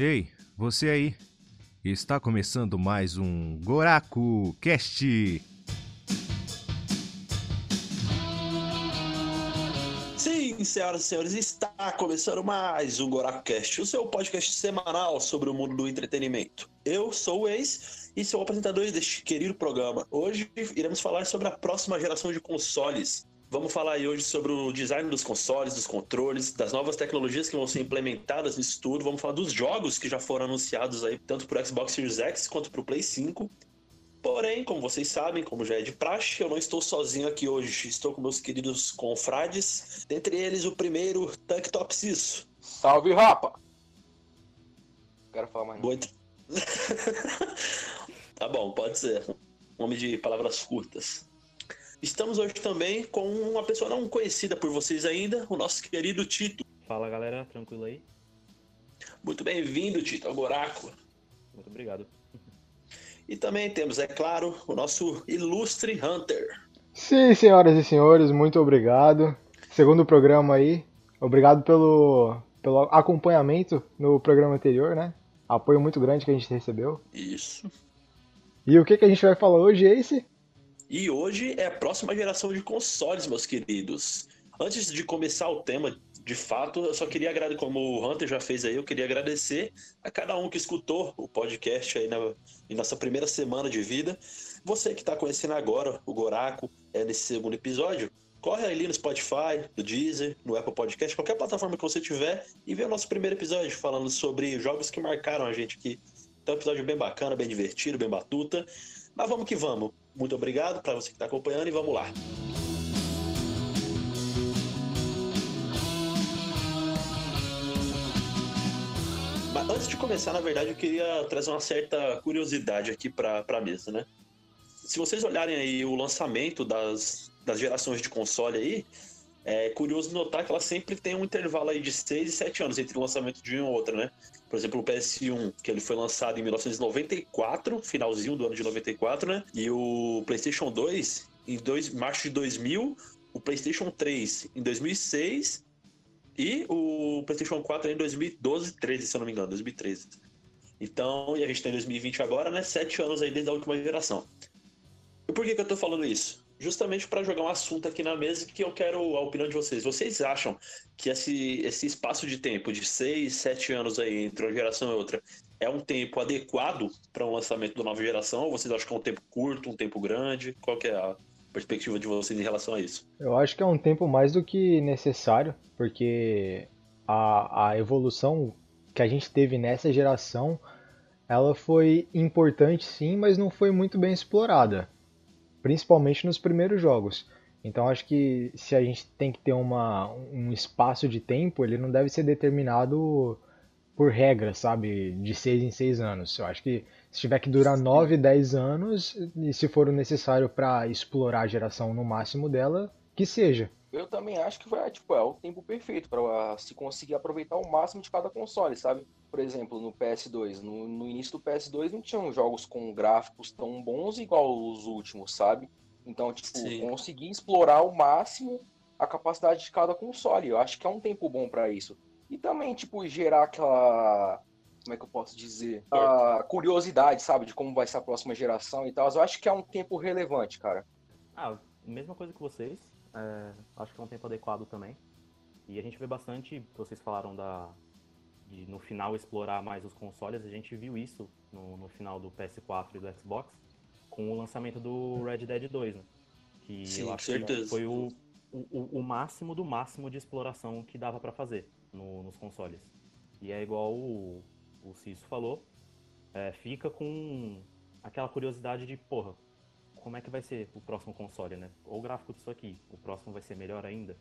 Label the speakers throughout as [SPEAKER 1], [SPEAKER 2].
[SPEAKER 1] Ei, você aí. Está começando mais um Goraku Cast.
[SPEAKER 2] Sim, senhoras e senhores, está começando mais um Goraku Cast, o seu podcast semanal sobre o mundo do entretenimento. Eu sou o Ex e sou o apresentador deste querido programa. Hoje iremos falar sobre a próxima geração de consoles, Vamos falar aí hoje sobre o design dos consoles, dos controles, das novas tecnologias que vão ser implementadas nisso tudo. Vamos falar dos jogos que já foram anunciados aí, tanto para o Xbox Series X quanto para o Play 5. Porém, como vocês sabem, como já é de praxe, eu não estou sozinho aqui hoje. Estou com meus queridos confrades. Dentre eles, o primeiro, Tank Top Ciso.
[SPEAKER 3] Salve, rapa! Quero falar mais.
[SPEAKER 2] Boa... tá bom, pode ser. Um homem de palavras curtas. Estamos hoje também com uma pessoa não conhecida por vocês ainda, o nosso querido Tito.
[SPEAKER 4] Fala galera, tranquilo aí?
[SPEAKER 2] Muito bem-vindo, Tito, ao Goraco.
[SPEAKER 4] Muito obrigado.
[SPEAKER 2] E também temos, é claro, o nosso ilustre Hunter.
[SPEAKER 5] Sim, senhoras e senhores, muito obrigado. Segundo programa aí, obrigado pelo, pelo acompanhamento no programa anterior, né? Apoio muito grande que a gente recebeu.
[SPEAKER 2] Isso.
[SPEAKER 5] E o que, que a gente vai falar hoje, Ace?
[SPEAKER 2] E hoje é a próxima geração de consoles, meus queridos. Antes de começar o tema, de fato, eu só queria agradecer, como o Hunter já fez aí, eu queria agradecer a cada um que escutou o podcast aí na, em nossa primeira semana de vida. Você que está conhecendo agora o Goraco é nesse segundo episódio, corre ali no Spotify, no Deezer, no Apple Podcast, qualquer plataforma que você tiver e vê o nosso primeiro episódio falando sobre jogos que marcaram a gente aqui. Então, um episódio bem bacana, bem divertido, bem batuta. Mas vamos que vamos. Muito obrigado para você que está acompanhando e vamos lá. Mas antes de começar, na verdade, eu queria trazer uma certa curiosidade aqui para a mesa, né? Se vocês olharem aí o lançamento das, das gerações de console aí, é curioso notar que ela sempre tem um intervalo aí de 6 e 7 anos entre o lançamento de um e outro, né? Por exemplo, o PS1, que ele foi lançado em 1994, finalzinho do ano de 94, né? E o PlayStation 2 em dois, março de 2000, o PlayStation 3 em 2006 e o PlayStation 4 em 2012, 13, se eu não me engano, 2013. Então, e a gente tem 2020 agora, né? Sete anos aí desde a última geração. E por que, que eu tô falando isso? Justamente para jogar um assunto aqui na mesa que eu quero a opinião de vocês. Vocês acham que esse, esse espaço de tempo de 6, 7 anos aí entre uma geração e outra é um tempo adequado para um lançamento da nova geração? Ou vocês acham que é um tempo curto, um tempo grande? Qual é a perspectiva de vocês em relação a isso?
[SPEAKER 5] Eu acho que é um tempo mais do que necessário, porque a, a evolução que a gente teve nessa geração ela foi importante sim, mas não foi muito bem explorada principalmente nos primeiros jogos. Então acho que se a gente tem que ter uma, um espaço de tempo, ele não deve ser determinado por regra, sabe? De 6 em 6 anos. Eu acho que se tiver que durar 9, 10 anos, e se for necessário para explorar a geração no máximo dela, que seja.
[SPEAKER 3] Eu também acho que vai, tipo, é o tempo perfeito para se conseguir aproveitar o máximo de cada console, sabe? Por exemplo, no PS2, no, no início do PS2 não tinham jogos com gráficos tão bons igual os últimos, sabe? Então, tipo, Sim. conseguir explorar ao máximo a capacidade de cada console. Eu acho que é um tempo bom para isso. E também, tipo, gerar aquela. Como é que eu posso dizer? A curiosidade, sabe? De como vai ser a próxima geração e tal. Eu acho que é um tempo relevante, cara.
[SPEAKER 4] Ah, mesma coisa que vocês. É, acho que é um tempo adequado também. E a gente vê bastante, vocês falaram da de no final explorar mais os consoles, a gente viu isso no, no final do PS4 e do Xbox com o lançamento do Red Dead 2, né? Que
[SPEAKER 2] Sim,
[SPEAKER 4] eu acho
[SPEAKER 2] certeza.
[SPEAKER 4] que foi o, o, o máximo do máximo de exploração que dava para fazer no, nos consoles. E é igual o, o Ciso falou, é, fica com aquela curiosidade de, porra, como é que vai ser o próximo console, né? Ou o gráfico disso aqui, o próximo vai ser melhor ainda?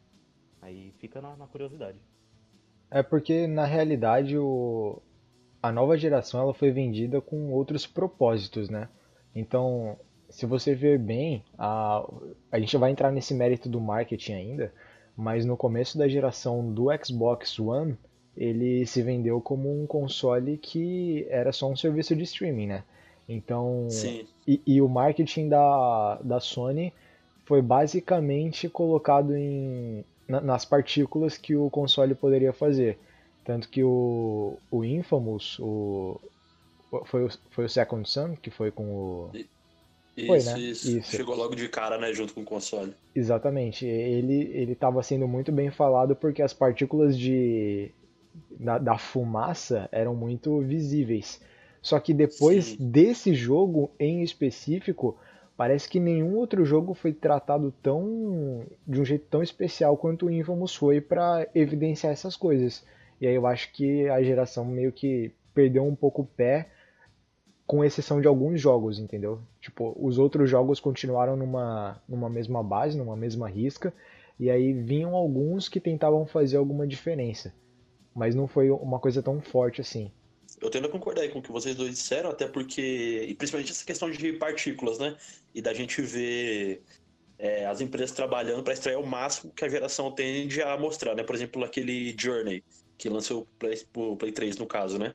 [SPEAKER 4] Aí fica na, na curiosidade.
[SPEAKER 5] É porque na realidade o... a nova geração ela foi vendida com outros propósitos, né? Então, se você ver bem, a, a gente vai entrar nesse mérito do marketing ainda, mas no começo da geração do Xbox One, ele se vendeu como um console que era só um serviço de streaming, né? Então, e, e, o marketing da, da Sony foi basicamente colocado em, na, nas partículas que o console poderia fazer. Tanto que o, o Infamous, o, foi, o, foi o Second Son, que foi com o.
[SPEAKER 2] Isso,
[SPEAKER 5] Foi, né?
[SPEAKER 2] isso.
[SPEAKER 5] Isso.
[SPEAKER 2] Chegou logo de cara, né, junto com o console.
[SPEAKER 5] Exatamente. Ele ele estava sendo muito bem falado porque as partículas de da, da fumaça eram muito visíveis. Só que depois
[SPEAKER 2] Sim.
[SPEAKER 5] desse jogo em específico, parece que nenhum outro jogo foi tratado tão de um jeito tão especial quanto o Infamous foi para evidenciar essas coisas. E aí eu acho que a geração meio que perdeu um pouco o pé com exceção de alguns jogos, entendeu? Tipo, os outros jogos continuaram numa, numa mesma base, numa mesma risca, e aí vinham alguns que tentavam fazer alguma diferença. Mas não foi uma coisa tão forte assim.
[SPEAKER 2] Eu tendo a concordar com o que vocês dois disseram, até porque, e principalmente essa questão de partículas, né? E da gente ver é, as empresas trabalhando para extrair o máximo que a geração tende a mostrar, né? Por exemplo, aquele Journey, que lançou o Play, o Play 3, no caso, né?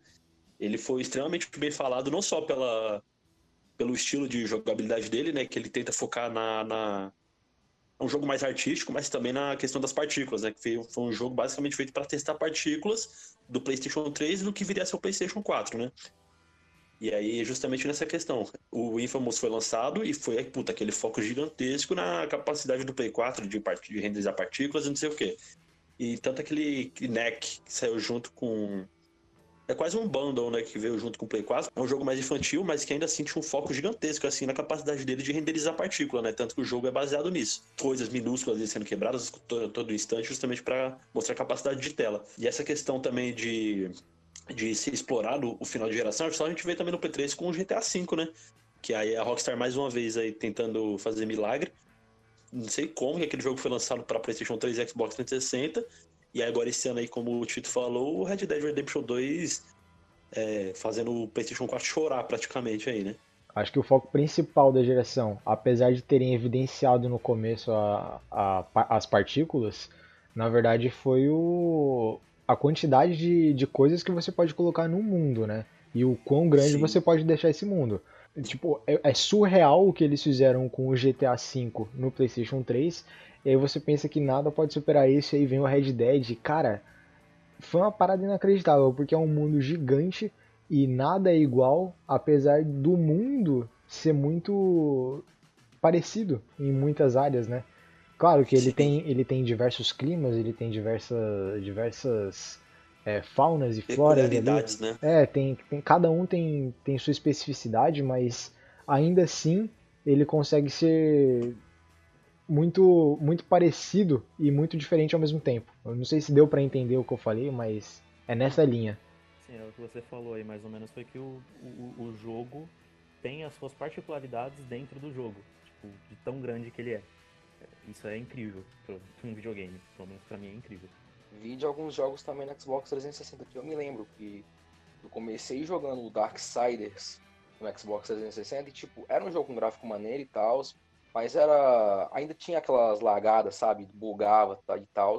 [SPEAKER 2] Ele foi extremamente bem falado, não só pela, pelo estilo de jogabilidade dele, né? Que ele tenta focar na, na um jogo mais artístico, mas também na questão das partículas, né? Que foi, um jogo basicamente feito para testar partículas do PlayStation 3 e do que viria a ser o PlayStation 4, né? E aí, justamente nessa questão, o Infamous foi lançado e foi, puta, aquele foco gigantesco na capacidade do Play 4 de, part... de renderizar partículas e não sei o quê. E tanto aquele Kinect que saiu junto com. É quase um bundle, né, que veio junto com o Play 4. É um jogo mais infantil, mas que ainda assim tinha um foco gigantesco, assim, na capacidade dele de renderizar partícula, né? Tanto que o jogo é baseado nisso. Coisas minúsculas ali sendo quebradas todo, todo instante, justamente para mostrar a capacidade de tela. E essa questão também de, de ser explorado o final de geração, que só a gente vê também no P3 com o GTA V, né? Que aí a Rockstar mais uma vez aí tentando fazer milagre. Não sei como que aquele jogo foi lançado para PlayStation 3 e Xbox 360. E agora esse ano aí, como o Tito falou, o Red Dead Redemption 2 é, fazendo o PlayStation 4 chorar praticamente aí, né?
[SPEAKER 5] Acho que o foco principal da geração, apesar de terem evidenciado no começo a, a- as partículas, na verdade foi o, a quantidade de, de coisas que você pode colocar num mundo, né? E o quão grande
[SPEAKER 2] Sim.
[SPEAKER 5] você pode deixar esse mundo. Tipo, é, é surreal o que eles fizeram com o GTA V no PlayStation 3. E aí você pensa que nada pode superar isso, e aí vem o Red Dead. Cara, foi uma parada inacreditável, porque é um mundo gigante e nada é igual, apesar do mundo ser muito parecido em muitas áreas, né? Claro que ele
[SPEAKER 2] Sim.
[SPEAKER 5] tem, ele tem diversos climas, ele tem diversas, diversas é, faunas e floras.
[SPEAKER 2] Peculiaridades, né?
[SPEAKER 5] É, tem, tem, cada um tem, tem sua especificidade, mas ainda assim ele consegue ser muito, muito parecido e muito diferente ao mesmo tempo. Eu não sei se deu pra entender o que eu falei, mas é nessa linha.
[SPEAKER 4] Sim, é o que você falou aí, mais ou menos, foi que o, o, o jogo tem as suas particularidades dentro do jogo, tipo, de tão grande que ele é. Isso é incrível para um videogame, pelo menos pra mim é incrível.
[SPEAKER 3] Vi de alguns jogos também no Xbox 360 que eu me lembro que eu comecei jogando o Darksiders no Xbox 360 e tipo, era um jogo com gráfico maneiro e tal, mas era ainda tinha aquelas lagadas, sabe, bugava tá, e tal.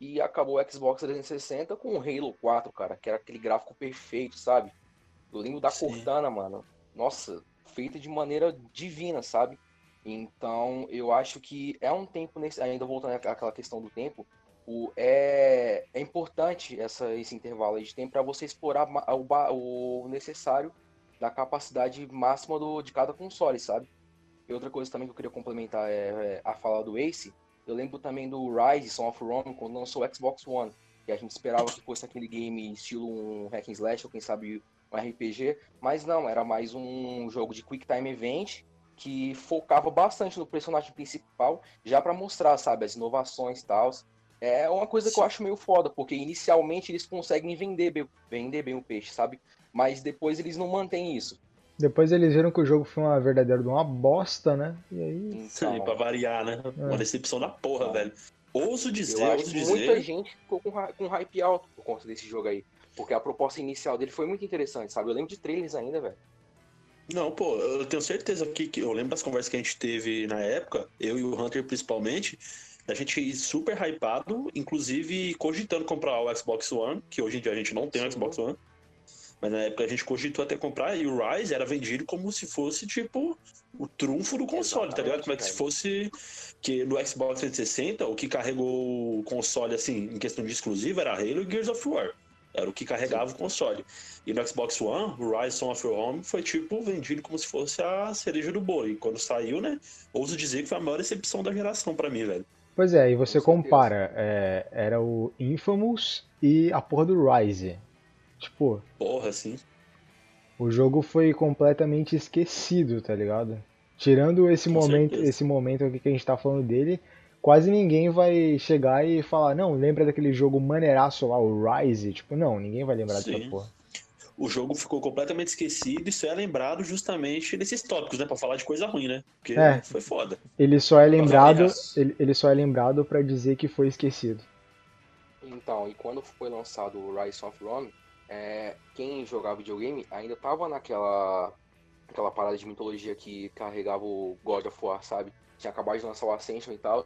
[SPEAKER 3] E acabou o Xbox 360 com o Halo 4, cara, que era aquele gráfico perfeito, sabe? Eu lembro da
[SPEAKER 2] Sim.
[SPEAKER 3] Cortana, mano. Nossa, feita de maneira divina, sabe? Então, eu acho que é um tempo, nesse, ainda voltando àquela questão do tempo, o, é, é importante essa, esse intervalo aí de tempo para você explorar o, o necessário da capacidade máxima do, de cada console, sabe? E outra coisa também que eu queria complementar é, é a fala do Ace. Eu lembro também do Rise, Son of Rome, quando lançou o Xbox One. Que a gente esperava que fosse aquele game estilo um hack and slash, ou quem sabe um RPG. Mas não, era mais um jogo de Quick Time Event que focava bastante no personagem principal, já para mostrar, sabe, as inovações e tal. É uma coisa que eu acho meio foda, porque inicialmente eles conseguem vender bem, vender bem o peixe, sabe? Mas depois eles não mantêm isso.
[SPEAKER 5] Depois eles viram que o jogo foi uma verdadeira de uma bosta, né? E aí.
[SPEAKER 2] Sim, pra variar, né? Uma decepção da porra,
[SPEAKER 3] Então.
[SPEAKER 2] velho. Ouso dizer,
[SPEAKER 3] eu acho
[SPEAKER 2] ouso
[SPEAKER 3] que
[SPEAKER 2] dizer.
[SPEAKER 3] muita gente ficou com, com hype alto por conta desse jogo aí. Porque a proposta inicial dele foi muito interessante, sabe? Eu lembro de trailers ainda, velho.
[SPEAKER 2] Não, pô, eu tenho certeza que, que eu lembro das conversas que a gente teve na época, eu e o Hunter principalmente, da gente super hypado, inclusive cogitando comprar o Xbox One, que hoje em dia a gente não tem o. Xbox One. Mas na época a gente cogitou até comprar e o Rise era vendido como se fosse, tipo, o trunfo do console, tá ligado?
[SPEAKER 3] Exatamente,
[SPEAKER 2] Como é que se fosse que no Xbox 360, o que carregou o console, assim, em questão de exclusivo, era Halo e Gears of War. Era o que carregava o console. E no Xbox One, o Rise Son of Home foi tipo vendido como se fosse a cereja do bolo. E quando saiu, né, ouso dizer que foi a maior recepção da geração para mim, velho.
[SPEAKER 5] Pois é, e você compara, é, era o Infamous e a porra do Rise. Tipo.
[SPEAKER 2] Porra, sim.
[SPEAKER 5] O jogo foi completamente esquecido, tá ligado? Tirando esse Com momento, certeza. esse momento aqui que a gente tá falando dele, quase ninguém vai chegar e falar, não, lembra daquele jogo maneiraço lá, o Rise? Tipo, não, ninguém vai lembrar sim. dessa porra
[SPEAKER 2] o jogo ficou completamente esquecido e só é lembrado justamente nesses tópicos, né? Pra falar de coisa ruim, né? Porque é, foi foda.
[SPEAKER 5] Ele só é lembrado. Ele, ele só é lembrado para dizer que foi esquecido.
[SPEAKER 3] Então, e quando foi lançado o Rise of Rome, é, quem jogava videogame ainda tava naquela aquela parada de mitologia que carregava o God of War, sabe? Tinha acabado de lançar o Ascension e tal.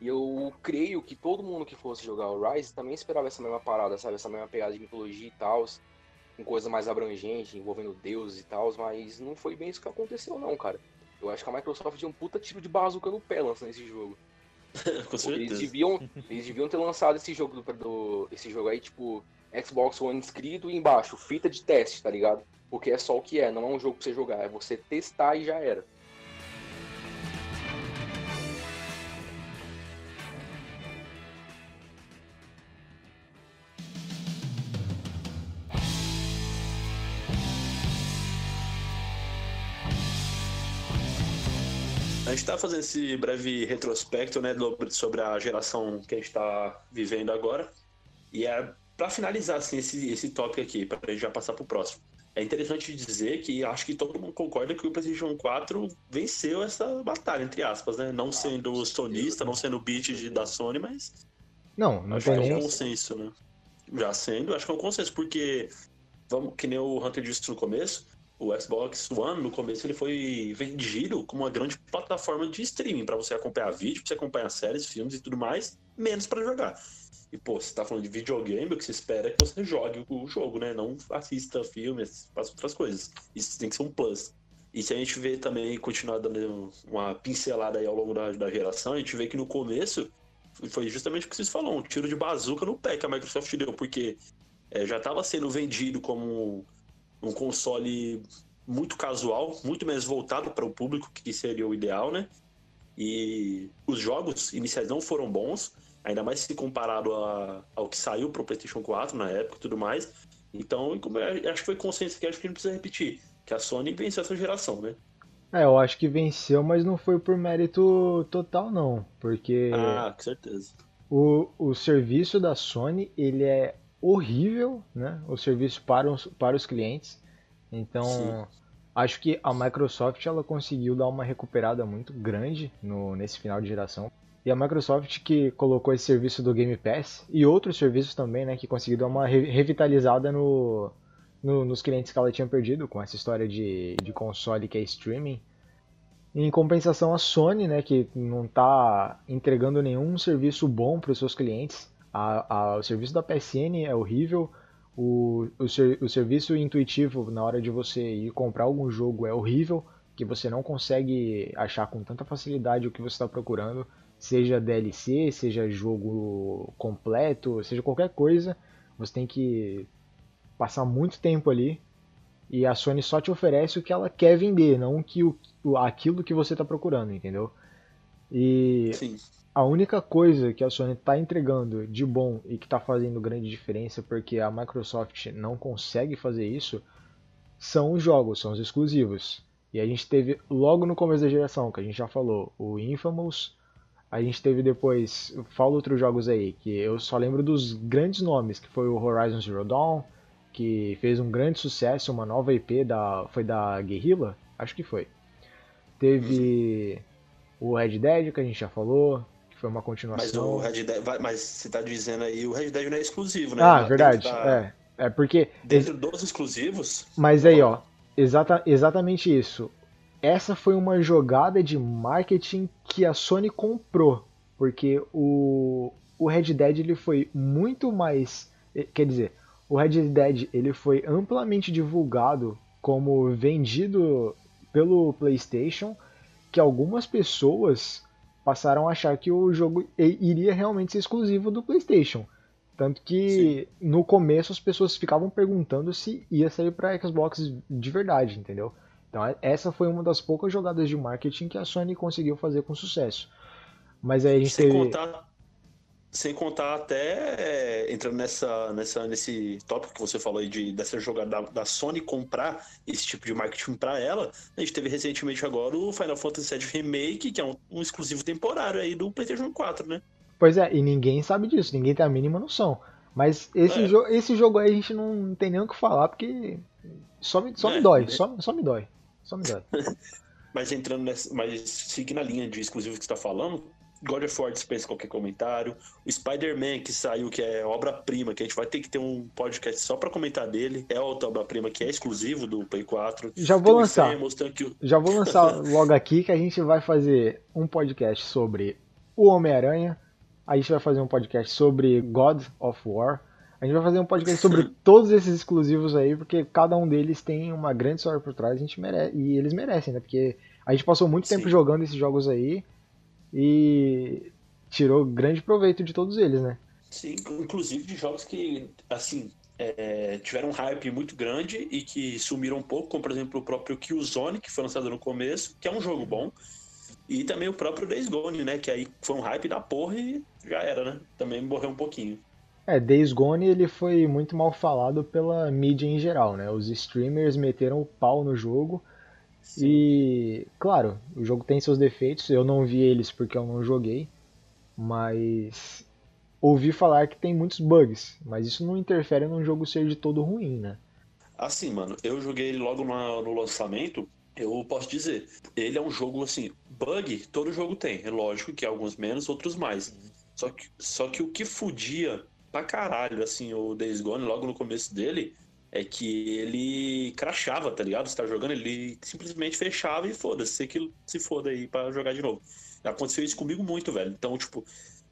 [SPEAKER 3] E eu creio que todo mundo que fosse jogar o Rise também esperava essa mesma parada, sabe? Essa mesma pegada de mitologia e tal com coisa mais abrangente, envolvendo deuses e tal, mas não foi bem isso que aconteceu, não, cara. Eu acho que a Microsoft deu um puta tiro de bazuca no pé lançando esse jogo.
[SPEAKER 2] com certeza.
[SPEAKER 3] Eles deviam, eles deviam ter lançado esse jogo do, do, esse jogo aí, tipo, Xbox One inscrito e embaixo, fita de teste, tá ligado? Porque é só o que é, não é um jogo pra você jogar, é você testar e já era.
[SPEAKER 2] A gente está fazendo esse breve retrospecto né, sobre a geração que a gente está vivendo agora. E é para finalizar assim, esse, esse tópico aqui, para a gente já passar para o próximo. É interessante dizer que acho que todo mundo concorda que o PlayStation 4 venceu essa batalha, entre aspas, né? Não sendo sonista, não sendo beat de, da Sony, mas.
[SPEAKER 5] Não, não
[SPEAKER 2] acho tem que é um consenso, né? Já sendo, acho que é um consenso, porque, vamos, que nem o Hunter disse no começo, o Xbox One, no começo, ele foi vendido como uma grande plataforma de streaming para você acompanhar vídeo, para você acompanhar séries, filmes e tudo mais, menos para jogar. E, pô, você tá falando de videogame, o que você espera é que você jogue o jogo, né? Não assista filmes, faça outras coisas. Isso tem que ser um plus. E se a gente vê também, continuar dando uma pincelada aí ao longo da, da geração, a gente vê que no começo foi justamente o que vocês falaram, um tiro de bazuca no pé que a Microsoft deu, porque é, já estava sendo vendido como um console muito casual, muito mais voltado para o público, que seria o ideal, né? E os jogos iniciais não foram bons, ainda mais se comparado a, ao que saiu para o PlayStation 4 na época e tudo mais. Então, acho que foi consenso que acho que a gente precisa repetir, que a Sony venceu essa geração, né?
[SPEAKER 5] É, eu acho que venceu, mas não foi por mérito total, não. Porque.
[SPEAKER 2] Ah, com certeza.
[SPEAKER 5] O, o serviço da Sony, ele é horrível, né? O serviço para os, para os clientes. Então, Sim. acho que a Microsoft ela conseguiu dar uma recuperada muito grande no, nesse final de geração. E a Microsoft que colocou esse serviço do Game Pass e outros serviços também, né, que conseguiu dar uma revitalizada no, no, nos clientes que ela tinha perdido com essa história de, de console que é streaming. Em compensação, a Sony, né, que não está entregando nenhum serviço bom para os seus clientes, a, a, o serviço da PSN é horrível, o, o, ser, o serviço intuitivo na hora de você ir comprar algum jogo é horrível, que você não consegue achar com tanta facilidade o que você está procurando, seja DLC, seja jogo completo, seja qualquer coisa, você tem que passar muito tempo ali e a Sony só te oferece o que ela quer vender, não que o, aquilo que você está procurando, entendeu? E Sim a única coisa que a Sony está entregando de bom e que está fazendo grande diferença porque a Microsoft não consegue fazer isso são os jogos, são os exclusivos. E a gente teve logo no começo da geração, que a gente já falou, o Infamous, a gente teve depois, fala outros jogos aí, que eu só lembro dos grandes nomes, que foi o Horizon Zero Dawn, que fez um grande sucesso, uma nova IP da foi da Guerrilla, acho que foi. Teve o Red Dead que a gente já falou, que foi uma continuação.
[SPEAKER 2] Mas o Red Dead, mas você tá dizendo aí, o Red Dead não é exclusivo, né?
[SPEAKER 5] Ah, verdade. Da... É, é porque.
[SPEAKER 2] Dentro dos exclusivos.
[SPEAKER 5] Mas aí, ó, exata, exatamente isso. Essa foi uma jogada de marketing que a Sony comprou. Porque o, o Red Dead ele foi muito mais. Eh, quer dizer, o Red Dead ele foi amplamente divulgado como vendido pelo PlayStation que algumas pessoas passaram a achar que o jogo iria realmente ser exclusivo do PlayStation. Tanto que Sim. no começo as pessoas ficavam perguntando se ia sair para Xbox de verdade, entendeu? Então essa foi uma das poucas jogadas de marketing que a Sony conseguiu fazer com sucesso. Mas aí a gente
[SPEAKER 2] sem
[SPEAKER 5] teve...
[SPEAKER 2] contar sem contar até é, entrando nessa, nessa nesse tópico que você falou aí de dessa jogada da, da Sony comprar esse tipo de marketing para ela, a gente teve recentemente agora o Final Fantasy VII Remake, que é um, um exclusivo temporário aí do PlayStation 4, né?
[SPEAKER 5] Pois é, e ninguém sabe disso, ninguém tem a mínima noção. Mas esse, é. jo esse jogo aí a gente não tem nem o que falar, porque só me, só é, me dói, é. só, só me dói. Só me dói.
[SPEAKER 2] mas entrando nessa. Mas seguindo a linha de exclusivo que você tá falando, God of War dispensa qualquer comentário. O Spider-Man que saiu, que é obra-prima, que a gente vai ter que ter um podcast só para comentar dele. É outra obra-prima que é exclusivo do Play 4.
[SPEAKER 5] Já vou lançar. Que... Já vou lançar logo aqui que a gente vai fazer um podcast sobre o Homem-Aranha, a gente vai fazer um podcast sobre God of War. A gente vai fazer um podcast sobre todos esses exclusivos aí, porque cada um deles tem uma grande história por trás a gente merece, e eles merecem, né? Porque a gente passou muito Sim. tempo jogando esses jogos aí e tirou grande proveito de todos eles, né?
[SPEAKER 2] Sim, inclusive de jogos que, assim, é, tiveram um hype muito grande e que sumiram um pouco, como por exemplo o próprio Killzone, que foi lançado no começo, que é um jogo bom, e também o próprio Days Gone, né? Que aí foi um hype da porra e já era, né? Também morreu um pouquinho.
[SPEAKER 5] É, Days Gone ele foi muito mal falado pela mídia em geral, né? Os streamers meteram o pau no jogo. Sim. E, claro, o jogo tem seus defeitos, eu não vi eles porque eu não joguei, mas ouvi falar que tem muitos bugs, mas isso não interfere num jogo ser de todo ruim, né?
[SPEAKER 2] Assim, mano, eu joguei ele logo no, no lançamento eu posso dizer, ele é um jogo assim, bug, todo jogo tem. É lógico que alguns menos, outros mais. Só que, só que o que fudia pra caralho, assim, o Days Gone, logo no começo dele, é que ele crachava, tá ligado? Você tá jogando, ele simplesmente fechava e foda-se, você que se foda aí pra jogar de novo. Aconteceu isso comigo muito, velho. Então, tipo,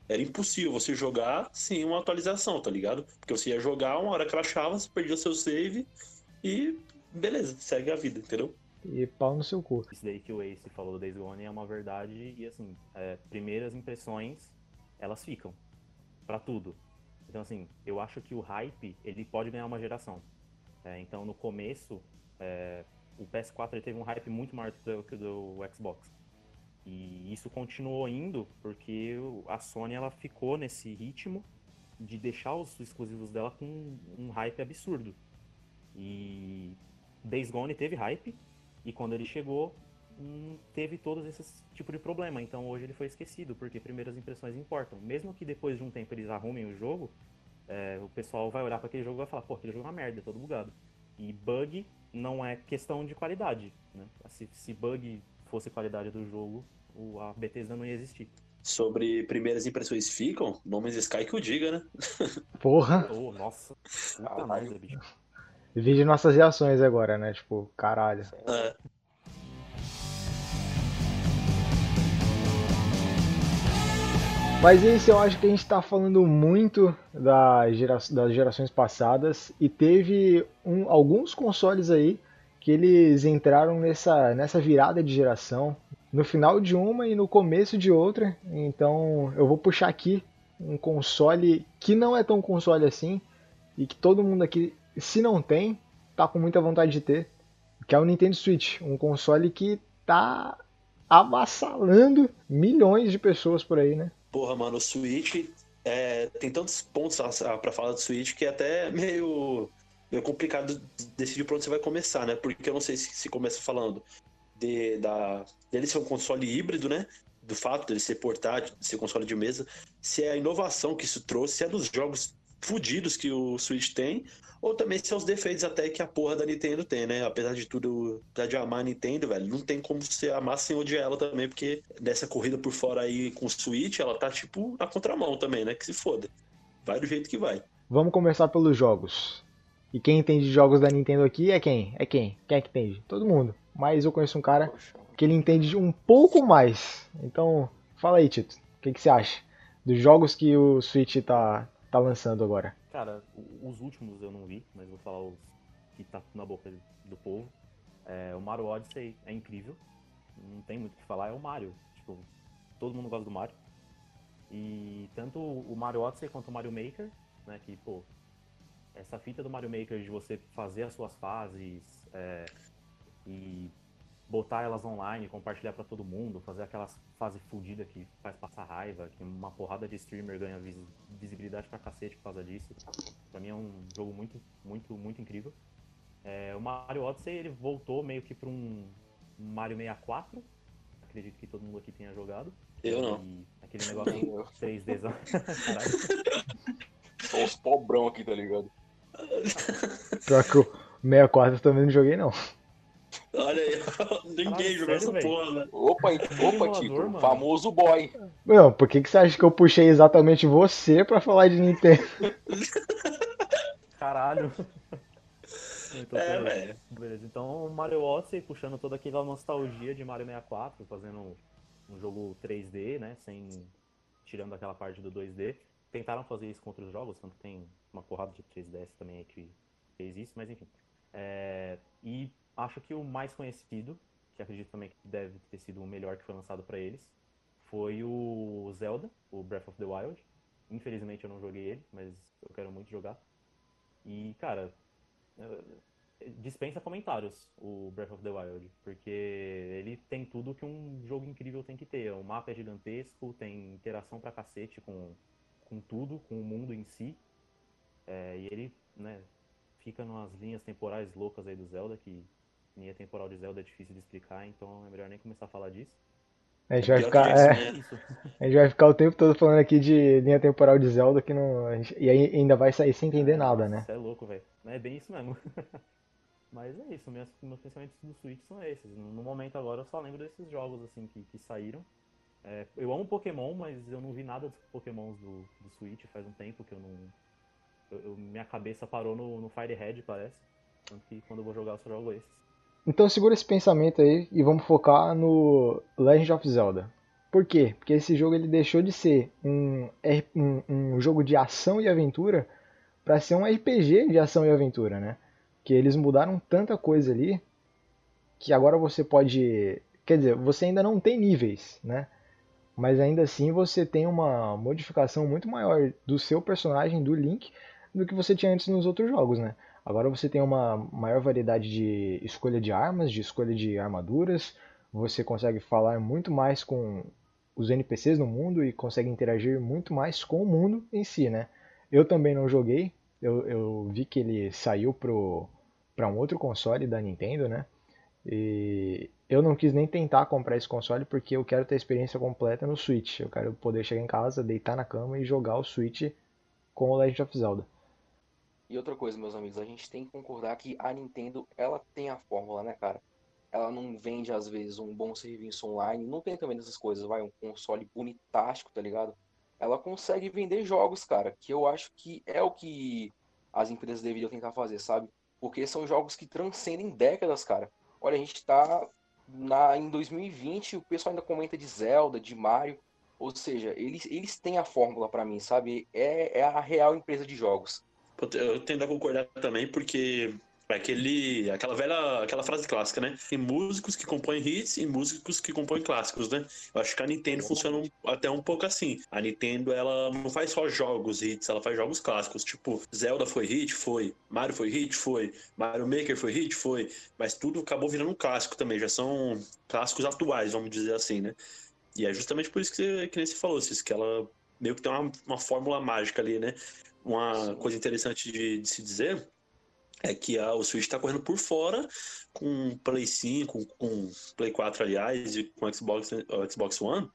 [SPEAKER 2] era impossível você jogar sem uma atualização, tá ligado? Porque você ia jogar, uma hora crachava, você perdia seu save e beleza, segue a vida, entendeu?
[SPEAKER 5] e pau no seu cu.
[SPEAKER 4] Isso daí que o Ace falou do Days Gone é uma verdade e assim, é, primeiras impressões, elas ficam para tudo. Então assim, eu acho que o hype, ele pode ganhar uma geração. É, então no começo, é, o PS4 teve um hype muito maior do que o do Xbox. E isso continuou indo porque a Sony ela ficou nesse ritmo de deixar os exclusivos dela com um hype absurdo. E Days Gone teve hype, e quando ele chegou, hum, teve todos esses tipos de problema. Então hoje ele foi esquecido, porque primeiras impressões importam. Mesmo que depois de um tempo eles arrumem o jogo, é, o pessoal vai olhar para aquele jogo e vai falar, pô, aquele jogo é uma merda, é todo bugado. E bug não é questão de qualidade. Né? Se, se bug fosse qualidade do jogo, o, a Bethesda não ia existir.
[SPEAKER 2] Sobre primeiras impressões ficam, Nomes Sky que o diga, né?
[SPEAKER 5] Porra!
[SPEAKER 4] Oh, nossa, puta merda, bicho.
[SPEAKER 5] Vídeo nossas reações agora, né? Tipo, caralho. É. Mas isso eu acho que a gente está falando muito da gera, das gerações passadas e teve um, alguns consoles aí que eles entraram nessa, nessa virada de geração, no final de uma e no começo de outra. Então eu vou puxar aqui um console que não é tão console assim e que todo mundo aqui se não tem, tá com muita vontade de ter, que é o Nintendo Switch, um console que tá avassalando milhões de pessoas por aí, né?
[SPEAKER 2] Porra, mano, o Switch é, tem tantos pontos para falar do Switch que é até meio, meio complicado decidir por onde você vai começar, né? Porque eu não sei se, se começa falando de, da, dele ser um console híbrido, né? Do fato dele ser portátil, ser console de mesa, se é a inovação que isso trouxe, se é dos jogos fudidos que o Switch tem, ou também se os defeitos até que a porra da Nintendo tem, né? Apesar de tudo, apesar de amar a Nintendo, velho, não tem como você amar sem odiar ela também, porque dessa corrida por fora aí com o Switch, ela tá tipo na contramão também, né? Que se foda. Vai do jeito que vai.
[SPEAKER 5] Vamos começar pelos jogos. E quem entende de jogos da Nintendo aqui é quem? É quem? Quem é que entende? Todo mundo. Mas eu conheço um cara que ele entende um pouco mais. Então, fala aí, Tito. O que, que você acha dos jogos que o Switch tá, tá lançando agora?
[SPEAKER 4] Cara, os últimos eu não vi, mas vou falar os que tá na boca do povo. É, o Mario Odyssey é incrível. Não tem muito o que falar, é o Mario. Tipo, todo mundo gosta do Mario. E tanto o Mario Odyssey quanto o Mario Maker né? Que, pô, essa fita do Mario Maker de você fazer as suas fases é, e botar elas online, compartilhar para todo mundo, fazer aquelas fases fodidas que faz passar raiva, que uma porrada de streamer ganha vis visibilidade pra cacete por causa disso. Pra mim é um jogo muito, muito, muito incrível. É, o Mario Odyssey ele voltou meio que pra um Mario 64. Acredito que todo mundo aqui tenha jogado.
[SPEAKER 2] Eu não.
[SPEAKER 4] E aquele negócio 3D.
[SPEAKER 3] Só os pobrão aqui, tá ligado?
[SPEAKER 5] Pior que o 64 eu também não joguei, não.
[SPEAKER 2] Olha aí, ninguém jogou essa porra, né?
[SPEAKER 3] Opa, opa, Tito,
[SPEAKER 4] mano.
[SPEAKER 3] famoso boy.
[SPEAKER 5] Não, por que, que você acha que eu puxei exatamente você pra falar de Nintendo?
[SPEAKER 4] Caralho. Então,
[SPEAKER 2] É,
[SPEAKER 4] beleza.
[SPEAKER 2] velho.
[SPEAKER 4] Beleza, então o Mario Odyssey puxando toda aquela nostalgia de Mario 64, fazendo um jogo 3D, né, sem tirando aquela parte do 2D. Tentaram fazer isso com outros jogos, tanto que tem uma porrada de 3DS também aí que fez isso, mas enfim. É, e acho que o mais conhecido, que acredito também que deve ter sido o melhor que foi lançado pra eles, foi o Zelda, o Breath of the Wild. Infelizmente eu não joguei ele, mas eu quero muito jogar. E, cara, eh, dispensa comentários o Breath of the Wild, porque ele tem tudo que um jogo incrível tem que ter. O mapa é gigantesco, tem interação pra cacete com, com tudo, com o mundo em si. É, e ele, né, fica nas linhas temporais loucas aí do Zelda, que linha temporal de Zelda é difícil de explicar, então é melhor nem começar a falar disso.
[SPEAKER 5] A gente vai
[SPEAKER 2] Pior
[SPEAKER 5] ficar,
[SPEAKER 2] isso,
[SPEAKER 5] é,
[SPEAKER 2] né?
[SPEAKER 4] É isso.
[SPEAKER 5] a gente vai ficar o tempo todo falando aqui de linha temporal de Zelda que não, e aí ainda vai sair sem entender nada, né?
[SPEAKER 4] Você é louco, velho. É bem isso mesmo. Mas é isso, meus, meus pensamentos do Switch são esses. No, momento agora eu só lembro desses jogos assim que, que saíram. É, eu amo Pokémon, mas eu não vi nada dos Pokémons do, do Switch faz um tempo que eu não. eu- eu- minha cabeça parou no, no Firehead, parece. Tanto que quando eu vou jogar eu só jogo esses.
[SPEAKER 5] Então segura esse pensamento aí e vamos focar no Legend of Zelda. Por quê? Porque esse jogo ele deixou de ser um, um, um jogo de ação e aventura para ser um RPG de ação e aventura, né? Que eles mudaram tanta coisa ali que agora você pode, quer dizer, você ainda não tem níveis, né? Mas ainda assim você tem uma modificação muito maior do seu personagem, do Link, do que você tinha antes nos outros jogos, né? Agora você tem uma maior variedade de escolha de armas, de escolha de armaduras. Você consegue falar muito mais com os NPCs no mundo e consegue interagir muito mais com o mundo em si, né? Eu também não joguei. Eu, eu vi que ele saiu para um outro console da Nintendo, né? E eu não quis nem tentar comprar esse console porque eu quero ter a experiência completa no Switch. Eu quero poder chegar em casa, deitar na cama e jogar o Switch com o Legend of Zelda.
[SPEAKER 3] E outra coisa, meus amigos, a gente tem que concordar que a Nintendo, ela tem a fórmula, né, cara? Ela não vende, às vezes, um bom serviço online, não tem também dessas coisas, vai, um console bonitástico, tá ligado? Ela consegue vender jogos, cara, que eu acho que é o que as empresas deveriam tentar fazer, sabe? Porque são jogos que transcendem décadas, cara. Olha, a gente tá na, em 2020, o pessoal ainda comenta de Zelda, de Mario, ou seja, eles, eles têm a fórmula pra mim, sabe? É, é a real empresa de jogos.
[SPEAKER 2] Eu tendo a concordar também, porque é aquele, aquela velha, aquela frase clássica, né? Tem músicos que compõem hits e músicos que compõem clássicos, né? Eu acho que a Nintendo funciona um- até um pouco assim. A Nintendo, ela não faz só jogos hits, ela faz jogos clássicos. Tipo, Zelda foi hit? Foi. Mario foi hit? Foi. Mario Maker foi hit? Foi. Mas tudo acabou virando um clássico também, já são clássicos atuais, vamos dizer assim, né? E é justamente por isso que, você, que nem você falou, Cis, que ela meio que tem uma, uma fórmula mágica ali, né? Uma coisa interessante de, de se dizer é que a, o Switch está correndo por fora com Play 5, com Play 4, aliás, e com Xbox, Xbox One.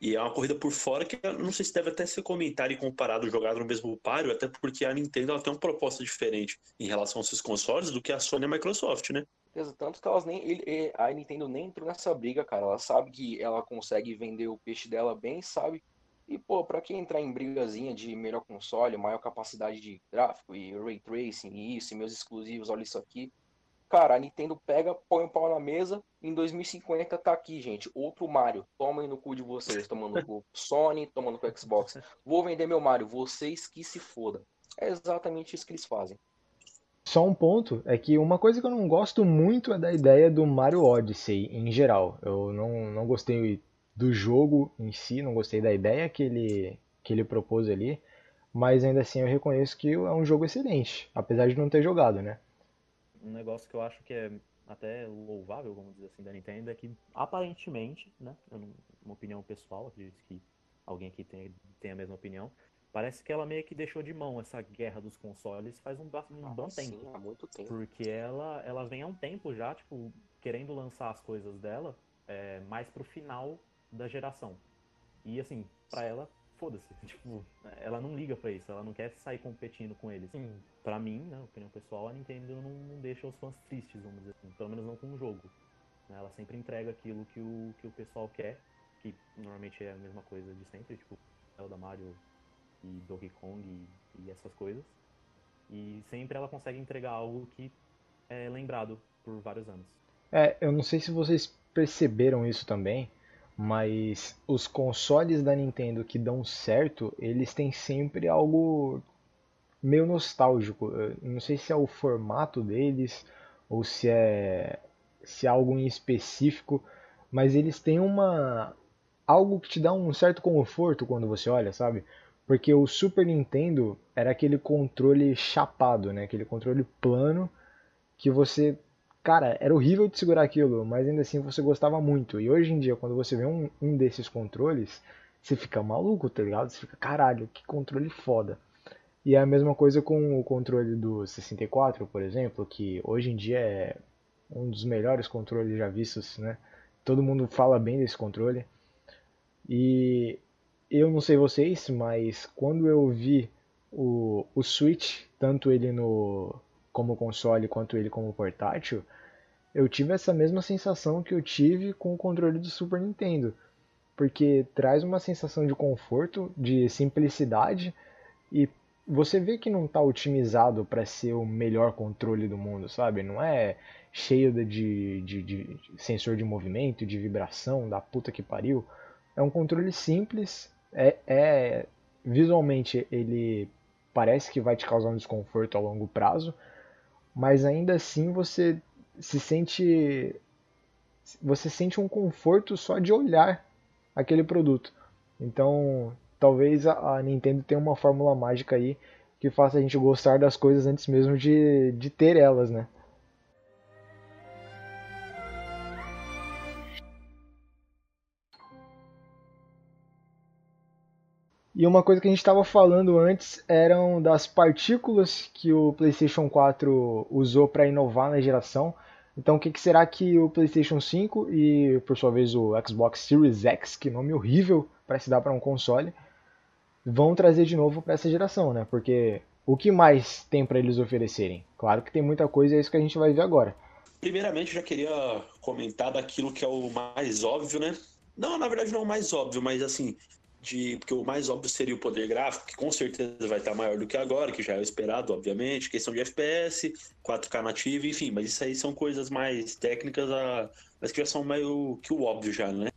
[SPEAKER 2] E é uma corrida por fora que não sei se deve até ser comentado e comparado, jogado no mesmo páreo, até porque a Nintendo ela tem uma proposta diferente em relação aos seus consoles do que a Sony e a Microsoft, né?
[SPEAKER 3] Tanto que elas nem, a Nintendo nem entrou nessa briga, cara. Ela sabe que ela consegue vender o peixe dela bem, sabe? E, pô, pra quem entrar em brigazinha de melhor console, maior capacidade de gráfico e ray tracing e isso, e meus exclusivos, olha isso aqui. Cara, a Nintendo pega, põe o pau na mesa, em 2050 tá aqui, gente, outro Mario. Tomem no cu de vocês, tomando cu Sony, tomando com Xbox. Vou vender meu Mario, vocês que se foda. É exatamente isso que eles fazem.
[SPEAKER 5] Só um ponto é que uma coisa que eu não gosto muito é da ideia do Mario Odyssey em geral. Eu não, não gostei do jogo em si, não gostei da ideia que ele, que ele propôs ali. mas ainda assim eu reconheço que é um jogo excelente, apesar de não ter jogado, né?
[SPEAKER 4] Um negócio que eu acho que é até louvável, vamos dizer assim, da Nintendo é que aparentemente, né, uma opinião pessoal, acredito que alguém aqui tem, tem a mesma opinião, parece que ela meio que deixou de mão essa guerra dos consoles faz um, um bom
[SPEAKER 3] sim,
[SPEAKER 4] tempo.
[SPEAKER 3] há muito tempo.
[SPEAKER 4] Porque ela, ela vem há um tempo já, tipo, querendo lançar as coisas dela é, mais pro final da geração. E assim, pra ela, foda-se. Tipo, ela não liga pra isso, ela não quer sair competindo com eles. Sim, pra mim, né, opinião pessoal, a Nintendo não, não deixa os fãs tristes, vamos dizer assim. Pelo menos não com o jogo. Né, ela sempre entrega aquilo que o, que o pessoal quer, que normalmente é a mesma coisa de sempre, tipo, Zelda Mario e Donkey Kong e, e essas coisas. E sempre ela consegue entregar algo que é lembrado por vários anos.
[SPEAKER 5] É, eu não sei se vocês perceberam isso também, mas os consoles da Nintendo que dão certo, eles têm sempre algo meio nostálgico. Eu não sei se é o formato deles ou se é se é algo em específico, mas eles têm uma algo que te dá um certo conforto quando você olha, sabe? Porque o Super Nintendo era aquele controle chapado, né? Aquele controle plano que você cara, era horrível de segurar aquilo, mas ainda assim você gostava muito. E hoje em dia, quando você vê um, um desses controles, você fica maluco, tá ligado? Você fica, caralho, que controle foda. E é a mesma coisa com o controle do 64, por exemplo, que hoje em dia é um dos melhores controles já vistos, né? Todo mundo fala bem desse controle. E eu não sei vocês, mas quando eu vi o, o Switch, tanto ele no como console quanto ele como portátil, eu tive essa mesma sensação que eu tive com o controle do Super Nintendo, porque traz uma sensação de conforto, de simplicidade e você vê que não está otimizado para ser o melhor controle do mundo, sabe? Não é cheio de, de, de, sensor de movimento, de vibração, da puta que pariu. É um controle simples, é, é visualmente ele parece que vai te causar um desconforto a longo prazo, mas ainda assim você se sente você sente um conforto só de olhar aquele produto. Então, talvez a Nintendo tenha uma fórmula mágica aí que faça a gente gostar das coisas antes mesmo de, de ter elas, né? E uma coisa que a gente estava falando antes eram das partículas que o PlayStation 4 usou para inovar na geração. Então, o que, que, será que o PlayStation 5 e, por sua vez, o Xbox Series X, que nome horrível para se dar para um console, vão trazer de novo para essa geração, né? Porque o que mais tem para eles oferecerem? Claro que tem muita coisa, é isso que a gente vai ver agora.
[SPEAKER 2] Primeiramente, já queria comentar daquilo que é o mais óbvio, né? Não, na verdade não é o mais óbvio, mas assim, de porque o mais óbvio seria o poder gráfico, que com certeza vai estar maior do que agora, que já é o esperado, obviamente, questão de FPS, 4K nativo, enfim, mas isso aí são coisas mais técnicas, a... mas que já são meio que o óbvio já, né?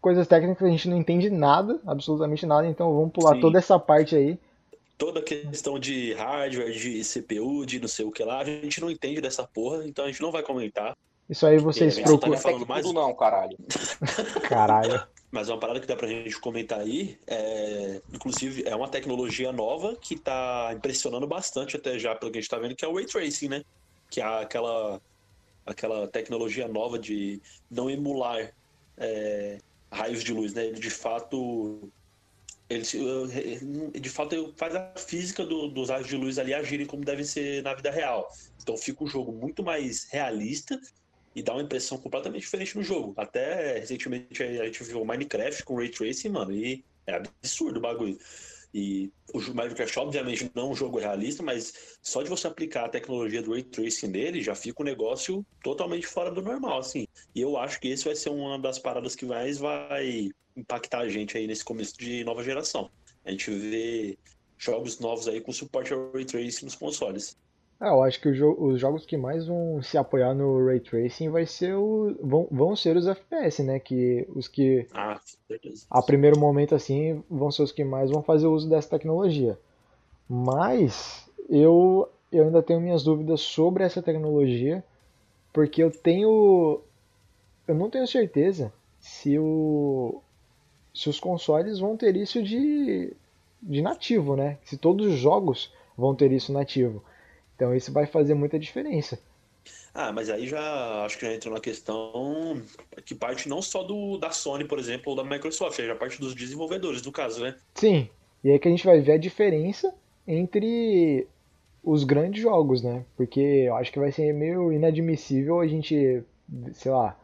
[SPEAKER 5] Coisas técnicas a gente não entende nada, absolutamente nada, então vamos pular Sim. toda essa parte aí.
[SPEAKER 2] Toda a questão de hardware, de CPU, de não sei o que lá, a gente não entende dessa porra, então a gente não vai comentar.
[SPEAKER 5] Isso aí vocês procuram.
[SPEAKER 3] Não tá mais... tudo não, caralho.
[SPEAKER 5] Caralho.
[SPEAKER 2] Mas uma parada que dá pra gente comentar aí, é, inclusive, é uma tecnologia nova que tá impressionando bastante até já, pelo que a gente tá vendo, que é o Ray Tracing, né? Que é aquela, aquela tecnologia nova de não emular é, raios de luz, né? Ele de fato ele de fato faz a física do, dos raios de luz ali agirem como devem ser na vida real. Então fica um jogo muito mais realista e dá uma impressão completamente diferente no jogo. Até recentemente a gente viu Minecraft com Ray Tracing, mano, e é absurdo o bagulho. E o Minecraft, obviamente, não é um jogo realista, mas só de você aplicar a tecnologia do Ray Tracing nele, já fica um negócio totalmente fora do normal, assim. E eu acho que esse vai ser uma das paradas que mais vai impactar a gente aí nesse começo de nova geração. A gente vê jogos novos aí com suporte ao Ray Tracing nos consoles.
[SPEAKER 5] Ah, eu acho que jo os jogos que mais vão se apoiar no Ray Tracing vai ser o, vão, vão ser os FPS, né? Que os que
[SPEAKER 2] ah,
[SPEAKER 5] a primeiro momento assim vão ser os que mais vão fazer uso dessa tecnologia. Mas eu eu ainda tenho minhas dúvidas sobre essa tecnologia, porque eu tenho eu não tenho certeza se o se os consoles vão ter isso de de nativo, né? Se todos os jogos vão ter isso nativo. Então isso vai fazer muita diferença.
[SPEAKER 2] Ah, mas aí já acho que já entra na questão que parte não só do da Sony, por exemplo, ou da Microsoft, já parte dos desenvolvedores, no caso, né?
[SPEAKER 5] Sim. E aí que a gente vai ver a diferença entre os grandes jogos, né? Porque eu acho que vai ser meio inadmissível a gente, sei lá,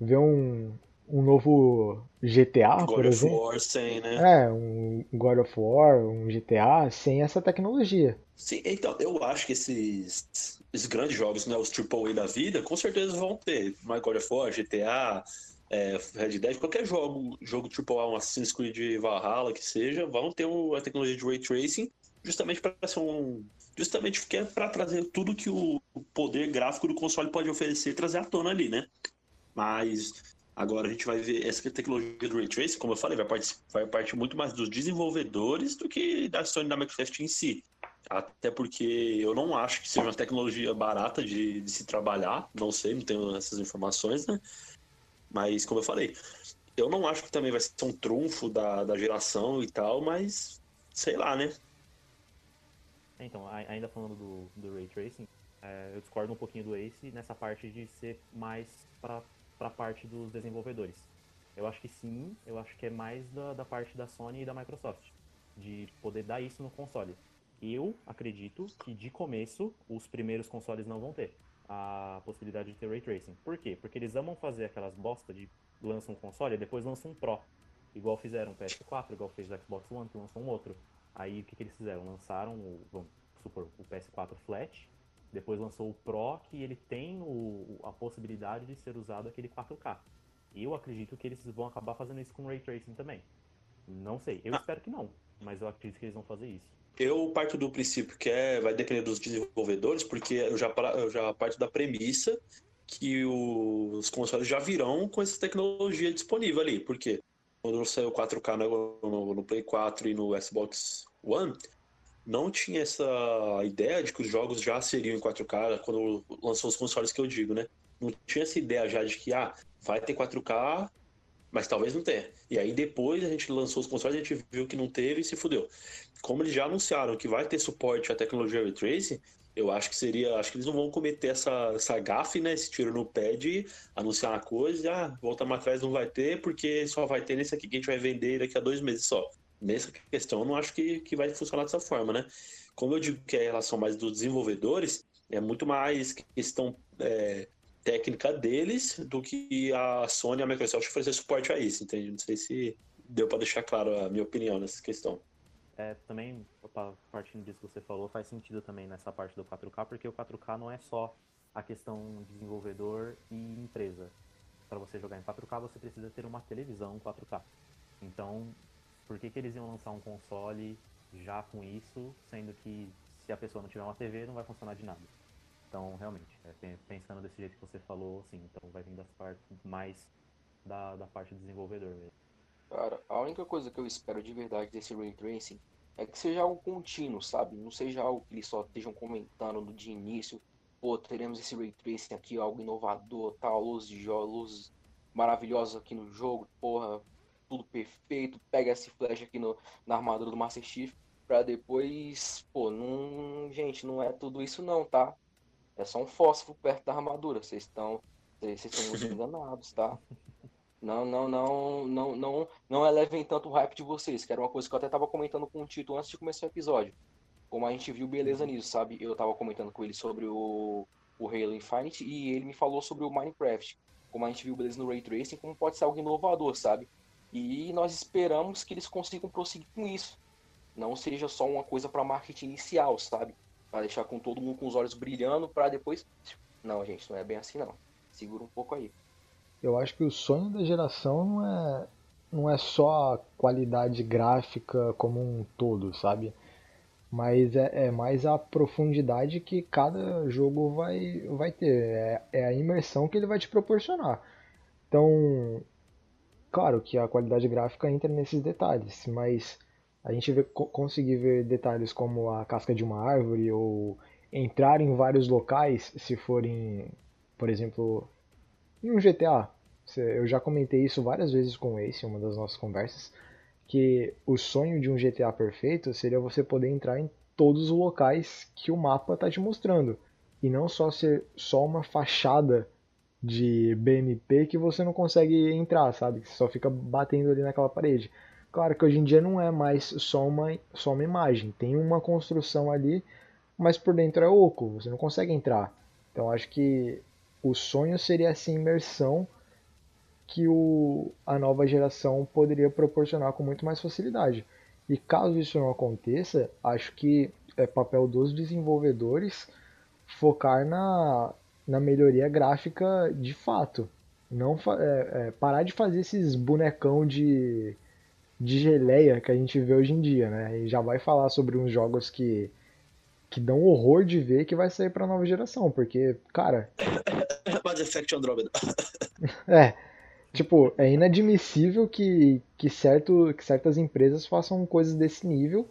[SPEAKER 5] ver um, um novo GTA,
[SPEAKER 2] God
[SPEAKER 5] por
[SPEAKER 2] of
[SPEAKER 5] exemplo.
[SPEAKER 2] War sem, né?
[SPEAKER 5] É, um God of War, um GTA, sem essa tecnologia.
[SPEAKER 2] Sim, então, eu acho que esses, esses grandes jogos, né, os AAA da vida, com certeza vão ter. My God of War, GTA, é, Red Dead, qualquer jogo, jogo AAA, um Assassin's Creed Valhalla, que seja, vão ter a tecnologia de Ray Tracing, justamente para ser um... Justamente porque é para trazer tudo que o poder gráfico do console pode oferecer, trazer à tona ali, né? Mas agora a gente vai ver essa tecnologia do Ray Tracing, como eu falei, vai partir, vai partir muito mais dos desenvolvedores do que da Sony da Microsoft em si. Até porque eu não acho que seja uma tecnologia barata de, de se trabalhar, não sei, não tenho essas informações, né? Mas, como eu falei, eu não acho que também vai ser um trunfo da, da geração e tal, mas sei lá, né?
[SPEAKER 4] Então, a- ainda falando do, do Ray Tracing, é, eu discordo um pouquinho do Ace nessa parte de ser mais para a parte dos desenvolvedores. Eu acho que sim, eu acho que é mais da, da parte da Sony e da Microsoft, de poder dar isso no console. Eu acredito que de começo os primeiros consoles não vão ter a possibilidade de ter Ray Tracing. Por quê? Porque eles amam fazer aquelas bosta de lançam um console e depois lançam um Pro. Igual fizeram o PS4, igual fez o Xbox One, que lançou um outro. Aí o que, que eles fizeram? Lançaram o, vamos supor, o PS4 Flat, depois lançou o Pro, que ele tem o, a possibilidade de ser usado aquele 4K. Eu acredito que eles vão acabar fazendo isso com Ray Tracing também. Não sei, eu
[SPEAKER 2] Ah.
[SPEAKER 4] espero que não, mas eu acredito que eles vão fazer isso.
[SPEAKER 2] Eu parto do princípio que é, vai depender dos desenvolvedores, porque eu já, eu já parto da premissa que os consoles já virão com essa tecnologia disponível ali. Porque quando saiu 4K no, no- no Play 4 e no Xbox One, não tinha essa ideia de que os jogos já seriam em 4K quando lançou os consoles que eu digo, né? Não tinha essa ideia já de que, ah, vai ter 4K, mas talvez não tenha. E aí depois a gente lançou os consoles, a gente viu que não teve e se fudeu como eles já anunciaram que vai ter suporte à tecnologia Ray Tracing, eu acho que seria, acho que eles não vão cometer essa, essa gafe, né, esse tiro no pé de anunciar uma coisa e, ah, voltar mais atrás não vai ter, porque só vai ter nesse aqui que a gente vai vender daqui a dois meses só. Nessa questão, eu não acho que, que vai funcionar dessa forma, né? Como eu digo que é a relação mais dos desenvolvedores, é muito mais questão é, técnica deles do que a Sony e a Microsoft oferecer suporte a isso, entende? Não sei se deu para deixar claro a minha opinião nessa questão.
[SPEAKER 4] É, também, pa- partindo disso que você falou, faz sentido também nessa parte do 4K, porque o 4K não é só a questão desenvolvedor e empresa. Para você jogar em 4K, você precisa ter uma televisão 4K. Então, por que, que eles iam lançar um console já com isso, sendo que se a pessoa não tiver uma TV, não vai funcionar de nada? Então, realmente, é, pen- pensando desse jeito que você falou, sim, então vai vir das partes mais da, da parte do desenvolvedor mesmo.
[SPEAKER 3] Cara, a única coisa que eu espero de verdade desse Ray Tracing é que seja algo contínuo, sabe? Não seja algo que eles só estejam comentando no de início. Pô, teremos esse Ray Tracing aqui, algo inovador, tal, luz de jogo, luz maravilhosa aqui no jogo, porra, tudo perfeito. Pega esse flash aqui no, na armadura do Master Chief pra depois, pô, não, gente, não é tudo isso não, tá? É só um fósforo perto da armadura. Vocês estão, vocês estão muito enganados, tá? Não, não, não, não, não, não elevem tanto o hype de vocês, que era uma coisa que eu até tava comentando com o Tito antes de começar o episódio. Como a gente viu beleza nisso, sabe? Eu tava comentando com ele sobre o, o Halo Infinite e ele me falou sobre o Minecraft. Como a gente viu beleza no Ray Tracing, como pode ser algo inovador, sabe? E nós esperamos que eles consigam prosseguir com isso. Não seja só uma coisa para marketing inicial, sabe? Para deixar com todo mundo com os olhos brilhando para depois. Não, gente, não é bem assim não. Segura um pouco aí.
[SPEAKER 5] Eu acho que o sonho da geração não é, não é só a qualidade gráfica como um todo, sabe? Mas é, é mais a profundidade que cada jogo vai, vai ter. É, é a imersão que ele vai te proporcionar. Então, claro que a qualidade gráfica entra nesses detalhes, mas a gente vê, co- conseguir ver detalhes como a casca de uma árvore ou entrar em vários locais, se forem, por exemplo, em um GTA. Eu já comentei isso várias vezes com o Ace, em uma das nossas conversas, que o sonho de um GTA perfeito seria você poder entrar em todos os locais que o mapa está te mostrando. E não só ser só uma fachada de BMP que você não consegue entrar, sabe? Que só fica batendo ali naquela parede. Claro que hoje em dia não é mais só uma, só uma imagem, tem uma construção ali, mas por dentro é oco, você não consegue entrar. Então acho que o sonho seria essa imersão que o, a nova geração poderia proporcionar com muito mais facilidade. E caso isso não aconteça, acho que é papel dos desenvolvedores focar na, na melhoria gráfica de fato. Não é, é, parar de fazer esses bonecão de, de geleia que a gente vê hoje em dia, né? E já vai falar sobre uns jogos que, que dão horror de ver que vai sair para nova geração, porque, cara.
[SPEAKER 2] Mass Effect Andromeda.
[SPEAKER 5] é, Tipo, é inadmissível que, que, certo, que certas empresas façam coisas desse nível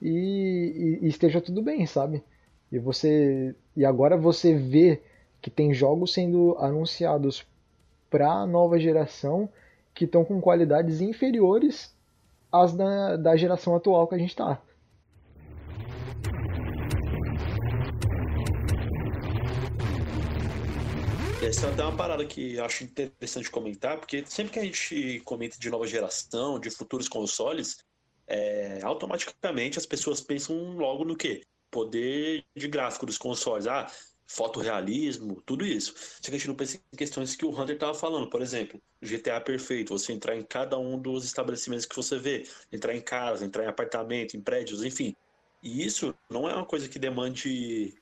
[SPEAKER 5] e, e, e esteja tudo bem, sabe? E você e agora você vê que tem jogos sendo anunciados para a nova geração que estão com qualidades inferiores às da, da geração atual que a gente está.
[SPEAKER 2] Essa é até uma parada que acho interessante comentar, porque sempre que a gente comenta de nova geração, de futuros consoles, é, automaticamente as pessoas pensam logo no quê? Poder de gráfico dos consoles. Ah, fotorrealismo, tudo isso. Só que a gente não pensa em questões que o Hunter estava falando. Por exemplo, GTA perfeito, você entrar em cada um dos estabelecimentos que você vê, entrar em casa, entrar em apartamento, em prédios, enfim. E isso não é uma coisa que demande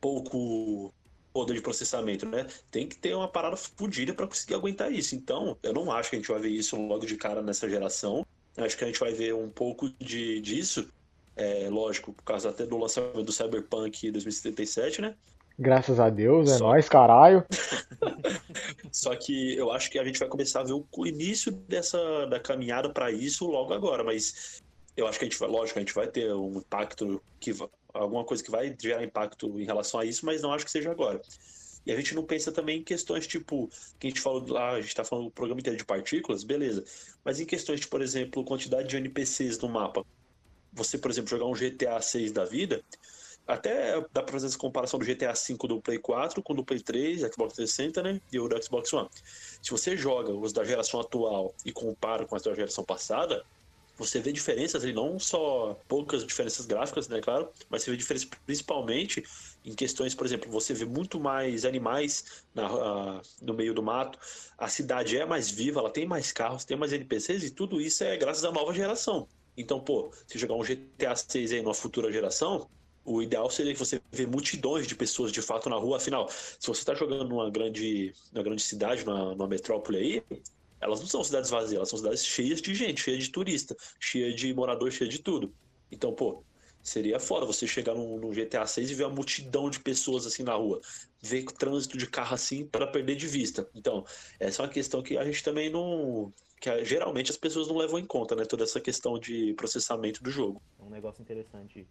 [SPEAKER 2] pouco poder de processamento, né? Tem que ter uma parada fodida para conseguir aguentar isso. Então, eu não acho que a gente vai ver isso logo de cara nessa geração. Acho que a gente vai ver um pouco de, disso, é, lógico, por causa até do lançamento do Cyberpunk 2077, né?
[SPEAKER 5] Graças a Deus, é Só... nóis, caralho.
[SPEAKER 2] Só que eu acho que a gente vai começar a ver o início dessa da caminhada para isso logo agora, mas eu acho que a gente vai, lógico, a gente vai ter um impacto que alguma coisa que vai gerar impacto em relação a isso, mas não acho que seja agora. E a gente não pensa também em questões tipo, que a gente falou lá, a gente está falando do programa inteiro de partículas, beleza. Mas em questões de, por exemplo, quantidade de NPCs no mapa. Você, por exemplo, jogar um GTA 6 da vida, até dá pra fazer essa comparação do GTA V do Play 4 com do Play 3, Xbox 360, né? E o do Xbox One. Se você joga os da geração atual e compara com as da geração passada, você vê diferenças e não só poucas diferenças gráficas, né, claro, mas você vê diferenças principalmente em questões, por exemplo, você vê muito mais animais na, uh, no meio do mato, a cidade é mais viva, ela tem mais carros, tem mais NPCs e tudo isso é graças à nova geração. Então, pô, se jogar um GTA 6 aí numa futura geração, o ideal seria que você vê multidões de pessoas de fato na rua. Afinal, se você está jogando numa grande, numa grande cidade, numa, numa metrópole aí, elas não são cidades vazias, elas são cidades cheias de gente, cheias de turista, cheias de morador, cheias de tudo. Então, pô, seria fora você chegar no, no, GTA 6 e ver uma multidão de pessoas assim na rua, ver trânsito de carro assim para perder de vista. Então, essa é uma questão que a gente também não. que geralmente as pessoas não levam em conta, né? Toda essa questão de processamento do jogo.
[SPEAKER 4] Um negócio interessante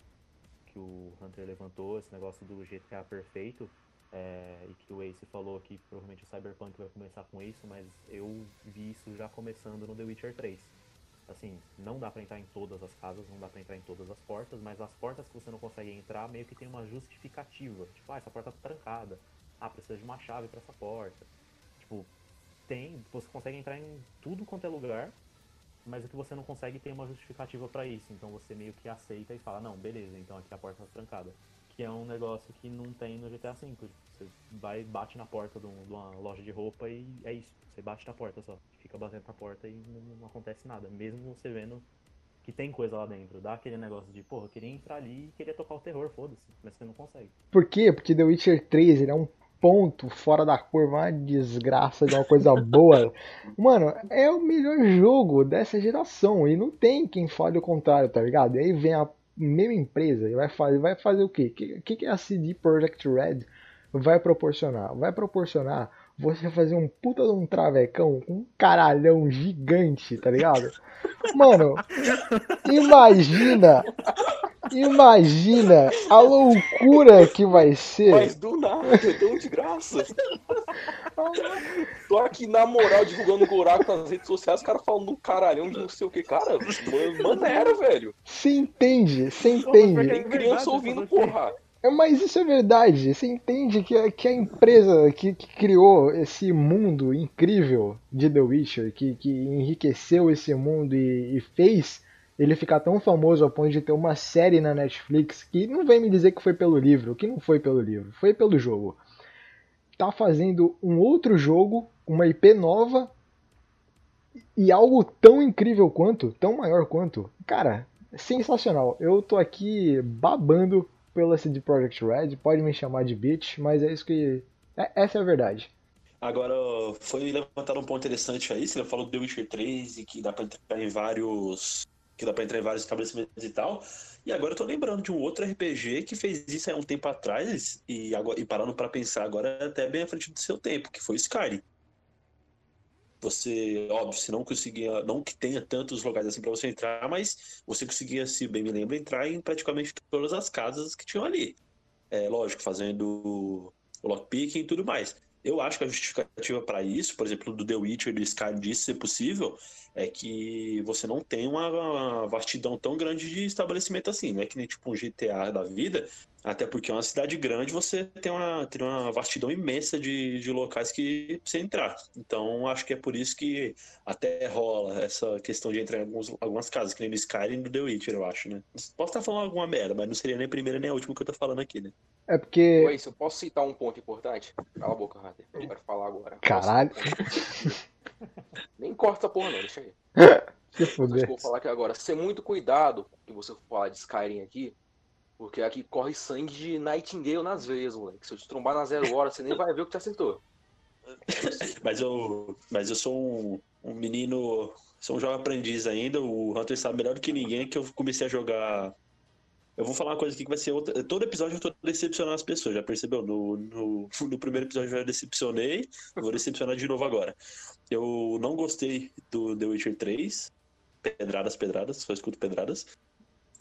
[SPEAKER 4] que o Hunter levantou, esse negócio do GTA perfeito, é, e que o Ace falou que provavelmente o Cyberpunk vai começar com isso, mas eu vi isso já começando no The Witcher 3. Assim, não dá para entrar em todas as casas, não dá para entrar em todas as portas, mas as portas que você não consegue entrar meio que tem uma justificativa. Tipo, ah, essa porta tá trancada. Ah, precisa de uma chave para essa porta. Tipo, tem, você consegue entrar em tudo quanto é lugar, mas o que você não consegue tem uma justificativa para isso. Então você meio que aceita e fala, não, beleza, então aqui a porta tá trancada que é um negócio que não tem no GTA V. Você vai, bate na porta de, uma loja de roupa e é isso. Você bate na porta só. Fica batendo na porta e não, não, acontece nada. Mesmo você vendo que tem coisa lá dentro. Dá aquele negócio de, porra, eu queria entrar ali e queria tocar o terror, foda-se. Mas você não consegue.
[SPEAKER 5] Por quê? Porque The Witcher 3 ele é um ponto fora da curva, uma desgraça de uma coisa boa. Mano, é o melhor jogo dessa geração. E não tem quem fale o contrário, tá ligado? E aí vem a mesma empresa vai fazer, vai fazer o quê? O que, que a CD Projekt Red vai proporcionar? Vai proporcionar você fazer um puta de um travecão com um caralhão gigante, tá ligado? Mano, imagina, imagina a loucura que vai ser.
[SPEAKER 2] Mas do nada, tão de graça.
[SPEAKER 3] Tô aqui na moral divulgando o Goraku nas redes sociais, os caras falando um caralhão de não sei o que. Cara, maneiro, velho.
[SPEAKER 5] Você entende, você entende.
[SPEAKER 3] Tem criança ouvindo, porra.
[SPEAKER 5] É, mas isso é verdade. Você entende que a, que a empresa que, que criou esse mundo incrível de The Witcher, que, que enriqueceu esse mundo e, e fez ele ficar tão famoso ao ponto de ter uma série na Netflix, que não vem me dizer que foi pelo livro, que não foi pelo livro, foi pelo jogo. Tá fazendo um outro jogo, uma IP nova e algo tão incrível quanto, tão maior quanto. Cara, sensacional. Eu tô aqui babando pela CD Projekt Red, pode me chamar de bitch, mas é isso que é, essa é a verdade.
[SPEAKER 2] Agora, foi levantado um ponto interessante aí, você falou do The Witcher 3 e que dá pra entrar em vários que dá pra entrar em vários estabelecimentos e tal. E agora eu tô lembrando de um outro RPG que fez isso há um tempo atrás, e, agora, e parando para pensar agora é até bem à frente do seu tempo, que foi Skyrim. Você, óbvio, se não conseguia, não que tenha tantos lugares assim para você entrar, mas você conseguia, se bem me lembro, entrar em praticamente todas as casas que tinham ali. É, lógico, fazendo o lockpicking e tudo mais. Eu acho que a justificativa para isso, por exemplo, do The Witcher e do Skyrim disso ser possível, é que você não tem uma vastidão tão grande de estabelecimento assim. Não é que nem tipo um GTA da vida, até porque é uma cidade grande, você tem uma, tem uma vastidão imensa de, de locais que você entrar. Então, acho que é por isso que até rola essa questão de entrar em alguns, algumas casas, que nem no Skyrim e no The Witcher, eu acho, né? Posso estar falando alguma merda, mas não seria nem a primeira nem a última que eu tô falando aqui, né?
[SPEAKER 5] É porque.
[SPEAKER 3] Oi, se eu posso citar um ponto importante? Cala a boca, Hunter. Eu quero falar agora.
[SPEAKER 5] Caralho.
[SPEAKER 3] Nem corta essa porra, não, deixa aí.
[SPEAKER 5] Se
[SPEAKER 3] Mas eu vou falar aqui agora. Ser muito cuidado que você for falar de Skyrim aqui, porque aqui corre sangue de Nightingale nas veias, moleque. Se eu te trombar na zero hora, você nem vai ver o que te acertou.
[SPEAKER 2] Mas eu, mas eu sou um, um menino, sou um jovem aprendiz ainda. O Hunter sabe melhor do que ninguém que eu comecei a jogar. Eu vou falar uma coisa aqui que vai ser outra. Todo episódio eu tô decepcionando as pessoas, já percebeu? No, no, no primeiro episódio eu já decepcionei, vou decepcionar de novo agora. Eu não gostei do The Witcher 3. Pedradas, pedradas, só escuto pedradas.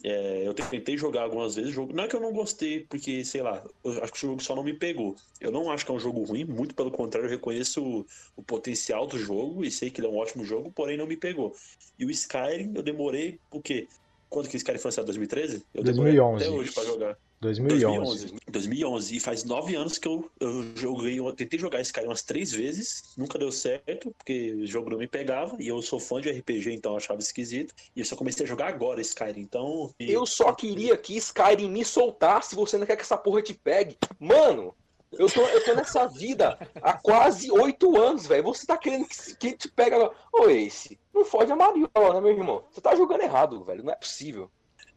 [SPEAKER 2] É, eu tentei jogar algumas vezes o jogo. Não é que eu não gostei, porque, sei lá, acho que o jogo só não me pegou. Eu não acho que é um jogo ruim, muito pelo contrário, eu reconheço o, o potencial do jogo e sei que ele é um ótimo jogo, porém não me pegou. E o Skyrim, eu demorei, o quê? Quando que o Skyrim foi lançado? 2013? Eu demorei
[SPEAKER 5] 2011.
[SPEAKER 2] até hoje pra jogar.
[SPEAKER 5] 2011.
[SPEAKER 2] 2011. 2011. E faz nove anos que eu, eu joguei, eu tentei jogar Skyrim umas três vezes, nunca deu certo, porque o jogo não me pegava, e eu sou fã de RPG, então eu achava esquisito. E eu só comecei a jogar agora Skyrim, então...
[SPEAKER 3] Eu só queria que Skyrim me soltasse se você não quer que essa porra te pegue. Mano, eu tô, eu tô nessa vida há quase oito anos, velho. Você tá querendo que, que te pegue agora. Ô, Ace, não fode a Mariola, né, meu irmão? Você tá jogando errado, velho. Não é possível.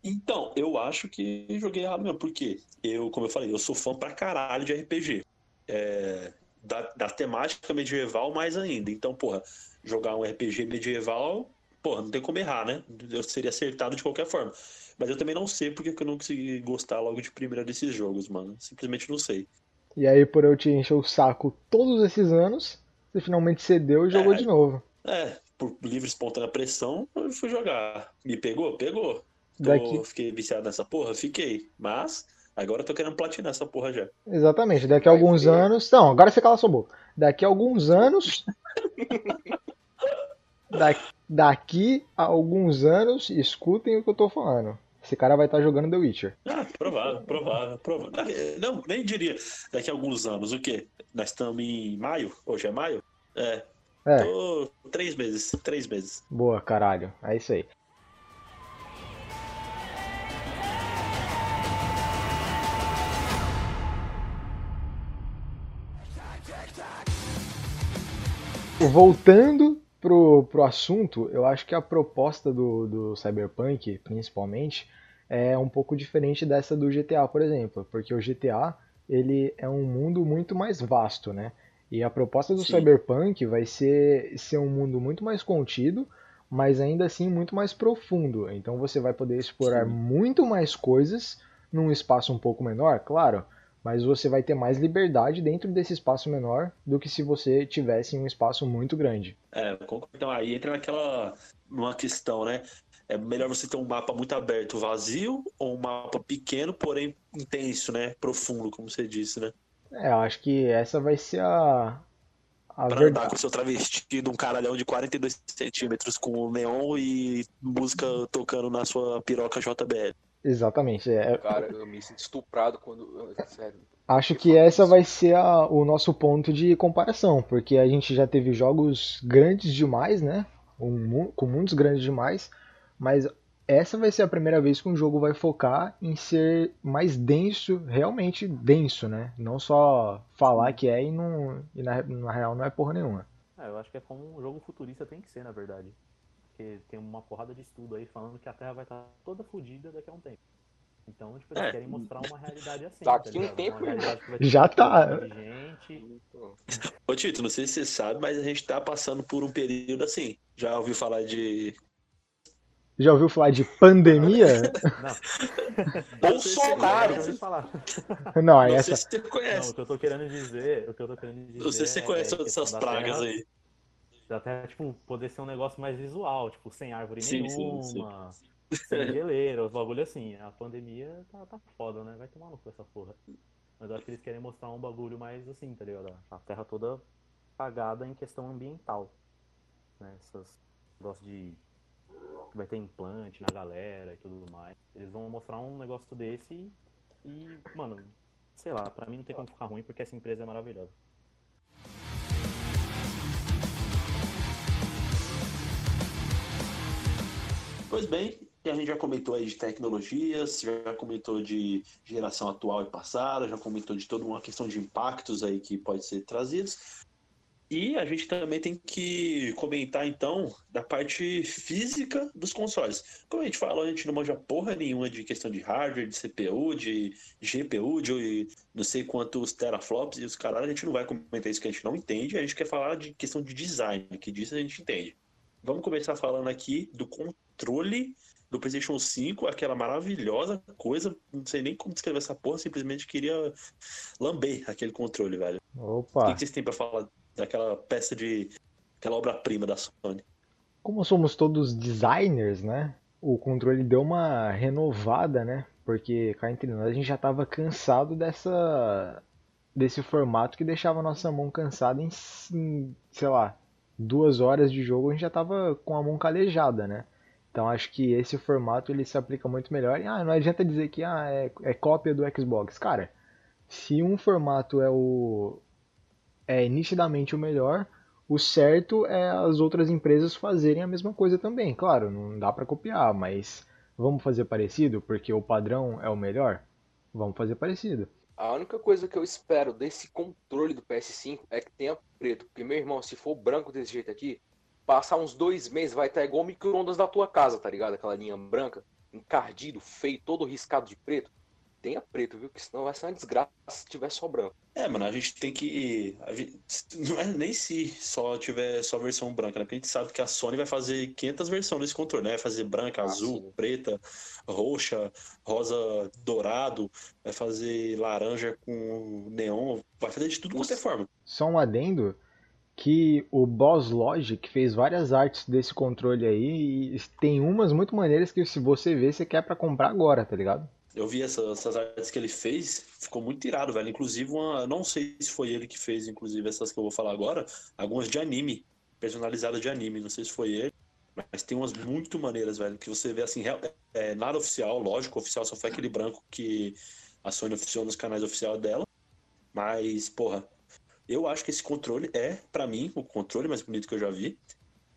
[SPEAKER 2] Então, eu acho que joguei errado mesmo, porque eu, como eu falei, eu sou fã pra caralho de RPG. É, da, da temática medieval mais ainda. Então, porra, jogar um RPG medieval, porra, não tem como errar, né? Eu seria acertado de qualquer forma. Mas eu também não sei porque que eu não consegui gostar logo de primeira desses jogos, mano. Simplesmente não sei.
[SPEAKER 5] E aí, por eu te encher o saco todos esses anos, você finalmente cedeu e jogou
[SPEAKER 2] É.
[SPEAKER 5] de novo.
[SPEAKER 2] É, por livre espontânea pressão, eu fui jogar. Me pegou? Pegou. Tô-
[SPEAKER 5] Daqui-
[SPEAKER 2] Fiquei viciado nessa porra? Fiquei. Mas agora eu tô querendo platinar essa porra já.
[SPEAKER 5] Exatamente. Daqui a alguns anos. Não, agora você cala sua boca. Daqui a alguns anos. da- Daqui a alguns anos, escutem o que eu tô falando. Esse cara vai estar jogando The Witcher.
[SPEAKER 2] Ah, provável, provável, provável. Não, nem diria. Daqui a alguns anos, o quê? Nós estamos em maio? Hoje é maio? É.
[SPEAKER 5] É,
[SPEAKER 2] Tô três meses, três meses.
[SPEAKER 5] boa, caralho. É isso aí. Voltando pro, pro assunto, eu acho que a proposta do, do Cyberpunk, principalmente, é um pouco diferente dessa do GTA, por exemplo, porque o GTA ele é um mundo muito mais vasto, né? E a proposta do
[SPEAKER 2] Sim.
[SPEAKER 5] Cyberpunk vai ser, ser um mundo muito mais contido, mas ainda assim muito mais profundo. Então você vai poder explorar
[SPEAKER 2] Sim.
[SPEAKER 5] muito mais coisas num espaço um pouco menor, claro, mas você vai ter mais liberdade dentro desse espaço menor do que se você tivesse um espaço muito grande.
[SPEAKER 2] É. Então aí entra naquela numa questão, né? É melhor você ter um mapa muito aberto, vazio, ou um mapa pequeno, porém intenso, né? Profundo, como você disse, né?
[SPEAKER 5] É, eu acho que essa vai ser a, A
[SPEAKER 2] pra
[SPEAKER 5] verdade-
[SPEAKER 2] andar com seu travesti de um caralhão de 42 centímetros com neon e música tocando na sua piroca JBL.
[SPEAKER 5] Exatamente. É,
[SPEAKER 3] Cara, eu me sinto estuprado quando. Sério.
[SPEAKER 5] Acho que essa vai ser a- o nosso ponto de comparação, porque a gente já teve jogos grandes demais, né? Um com mundos grandes demais, mas essa vai ser a primeira vez que um jogo vai focar em ser mais denso, realmente denso, né? Não só falar que é e, não, e na, na real não é porra nenhuma.
[SPEAKER 4] É, eu acho que é como um jogo futurista tem que ser, na verdade. Porque tem uma porrada de estudo aí falando que a Terra vai estar toda fodida daqui a um tempo. Então, tipo, eles
[SPEAKER 2] É.
[SPEAKER 4] querem mostrar uma realidade assim,
[SPEAKER 3] Daqui
[SPEAKER 4] tá
[SPEAKER 3] um
[SPEAKER 4] ligado?
[SPEAKER 3] tempo,
[SPEAKER 4] Uma realidade que vai ter
[SPEAKER 5] Já tá.
[SPEAKER 4] gente.
[SPEAKER 2] Ô Tito, não sei se você sabe, mas a gente tá passando por um período assim. Já ouviu falar de
[SPEAKER 5] Já ouviu falar de pandemia?
[SPEAKER 4] Não,
[SPEAKER 3] Bolsonaro!
[SPEAKER 5] Não, aí
[SPEAKER 2] Não
[SPEAKER 5] essa.
[SPEAKER 2] sei se você
[SPEAKER 4] Não,
[SPEAKER 2] conhece.
[SPEAKER 4] o que eu tô querendo dizer, o que eu tô querendo dizer
[SPEAKER 2] Não sei se você
[SPEAKER 4] é-
[SPEAKER 2] conhece
[SPEAKER 4] é
[SPEAKER 2] todas essas pragas
[SPEAKER 4] Terra-
[SPEAKER 2] aí.
[SPEAKER 4] Terra, tipo, poder ser um negócio mais visual, tipo, sem árvore
[SPEAKER 2] Sim, sim,
[SPEAKER 4] nenhuma, sem geleira, os bagulho assim. A pandemia tá, tá foda, né? Vai tomar no cu essa porra. Mas eu acho que eles querem mostrar um bagulho mais assim, tá ligado? A Terra toda cagada em questão ambiental. Né? Essas negócio de. que vai ter implante na galera e tudo mais. Eles vão mostrar um negócio desse e, e, mano, sei lá, pra mim não tem como ficar ruim porque essa empresa é maravilhosa.
[SPEAKER 2] Pois bem, a gente já comentou aí de tecnologias, já comentou de geração atual e passada, já comentou de toda uma questão de impactos aí que pode ser trazidos. E a gente também tem que comentar então da parte física dos consoles. Como a gente falou, a gente não manja porra nenhuma de questão de hardware, de CPU, de GPU, de não sei quantos teraflops e os caralho, a gente não vai comentar isso que a gente não entende, a gente quer falar de questão de design, que disso a gente entende. Vamos começar falando aqui do controle do PlayStation 5, aquela maravilhosa coisa. Não sei nem como descrever essa porra, simplesmente queria lamber aquele controle, velho. O
[SPEAKER 5] Opa!
[SPEAKER 2] que que vocês têm pra falar daquela peça de. aquela obra-prima da Sony?
[SPEAKER 5] Como somos todos designers, né? O controle deu uma renovada, né? Porque cá entre nós a gente já tava cansado dessa desse formato que deixava a nossa mão cansada em, em, sei lá, duas horas de jogo a gente já tava com a mão calejada, né? Então acho que esse formato ele se aplica muito melhor. E ah, não adianta dizer que ah, é, é cópia do Xbox. Cara, se um formato é o é nitidamente o melhor, o certo é as outras empresas fazerem a mesma coisa também. Claro, não dá pra copiar, mas vamos fazer parecido porque o padrão é o melhor? Vamos fazer parecido.
[SPEAKER 3] A única coisa que eu espero desse controle do PS5 é que tenha preto. Porque, meu irmão, se for branco desse jeito aqui, passar uns dois meses vai estar igual o micro-ondas da tua casa, tá ligado? Aquela linha branca, encardido, feio, todo riscado de preto. Tenha preto, viu? Que senão vai ser uma desgraça se tiver só branco.
[SPEAKER 2] É, mano, a gente tem que. a gente- não é nem se só tiver só versão branca, né? Porque a gente sabe que a Sony vai fazer 500 versões desse controle, né? Vai fazer branca,
[SPEAKER 3] Ah,
[SPEAKER 2] azul,
[SPEAKER 3] sim.
[SPEAKER 2] preta, roxa, rosa, dourado, vai fazer laranja com neon, vai fazer de tudo quanto é forma.
[SPEAKER 5] Só um adendo que o Boss Logic fez várias artes desse controle aí e tem umas muito maneiras que se você ver, você quer pra comprar agora, tá ligado?
[SPEAKER 2] Eu vi essa- essas artes que ele fez, ficou muito irado, velho. Inclusive, uma, não sei se foi ele que fez, inclusive, essas que eu vou falar agora, algumas de anime, personalizadas de anime. Não sei se foi ele, mas tem umas muito maneiras, velho, que você vê assim, é, nada oficial, lógico, oficial só foi aquele branco que a Sony oficiou nos canais oficiais dela. Mas, porra, eu acho que esse controle é, pra mim, o controle mais bonito que eu já vi.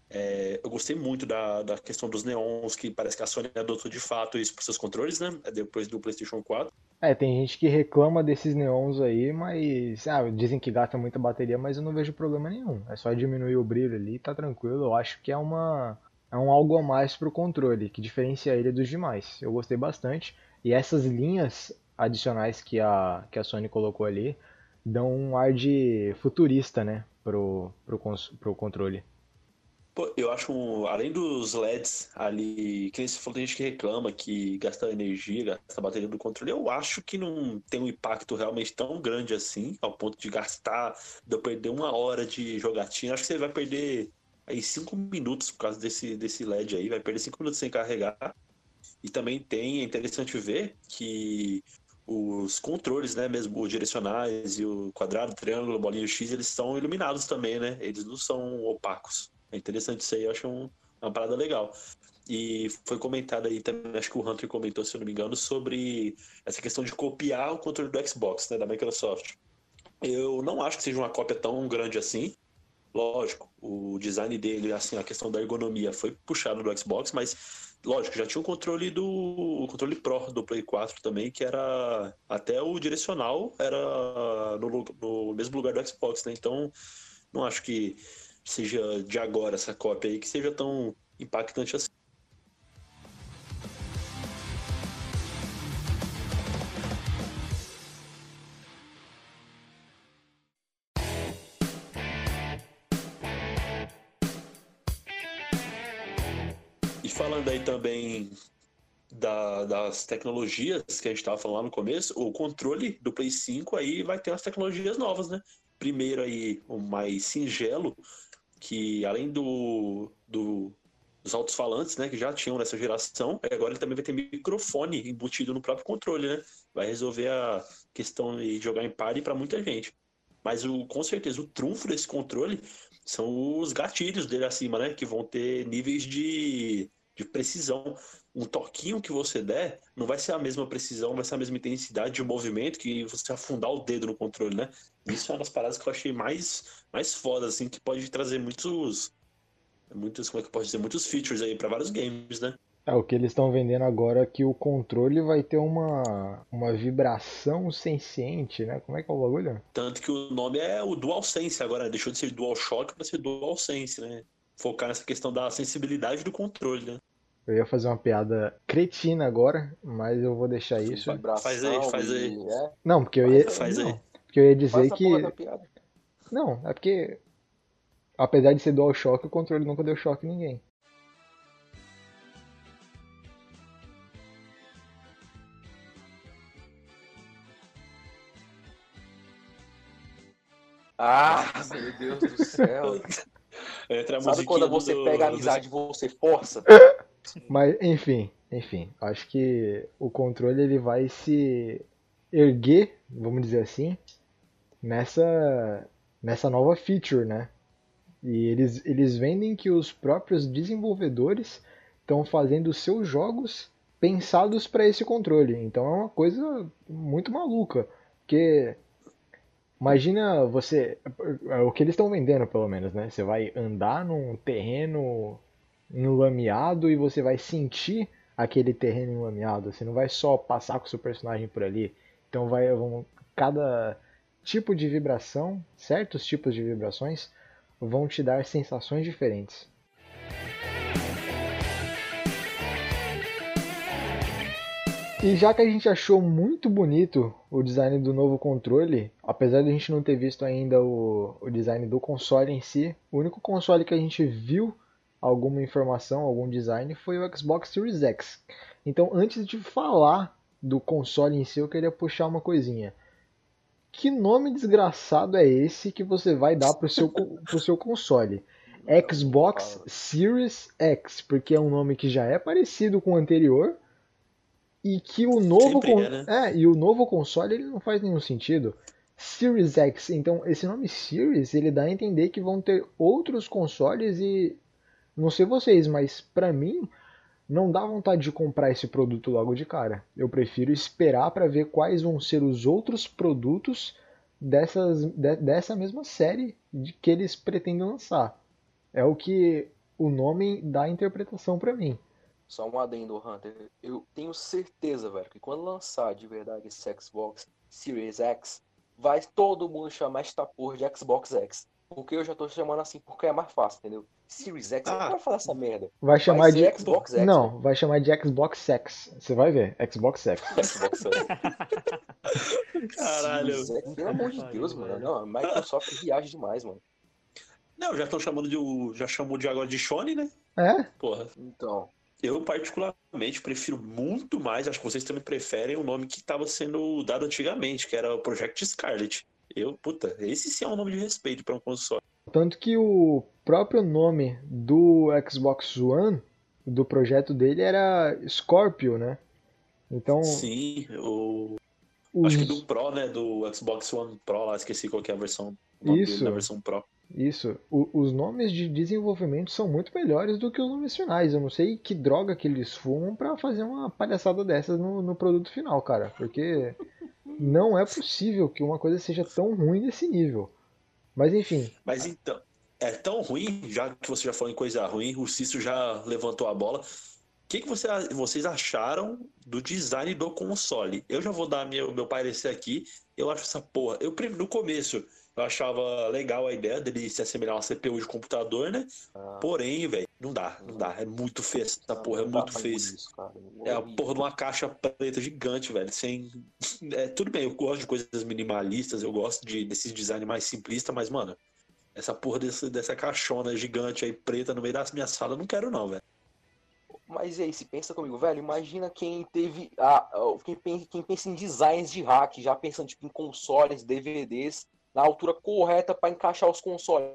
[SPEAKER 2] É, eu gostei muito da, da questão dos neons, que parece que a Sony adotou de fato isso para seus controles, né? Depois do PlayStation 4.
[SPEAKER 5] É, tem gente que reclama desses neons aí, mas ah, dizem que gasta muita bateria, mas eu não vejo problema nenhum. É só diminuir o brilho ali, tá tranquilo. Eu acho que é uma é um algo a mais pro controle, que diferencia ele dos demais. Eu gostei bastante. E essas linhas adicionais que a que a Sony colocou ali dão um ar de futurista, né, pro pro, pro controle.
[SPEAKER 2] Pô, eu acho, um- além dos LEDs ali, que nem você falou, tem gente que reclama que gasta energia, gasta bateria do controle. Eu acho que não tem um impacto realmente tão grande assim, ao ponto de gastar, de eu perder uma hora de jogatina. Acho que você vai perder aí cinco minutos por causa desse, desse LED aí, vai perder cinco minutos sem carregar. E também tem, é interessante ver que os controles, né, mesmo os direcionais e o quadrado, triângulo, bolinha X, eles são iluminados também, né? Eles não são opacos. É interessante isso aí, eu acho um, uma parada legal. E foi comentado aí também, acho que o Hunter comentou, se eu não me engano, sobre essa questão de copiar o controle do Xbox, né, da Microsoft. Eu não acho que seja uma cópia tão grande assim. Lógico, o design dele, assim, a questão da ergonomia foi puxado do Xbox, mas lógico, já tinha o controle do o controle Pro do Play 4 também, que era até o direcional era no, no mesmo lugar do Xbox, né? Então, não acho que seja de agora essa cópia aí que seja tão impactante assim. E falando aí também da- das tecnologias que a gente estava falando lá no começo, o controle do Play 5 aí vai ter umas tecnologias novas, né? Primeiro aí o mais singelo, que além do, do- dos altos-falantes, né, que já tinham nessa geração, agora ele também vai ter microfone embutido no próprio controle, né? Vai resolver a questão de jogar em party para muita gente. Mas o, com certeza o trunfo desse controle são os gatilhos dele acima, né? Que vão ter níveis de, de precisão. Um toquinho que você der não vai ser a mesma precisão, vai ser a mesma intensidade de movimento que você afundar o dedo no controle, né? Isso é uma das paradas que eu achei mais, mais foda, assim, que pode trazer muitos. Muitos, como é que eu posso dizer? Muitos features aí para vários games, né?
[SPEAKER 5] É, o que eles estão vendendo agora é que o controle vai ter uma, uma vibração senciente, né? Como é que é o bagulho?
[SPEAKER 2] Tanto que o nome é o DualSense agora, deixou de ser DualShock para ser DualSense, né? Focar nessa questão da sensibilidade do controle, né?
[SPEAKER 5] Eu ia fazer uma piada cretina agora, mas eu vou deixar isso.
[SPEAKER 3] Vibração
[SPEAKER 2] Faz aí, faz aí.
[SPEAKER 3] é,
[SPEAKER 5] Não, porque eu ia,
[SPEAKER 2] Faz aí.
[SPEAKER 5] Não, porque eu ia dizer que não, é porque apesar de ser DualShock, o controle nunca deu choque em ninguém.
[SPEAKER 3] Ah, meu Deus do céu.
[SPEAKER 2] Entra a
[SPEAKER 3] Sabe quando você
[SPEAKER 2] do-
[SPEAKER 3] pega a amizade e você força?
[SPEAKER 5] Mas enfim, enfim, acho que o controle ele vai se erguer, vamos dizer assim, nessa nessa nova feature, né? E eles eles vendem que os próprios desenvolvedores estão fazendo seus jogos pensados para esse controle. Então é uma coisa muito maluca, porque imagina você, é o que eles estão vendendo pelo menos, né? Você vai andar num terreno enlameado e você vai sentir aquele terreno enlameado. Você não vai só passar com o seu personagem por ali. Então vai vão, cada tipo de vibração, certos tipos de vibrações vão te dar sensações diferentes. E já que a gente achou muito bonito o design do novo controle, apesar de a gente não ter visto ainda o, o design do console em si, o único console que a gente viu alguma informação, algum design, foi o Xbox Series X. Então, antes de falar do console em si, eu queria puxar uma coisinha. Que nome desgraçado é esse que você vai dar pro seu, pro seu console? Xbox Series X, porque é um nome que já é parecido com o anterior e que o novo
[SPEAKER 2] Sempre
[SPEAKER 5] con-
[SPEAKER 2] é, né?
[SPEAKER 5] é, e o novo console ele não faz nenhum sentido. Series X, então esse nome Series ele dá a entender que vão ter outros consoles e não sei vocês, mas pra mim não dá vontade de comprar esse produto logo de cara. Eu prefiro esperar para ver quais vão ser os outros produtos dessas, de- dessa mesma série de que eles pretendem lançar. É o que o nome dá interpretação pra mim.
[SPEAKER 3] Só um adendo, Hunter. Eu tenho certeza, velho, que quando lançar de verdade esse Xbox Series X, vai todo mundo chamar esta porra de Xbox X. Porque eu já tô chamando assim porque é mais fácil, entendeu? Series X,
[SPEAKER 2] Ah.
[SPEAKER 3] não vai falar essa merda.
[SPEAKER 5] Vai chamar de
[SPEAKER 3] ser Xbox X.
[SPEAKER 5] Não, vai chamar de Xbox X. Você vai ver, Xbox X.
[SPEAKER 3] Xbox X.
[SPEAKER 2] Caralho.
[SPEAKER 3] Series X, pelo amor de Deus, mano. Não, a Microsoft viaja demais, mano.
[SPEAKER 2] Não, já estão chamando de. Já chamou de agora de Shone, né?
[SPEAKER 5] É?
[SPEAKER 2] Porra.
[SPEAKER 3] Então,
[SPEAKER 2] Eu, particularmente, prefiro muito mais, acho que vocês também preferem o nome que estava sendo dado antigamente, que era o Project Scarlet. Eu, puta, esse sim é um nome de respeito para um console.
[SPEAKER 5] Tanto que o próprio nome do Xbox One, do projeto dele, era Scorpio, né? Então,
[SPEAKER 2] Sim, o,
[SPEAKER 5] os...
[SPEAKER 2] Acho que do Pro, né? Do Xbox One Pro lá, esqueci qual que é a versão.
[SPEAKER 5] Isso.
[SPEAKER 2] Da versão Pro.
[SPEAKER 5] Isso. O, os nomes de desenvolvimento são muito melhores do que os nomes finais. Eu não sei que droga que eles fumam para fazer uma palhaçada dessas no, no produto final, cara. Porque não é possível que uma coisa seja tão ruim nesse nível. Mas enfim.
[SPEAKER 2] Mas então, é tão ruim, já que você já falou em coisa ruim, o Cício já levantou a bola. O que, que você, vocês acharam do design do console? Eu já vou dar meu, meu parecer aqui. Eu acho essa porra. Eu, no começo, eu achava legal a ideia dele se assemelhar a uma CPU de computador, né? Ah. Porém, velho, não dá, não dá. É muito feio essa porra, é muito feio. Isso, é a porra de uma caixa preta gigante, velho. Sem. É, tudo bem, eu gosto de coisas minimalistas, eu gosto de, desses design mais simplista, mas, mano, essa porra desse, dessa caixona gigante aí preta no meio da minha sala, eu não quero, não, velho.
[SPEAKER 3] Mas e aí, se pensa comigo, velho, imagina quem teve. A, quem, pensa, quem pensa em designs de hack, já pensando tipo, em consoles, DVDs na altura correta para encaixar os consoles.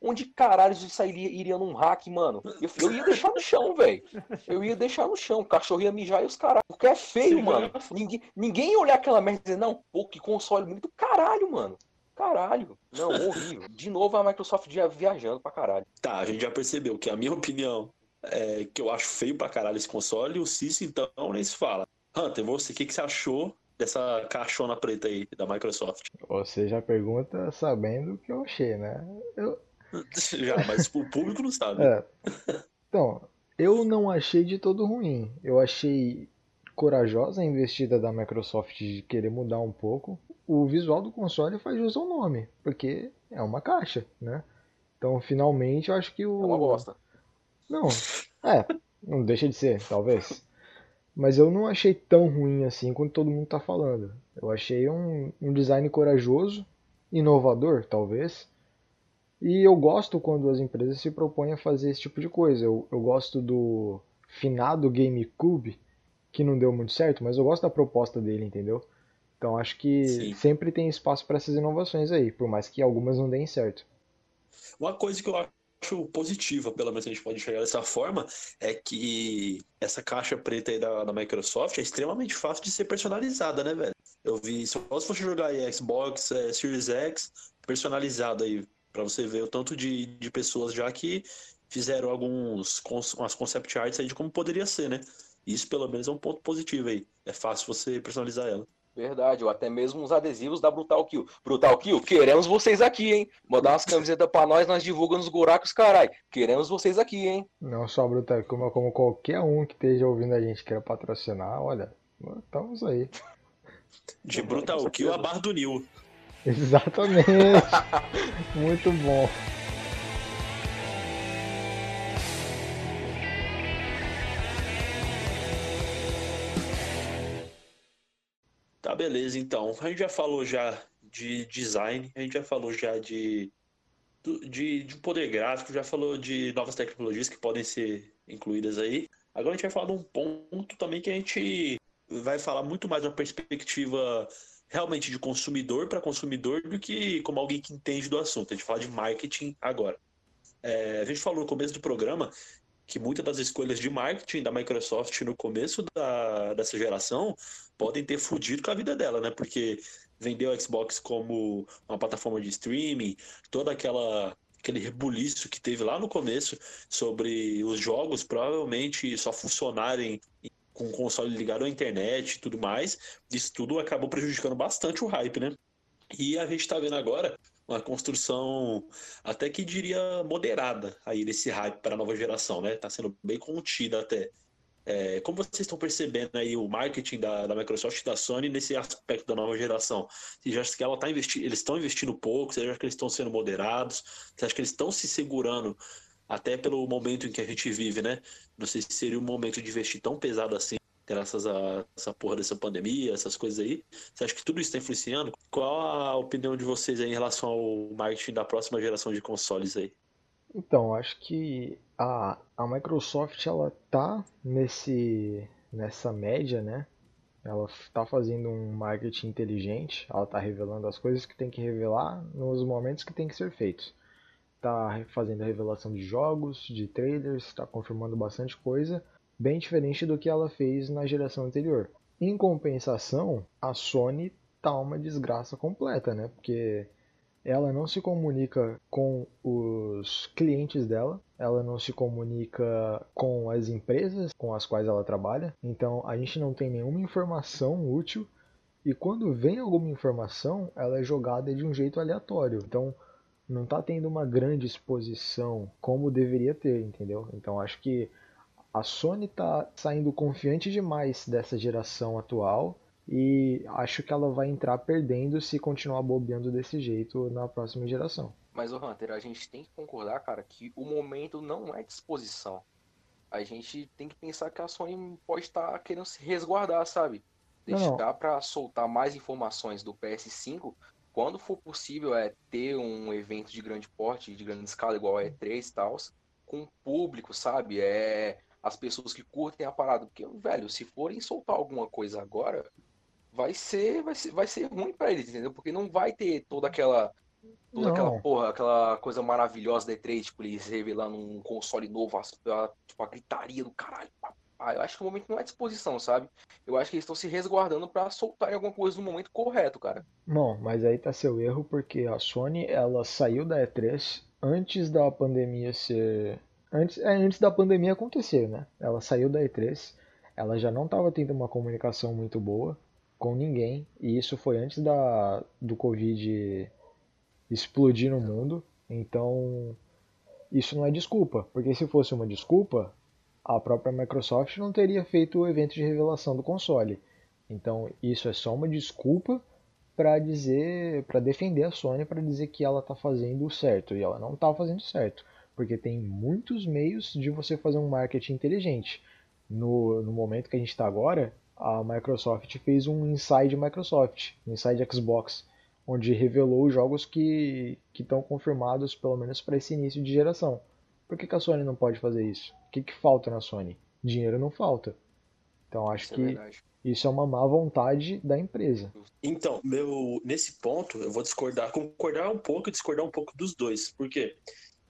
[SPEAKER 3] Onde caralho isso iria, iria num hack, mano? Eu, eu ia deixar no chão, velho. Eu ia deixar no chão. O cachorro ia mijar e os caras. Porque é feio, Sim, mano. Ninguém, ninguém ia olhar aquela merda e dizer, não, pô, que console muito caralho, mano. Caralho. Não, horrível. De novo a Microsoft já viajando pra caralho.
[SPEAKER 2] Tá, a gente já percebeu que a minha opinião é que eu acho feio pra caralho esse console. E o Cício, então, nem se fala. Hunter, você, o que, que você achou dessa caixona preta aí da Microsoft?
[SPEAKER 5] Você já pergunta sabendo o que eu achei, né? Eu...
[SPEAKER 2] já, mas o público não sabe.
[SPEAKER 5] É. Então, eu não achei de todo ruim. Eu achei corajosa a investida da Microsoft de querer mudar um pouco. O visual do console faz jus ao nome, porque é uma caixa, né? Então, finalmente, eu acho que o.
[SPEAKER 3] É uma bosta.
[SPEAKER 5] Não, é, não deixa de ser, talvez. Mas eu não achei tão ruim assim quanto todo mundo está falando. Eu achei um, um design corajoso, inovador, talvez. E eu gosto quando as empresas se propõem a fazer esse tipo de coisa. Eu, eu gosto do finado GameCube, que não deu muito certo, mas eu gosto da proposta dele, entendeu? Então acho que Sim. sempre tem espaço para essas inovações aí, por mais que algumas não deem certo.
[SPEAKER 2] Uma coisa que eu acho positiva, pelo menos a gente pode enxergar dessa forma, é que essa caixa preta aí da, da Microsoft é extremamente fácil de ser personalizada, né, velho? Eu vi, só se você jogar aí Xbox é, Series X personalizado aí, para você ver o tanto de, de pessoas já que fizeram alguns umas concept arts aí de como poderia ser, né? Isso pelo menos é um ponto positivo aí. É fácil você personalizar ela.
[SPEAKER 3] Verdade, ou até mesmo os adesivos da Brutal Kill. Brutal Kill, queremos vocês aqui, hein? Mandar umas camisetas pra nós, nós divulgamos os buracos, carai. Queremos vocês aqui, hein?
[SPEAKER 5] Não só Brutal Kill, mas como qualquer um que esteja ouvindo a gente queira patrocinar, olha, estamos aí.
[SPEAKER 2] De Brutal Kill a Barra do Nil.
[SPEAKER 5] Exatamente. Muito bom.
[SPEAKER 2] Beleza, então. A gente já falou já de design, a gente já falou já de, de, de poder gráfico, já falou de novas tecnologias que podem ser incluídas aí. Agora a gente vai falar de um ponto também que a gente vai falar muito mais uma perspectiva realmente de consumidor para consumidor do que como alguém que entende do assunto. A gente fala de marketing agora. É, a gente falou no começo do programa que muitas das escolhas de marketing da Microsoft no começo da, dessa geração podem ter fudido com a vida dela, né? Porque vendeu o Xbox como uma plataforma de streaming, toda aquela aquele rebuliço que teve lá no começo sobre os jogos provavelmente só funcionarem com o console ligado à internet e tudo mais, isso tudo acabou prejudicando bastante o hype, né? E a gente está vendo agora uma construção até que diria moderada aí desse hype para a nova geração, né? Tá sendo bem contida até. É, como vocês estão percebendo aí o marketing da, da Microsoft e da Sony nesse aspecto da nova geração? Você acha que ela tá investindo, eles estão investindo pouco? Você acha que eles estão sendo moderados? Você acha que eles estão se segurando até pelo momento em que a gente vive, né? Não sei se seria um momento de investir tão pesado assim, graças a essa porra dessa pandemia, essas coisas aí. Você acha que tudo isso está influenciando? Qual a opinião de vocês aí em relação ao marketing da próxima geração de consoles aí?
[SPEAKER 5] Então, acho que a, a Microsoft ela tá nesse nessa média, né? Ela está fazendo um marketing inteligente, ela está revelando as coisas que tem que revelar nos momentos que tem que ser feitos. Está fazendo a revelação de jogos, de trailers, está confirmando bastante coisa, bem diferente do que ela fez na geração anterior. Em compensação, a Sony tá uma desgraça completa, né? Porque ela não se comunica com os clientes dela, ela não se comunica com as empresas com as quais ela trabalha, então a gente não tem nenhuma informação útil e quando vem alguma informação, ela é jogada de um jeito aleatório. Então não está tendo uma grande exposição como deveria ter, entendeu? Então acho que a Sony está saindo confiante demais dessa geração atual e acho que ela vai entrar perdendo se continuar bobeando desse jeito na próxima geração.
[SPEAKER 3] Mas o Hunter, a gente tem que concordar, cara, que o momento não é disposição. A gente tem que pensar que a Sony pode estar querendo se resguardar, sabe? Deixar para soltar mais informações do PS5 quando for possível é ter um evento de grande porte, de grande escala, igual a E3 e tal, com o público, sabe? É as pessoas que curtem a parada. Porque, velho, se forem soltar alguma coisa agora, vai ser, vai ser, vai ser ruim para eles, entendeu? Porque não vai ter toda aquela toda não. aquela porra, aquela coisa maravilhosa da E3, tipo, eles revelando um console novo, a, tipo, a gritaria do caralho. Ah, eu acho que o momento não é disposição, sabe? Eu acho que eles estão se resguardando para soltar alguma coisa no momento correto, cara.
[SPEAKER 5] Bom, mas aí tá seu erro, porque a Sony, ela saiu da E3 antes da pandemia ser. Antes, é, antes da pandemia acontecer, né? Ela saiu da E3, ela já não estava tendo uma comunicação muito boa com ninguém, e isso foi antes da, do Covid explodir no mundo, então isso não é desculpa, porque se fosse uma desculpa, a própria Microsoft não teria feito o evento de revelação do console. Então isso é só uma desculpa para dizer, para defender a Sony, para dizer que ela está fazendo certo e ela não está fazendo certo, porque tem muitos meios de você fazer um marketing inteligente. No, no momento que a gente está agora, a Microsoft fez um Inside Microsoft, um Inside Xbox, onde revelou os jogos que estão confirmados, pelo menos para esse início de geração. Por que, que, a Sony não pode fazer isso? O que, que falta na Sony? Dinheiro não falta. Então acho isso é que é isso é uma má vontade da empresa.
[SPEAKER 2] Então, meu, nesse ponto, eu vou discordar, concordar um pouco e discordar um pouco dos dois. Por quê?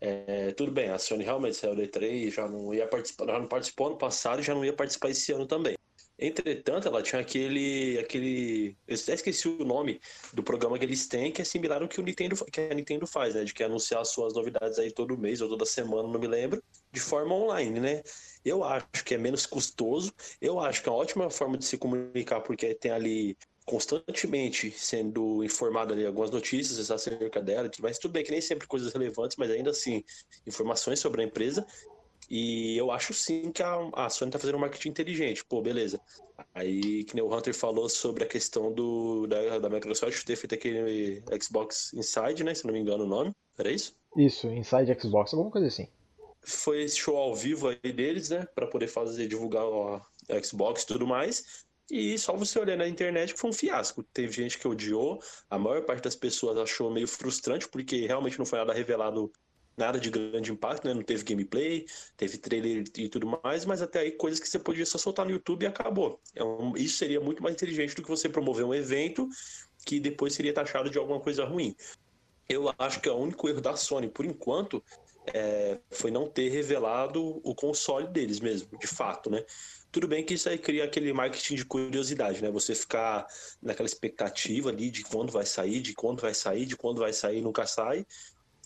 [SPEAKER 2] É, tudo bem, a Sony realmente saiu da E3, já não ia participar, já não participou ano passado e já não ia participar esse ano também. Entretanto, ela tinha aquele. aquele. Eu até esqueci o nome do programa que eles têm, que é similar ao que, o Nintendo, que a Nintendo faz, né? De que anunciar suas novidades aí todo mês ou toda semana, não me lembro, de forma online, né? Eu acho que é menos custoso, eu acho que é uma ótima forma de se comunicar, porque tem ali constantemente sendo informado ali algumas notícias acerca dela, mas tudo bem que nem sempre coisas relevantes, mas ainda assim informações sobre a empresa e eu acho sim que a, a Sony tá fazendo um marketing inteligente. Pô, beleza. Aí, que nem o Hunter falou sobre a questão do, da, da Microsoft ter feito aquele Xbox Inside, né? Se não me engano o nome. Era isso?
[SPEAKER 5] Isso, Inside Xbox, alguma coisa assim.
[SPEAKER 2] Foi esse show ao vivo aí deles, né? Pra poder fazer, divulgar a Xbox e tudo mais. E só você olhar na internet que foi um fiasco. Teve gente que odiou, a maior parte das pessoas achou meio frustrante, porque realmente não foi nada revelado nada de grande impacto, né? Não teve gameplay, teve trailer e tudo mais, mas até aí coisas que você podia só soltar no YouTube e acabou. É um, isso seria muito mais inteligente do que você promover um evento que depois seria taxado de alguma coisa ruim. Eu acho que é o único erro da Sony, por enquanto, é, foi não ter revelado o console deles mesmo, de fato, né? Tudo bem que isso aí cria aquele marketing de curiosidade, né? Você ficar naquela expectativa ali de quando vai sair, de quando vai sair, de quando vai sair, nunca sai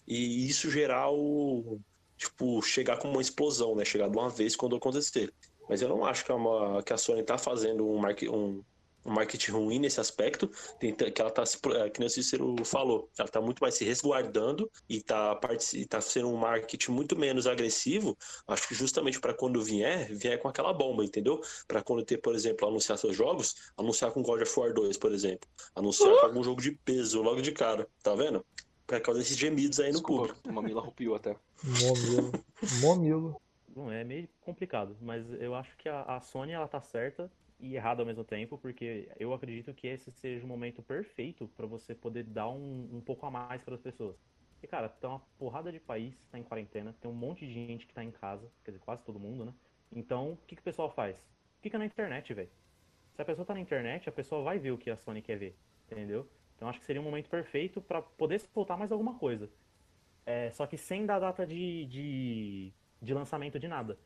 [SPEAKER 2] e isso gerar o. Tipo, chegar com uma explosão, né? Chegar de uma vez quando acontecer. Mas eu não acho que, é uma, que a Sony tá fazendo um, um, um marketing ruim nesse aspecto, que ela tá, é, que nem o Cícero falou, ela tá muito mais se resguardando e tá, e tá sendo um marketing muito menos agressivo, acho que justamente para quando vier, vier com aquela bomba, entendeu? Para quando ter, por exemplo, anunciar seus jogos, anunciar com God of War 2, por exemplo, anunciar uh! com algum jogo de peso logo de cara, tá vendo? Por causa desses gemidos aí no Desculpa, público.
[SPEAKER 3] O mamilo arrupiou até.
[SPEAKER 5] Momilo. Momilo.
[SPEAKER 4] Não, é meio complicado, mas eu acho que a, a Sony ela tá certa e errada ao mesmo tempo, porque eu acredito que esse seja o momento perfeito para você poder dar um, um pouco a mais para as pessoas. Porque, cara, tá uma porrada de país tá em quarentena, tem um monte de gente que tá em casa, quer dizer, quase todo mundo, né? Então, o que, que o pessoal faz? Fica na internet, velho. Se a pessoa tá na internet, a pessoa vai ver o que a Sony quer ver, entendeu? Então acho que seria um momento perfeito para poder soltar mais alguma coisa. É, só que sem dar data de, de, de, lançamento de nada.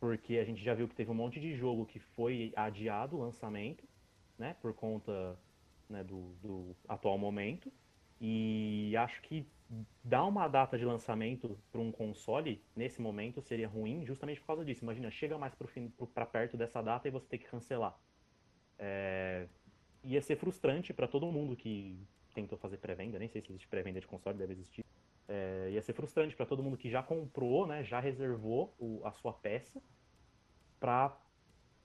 [SPEAKER 4] Porque a gente já viu que teve um monte de jogo que foi adiado o lançamento. né, por conta né, do, do atual momento. E acho que dar uma data de lançamento para um console nesse momento seria ruim, justamente por causa disso. Imagina, chega mais para perto dessa data e você tem que cancelar. É... Ia ser frustrante para todo mundo que tentou fazer pré-venda, nem sei se existe pré-venda de console, deve existir. É... Ia ser frustrante para todo mundo que já comprou, né, já reservou o, a sua peça, para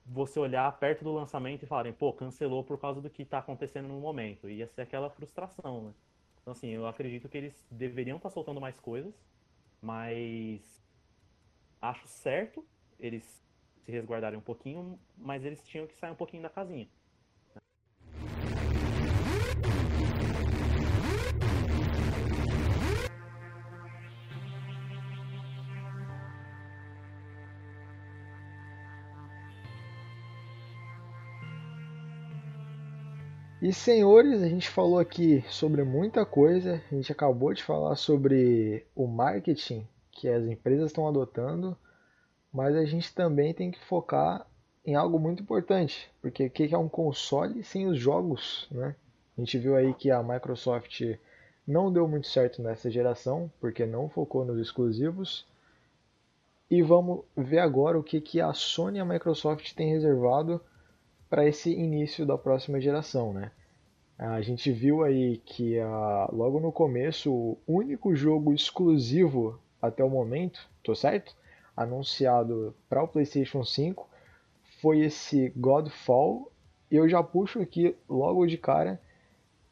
[SPEAKER 4] você olhar perto do lançamento e falarem, pô, cancelou por causa do que está acontecendo no momento. Ia ser aquela frustração, né? Então, assim, eu acredito que eles deveriam estar tá soltando mais coisas, mas acho certo eles se resguardarem um pouquinho, mas eles tinham que sair um pouquinho da casinha.
[SPEAKER 5] E senhores, a gente falou aqui sobre muita coisa, a gente acabou de falar sobre o marketing que as empresas estão adotando, mas a gente também tem que focar em algo muito importante, porque o que é um console sem os jogos, né? A gente viu aí que a Microsoft não deu muito certo nessa geração, porque não focou nos exclusivos. E vamos ver agora o que, que a Sony e a Microsoft têm reservado para esse início da próxima geração, né? A gente viu aí que uh, logo no começo o único jogo exclusivo até o momento, tô certo? Anunciado para o PlayStation 5 foi esse Godfall. E eu já puxo aqui logo de cara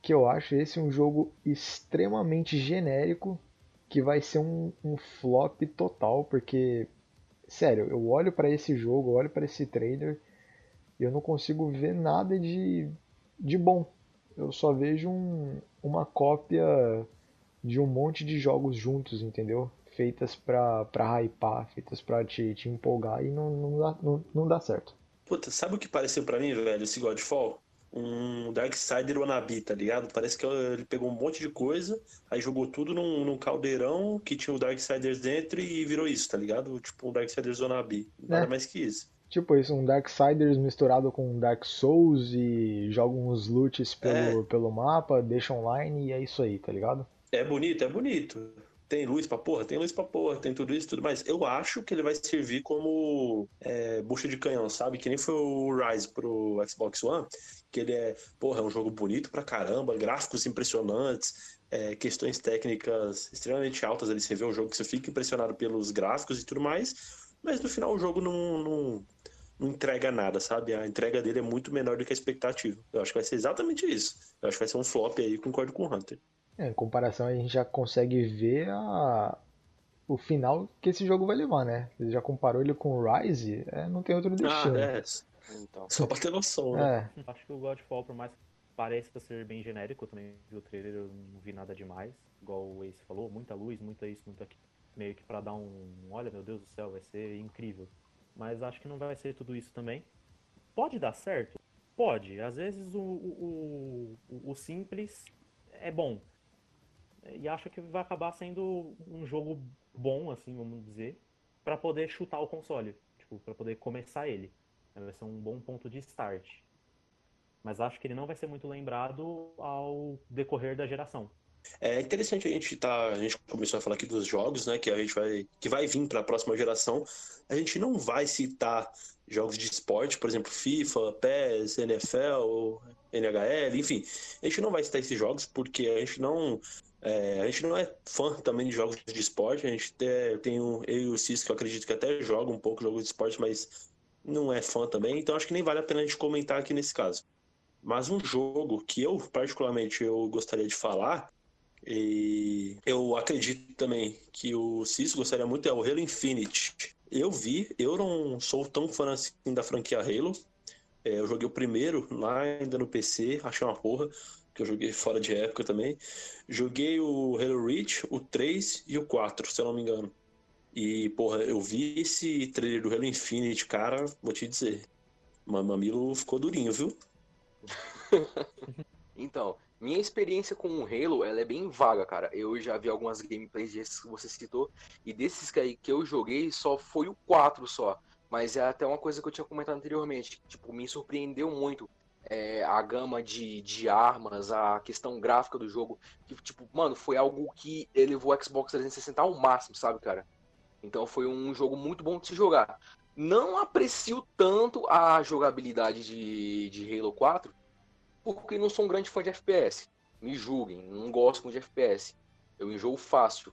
[SPEAKER 5] que eu acho esse um jogo extremamente genérico que vai ser um, um flop total, porque sério, eu olho para esse jogo, olho para esse trailer e eu não consigo ver nada de, de bom. Eu só vejo um, uma cópia de um monte de jogos juntos, entendeu? Feitas pra, pra hypar, feitas pra te, te empolgar e não, não, dá, não, não dá certo.
[SPEAKER 2] Puta, sabe o que pareceu pra mim, velho, esse Godfall? Um Darksider wannabe, tá ligado? Parece que ele pegou um monte de coisa, aí jogou tudo num, num caldeirão que tinha o Darksiders dentro e virou isso, tá ligado? Tipo um Darksiders wannabe. Nada é. mais que isso.
[SPEAKER 5] Tipo isso, um Darksiders misturado com Dark Souls e joga uns loots pelo, é. pelo mapa, deixa online e é isso aí, tá ligado?
[SPEAKER 2] É bonito, é bonito. Tem luz pra porra, tem luz pra porra, tem tudo isso tudo mais. Eu acho que ele vai servir como é, bucha de canhão, sabe? Que nem foi o Rise pro Xbox One, que ele é, porra, é um jogo bonito pra caramba, gráficos impressionantes, é, questões técnicas extremamente altas ali. Você vê um jogo que você fica impressionado pelos gráficos e tudo mais, mas no final o jogo não, não, não entrega nada, sabe? A entrega dele é muito menor do que a expectativa. Eu acho que vai ser exatamente isso. Eu acho que vai ser um flop aí, concordo com o Hunter.
[SPEAKER 5] É, em comparação, a gente já consegue ver a... o final que esse jogo vai levar, né? Ele já comparou ele com o Rise, é, não tem outro destino. Ah, é.
[SPEAKER 2] Então. Só pra ter noção, né?
[SPEAKER 4] É. Acho que o Godfall, por mais que pareça ser bem genérico, eu também vi o trailer, eu não vi nada demais. Igual o Ace falou, muita luz, muita isso, muito aquilo. Meio que pra dar um. Olha, meu Deus do céu, vai ser incrível mas acho que não vai ser tudo isso também. Pode dar certo? Pode. Às vezes o, o, o, o simples é bom. E acho que vai acabar sendo um jogo bom, assim, vamos dizer, para poder chutar o console. Tipo, para poder começar ele. Vai ser um bom ponto de start. Mas acho que ele não vai ser muito lembrado ao decorrer da geração.
[SPEAKER 2] É interessante a gente tá, a gente começou a falar aqui dos jogos, né, que a gente vai que vai vir para a próxima geração. A gente não vai citar jogos de esporte, por exemplo, FIFA, PES, NFL, NHL, enfim. A gente não vai citar esses jogos porque a gente não é, a gente não é fã também de jogos de esporte. A gente tem, tem um, eu e o Cis que eu acredito que até joga um pouco jogos de esporte, mas não é fã também. Então acho que nem vale a pena a gente comentar aqui nesse caso. Mas um jogo que eu particularmente eu gostaria de falar e eu acredito também que o Cício gostaria muito é o Halo Infinite. Eu vi, eu não sou tão fã assim da franquia Halo. É, eu joguei o primeiro lá ainda no PC, achei uma porra, que eu joguei fora de época também. Joguei o Halo Reach, o 3 e o 4, se eu não me engano. E, porra, eu vi esse trailer do Halo Infinite, cara, vou te dizer. Mamilo ficou durinho, viu?
[SPEAKER 3] então, minha experiência com o Halo, ela é bem vaga, cara. Eu já vi algumas gameplays desses que você citou, e desses que, que eu joguei, só foi o 4 só. Mas é até uma coisa que eu tinha comentado anteriormente, tipo, me surpreendeu muito é, a gama de, de armas, a questão gráfica do jogo, que, tipo, mano, foi algo que elevou o Xbox 360 ao máximo, sabe, cara? Então foi um jogo muito bom de se jogar. Não aprecio tanto a jogabilidade de, de Halo 4, porque não sou um grande fã de FPS. Me julguem, não gosto muito de FPS. Eu enjoo fácil.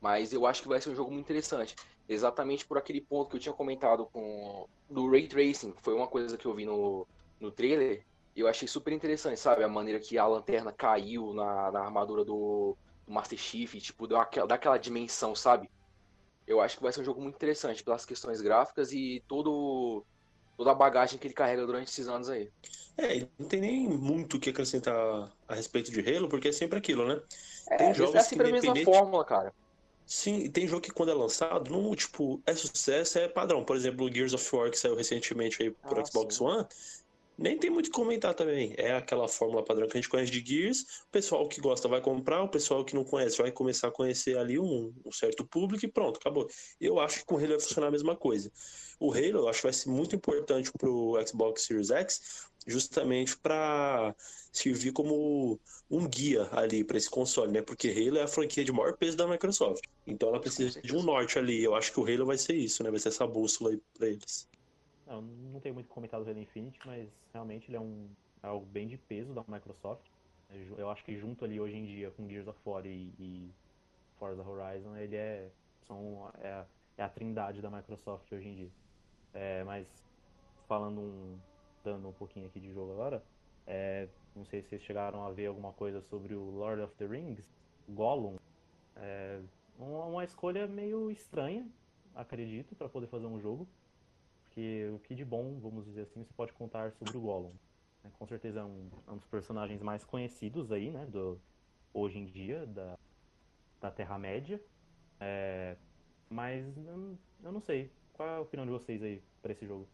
[SPEAKER 3] Mas eu acho que vai ser um jogo muito interessante. Exatamente por aquele ponto que eu tinha comentado com do Ray Tracing. Foi uma coisa que eu vi no, no trailer. Eu achei super interessante, sabe? A maneira que a lanterna caiu na, na armadura do, do Master Chief. Tipo, deu aquela, daquela dimensão, sabe? Eu acho que vai ser um jogo muito interessante pelas questões gráficas e todo, toda a bagagem que ele carrega durante esses anos aí.
[SPEAKER 2] É, não tem nem muito o que acrescentar a respeito de Halo, porque é sempre aquilo, né?
[SPEAKER 3] É, tem jogos é sempre que, a mesma fórmula, cara.
[SPEAKER 2] Sim, tem jogo que quando é lançado, não, tipo, é sucesso, é padrão. Por exemplo, o Gears of War que saiu recentemente aí pro ah, Xbox sim. One, nem tem muito o que comentar também. É aquela fórmula padrão que a gente conhece de Gears. O pessoal que gosta vai comprar, o pessoal que não conhece vai começar a conhecer ali um, um certo público e pronto, acabou. Eu acho que com o Halo vai funcionar a mesma coisa. O Halo, eu acho que vai ser muito importante pro Xbox Series X, justamente para servir como um guia ali para esse console, né? Porque Halo é a franquia de maior peso da Microsoft. Então ela precisa de um norte ali. Eu acho que o Halo vai ser isso, né? Vai ser essa bússola aí para eles.
[SPEAKER 4] Não, não tenho muito comentado do Halo Infinite, mas realmente ele é um é algo bem de peso da Microsoft. Eu acho que junto ali hoje em dia com Gears of War e, e Forza Horizon, ele é, são, é, é a trindade da Microsoft hoje em dia. É, mas falando um, dando um pouquinho aqui de jogo agora, é, não sei se vocês chegaram a ver alguma coisa sobre o Lord of the Rings, Gollum. É uma escolha meio estranha, acredito, para poder fazer um jogo. Porque o que de bom, vamos dizer assim, você pode contar sobre o Gollum. É, com certeza é um, é um, dos personagens mais conhecidos aí, né? Do, hoje em dia, da, da Terra-média. É, mas eu, eu não sei. Qual é a opinião de vocês aí para esse jogo?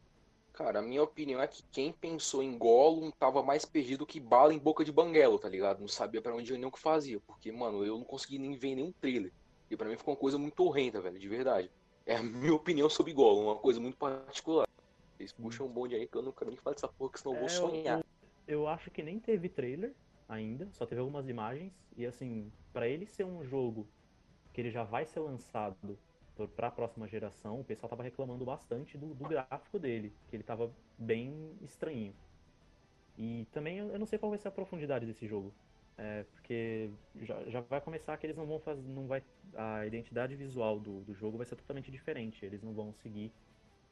[SPEAKER 3] Cara, a minha opinião é que quem pensou em Gollum tava mais perdido que bala em boca de banguelo, tá ligado? Não sabia para onde ir nem o que fazia. Porque, mano, eu não consegui nem ver nenhum trailer. E para mim ficou uma coisa muito horrenda, velho, de verdade. É a minha opinião sobre Gollum, uma coisa muito particular. Eles puxam um bonde aí que eu não quero nem falar dessa porra, que senão eu vou é, sonhar.
[SPEAKER 4] Eu, eu acho que nem teve trailer ainda, só teve algumas imagens. E assim, para ele ser um jogo que ele já vai ser lançado para a próxima geração, o pessoal tava reclamando bastante do, do, gráfico dele, que ele tava bem estranho. E também eu não sei qual vai ser a profundidade desse jogo. É, porque já, já vai começar que eles não vão fazer. Não vai, a identidade visual do, do jogo vai ser totalmente diferente. Eles não vão seguir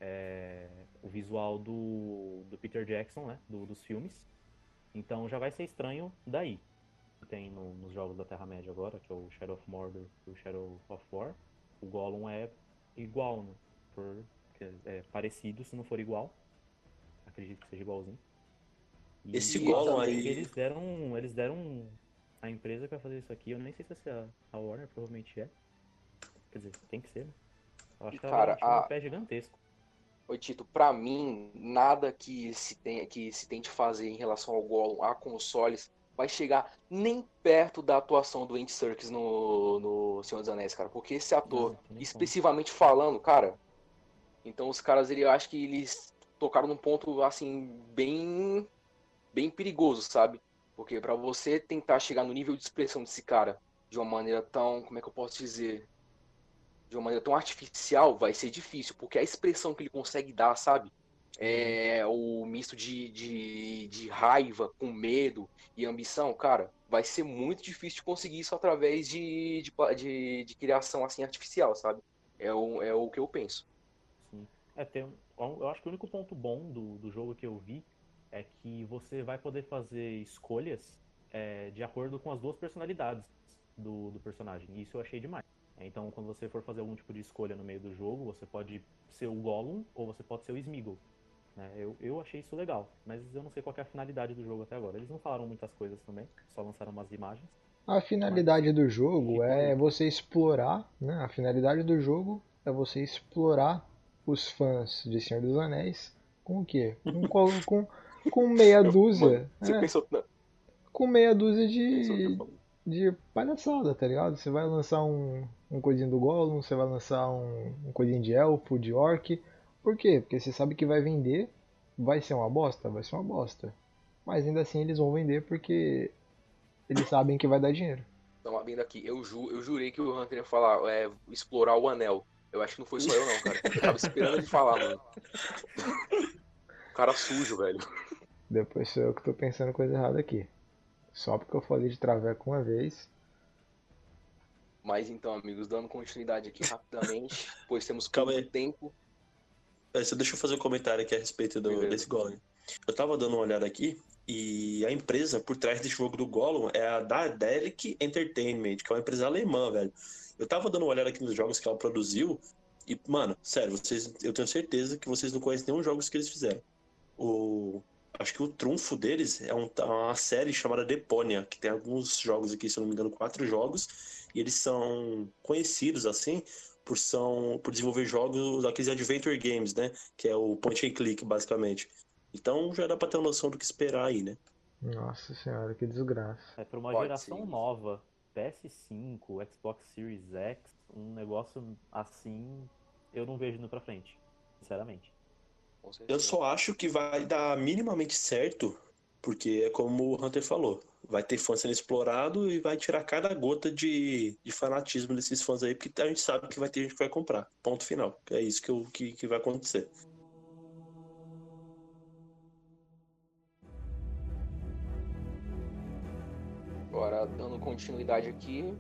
[SPEAKER 4] é, o visual do, do Peter Jackson, né? Do, dos filmes. Então já vai ser estranho daí. Tem no, nos jogos da Terra-média agora, que é o Shadow of Mordor e o Shadow of War o Gollum é igual, né? Por, é parecido, se não for igual. Acredito que seja igualzinho.
[SPEAKER 2] Esse Gollum aí.
[SPEAKER 4] Eles deram, eles deram a empresa que vai fazer isso aqui. Eu nem sei se é a, a Warner, provavelmente é. Quer dizer, tem que ser, né? Eu acho que Cara, ela a... um pé gigantesco.
[SPEAKER 3] Oi, Tito, pra mim, nada que se, tem, que se tente fazer em relação ao Gollum a consoles vai chegar nem perto da atuação do Andy Serkis no, no Senhor dos Anéis, cara. Porque esse ator, não, expressivamente falando, cara. Então os caras, ele, eu acho que eles tocaram num ponto, assim, bem. Bem perigoso, sabe? Porque para você tentar chegar no nível de expressão desse cara de uma maneira tão. como é que eu posso dizer? De uma maneira tão artificial, vai ser difícil. Porque a expressão que ele consegue dar, sabe? é, o misto de, de, de, raiva com medo e ambição, cara, vai ser muito difícil conseguir isso através de, de, de, de criação assim artificial, sabe? É o, é o que eu penso.
[SPEAKER 4] Sim. É, tem, eu acho que o único ponto bom do, do jogo que eu vi é que você vai poder fazer escolhas é, de acordo com as duas personalidades do, do personagem. E isso eu achei demais. Então, quando você for fazer algum tipo de escolha no meio do jogo, você pode ser o Gollum ou você pode ser o Smeagol. Né? Eu, eu achei isso legal, mas eu não sei qual é a finalidade do jogo até agora. Eles não falaram muitas coisas também, só lançaram umas imagens.
[SPEAKER 5] A finalidade mas... do jogo é você explorar, né? A finalidade do jogo é você explorar os fãs de Senhor dos Anéis com o quê? Com, com, com meia dúzia. Você é, pensou... Com meia dúzia de, de palhaçada, tá ligado? Você vai lançar um, um coisinho do Gollum, você vai lançar um, um coisinho de elfo, de orc por quê? Porque você sabe que vai vender, vai ser uma bosta? Vai ser uma bosta. mas ainda assim eles vão vender porque eles sabem que vai dar dinheiro.
[SPEAKER 3] Então, abrindo aqui, eu, ju, eu jurei que o Hunter ia falar, é, explorar o anel. Eu acho que não foi só eu, não, cara. Eu tava esperando ele falar, mano. Cara sujo, velho.
[SPEAKER 5] Depois sou eu que tô pensando coisa errada aqui. Só porque eu falei de Traveco uma vez.
[SPEAKER 3] Mas então, amigos, dando continuidade aqui rapidamente, pois temos
[SPEAKER 2] Calma
[SPEAKER 3] pouco
[SPEAKER 2] aí.
[SPEAKER 3] tempo.
[SPEAKER 2] É, só deixa eu fazer um comentário aqui a respeito do,
[SPEAKER 3] Beleza.
[SPEAKER 2] desse Golem. Eu tava dando uma olhada aqui e a empresa por trás desse jogo do Gollum é a Daedalic Entertainment, que é uma empresa alemã, velho. Eu tava dando uma olhada aqui nos jogos que ela produziu e, mano, sério, vocês, eu tenho certeza que vocês não conhecem nenhum jogos que eles fizeram. O, acho que o trunfo deles é um- uma série chamada Deponia, que tem alguns jogos aqui, se eu não me engano, quatro jogos, e eles são conhecidos, assim, por, são, por desenvolver jogos, aqueles adventure games, né? Que é o point and click, basicamente. Então já dá pra ter uma noção do que esperar aí, né?
[SPEAKER 5] Nossa senhora, que desgraça.
[SPEAKER 4] É para uma
[SPEAKER 3] Pode
[SPEAKER 4] geração
[SPEAKER 3] ser.
[SPEAKER 4] nova, PS5, Xbox Series X, um negócio assim, eu não vejo indo pra frente, sinceramente.
[SPEAKER 2] Eu só acho que vai dar minimamente certo, porque é como o Hunter falou, vai ter fã sendo explorado e vai tirar cada gota de, de fanatismo desses fãs aí, porque a gente sabe que vai ter gente que vai comprar. Ponto final. É isso que, eu- que, que vai acontecer.
[SPEAKER 3] Agora, dando continuidade aqui,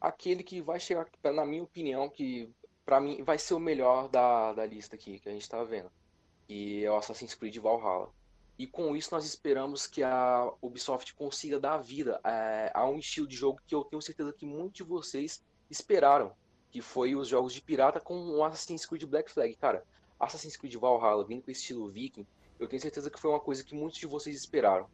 [SPEAKER 3] aquele que vai chegar, na minha opinião, que pra mim vai ser o melhor da, da lista aqui que a gente tá vendo, que é o Assassin's Creed Valhalla. E com isso nós esperamos que a Ubisoft consiga dar vida é, a um estilo de jogo que eu tenho certeza que muitos de vocês esperaram, que foi os jogos de pirata com o Assassin's Creed Black Flag. Cara, Assassin's Creed Valhalla vindo com estilo viking, eu tenho certeza que foi uma coisa que muitos de vocês esperaram.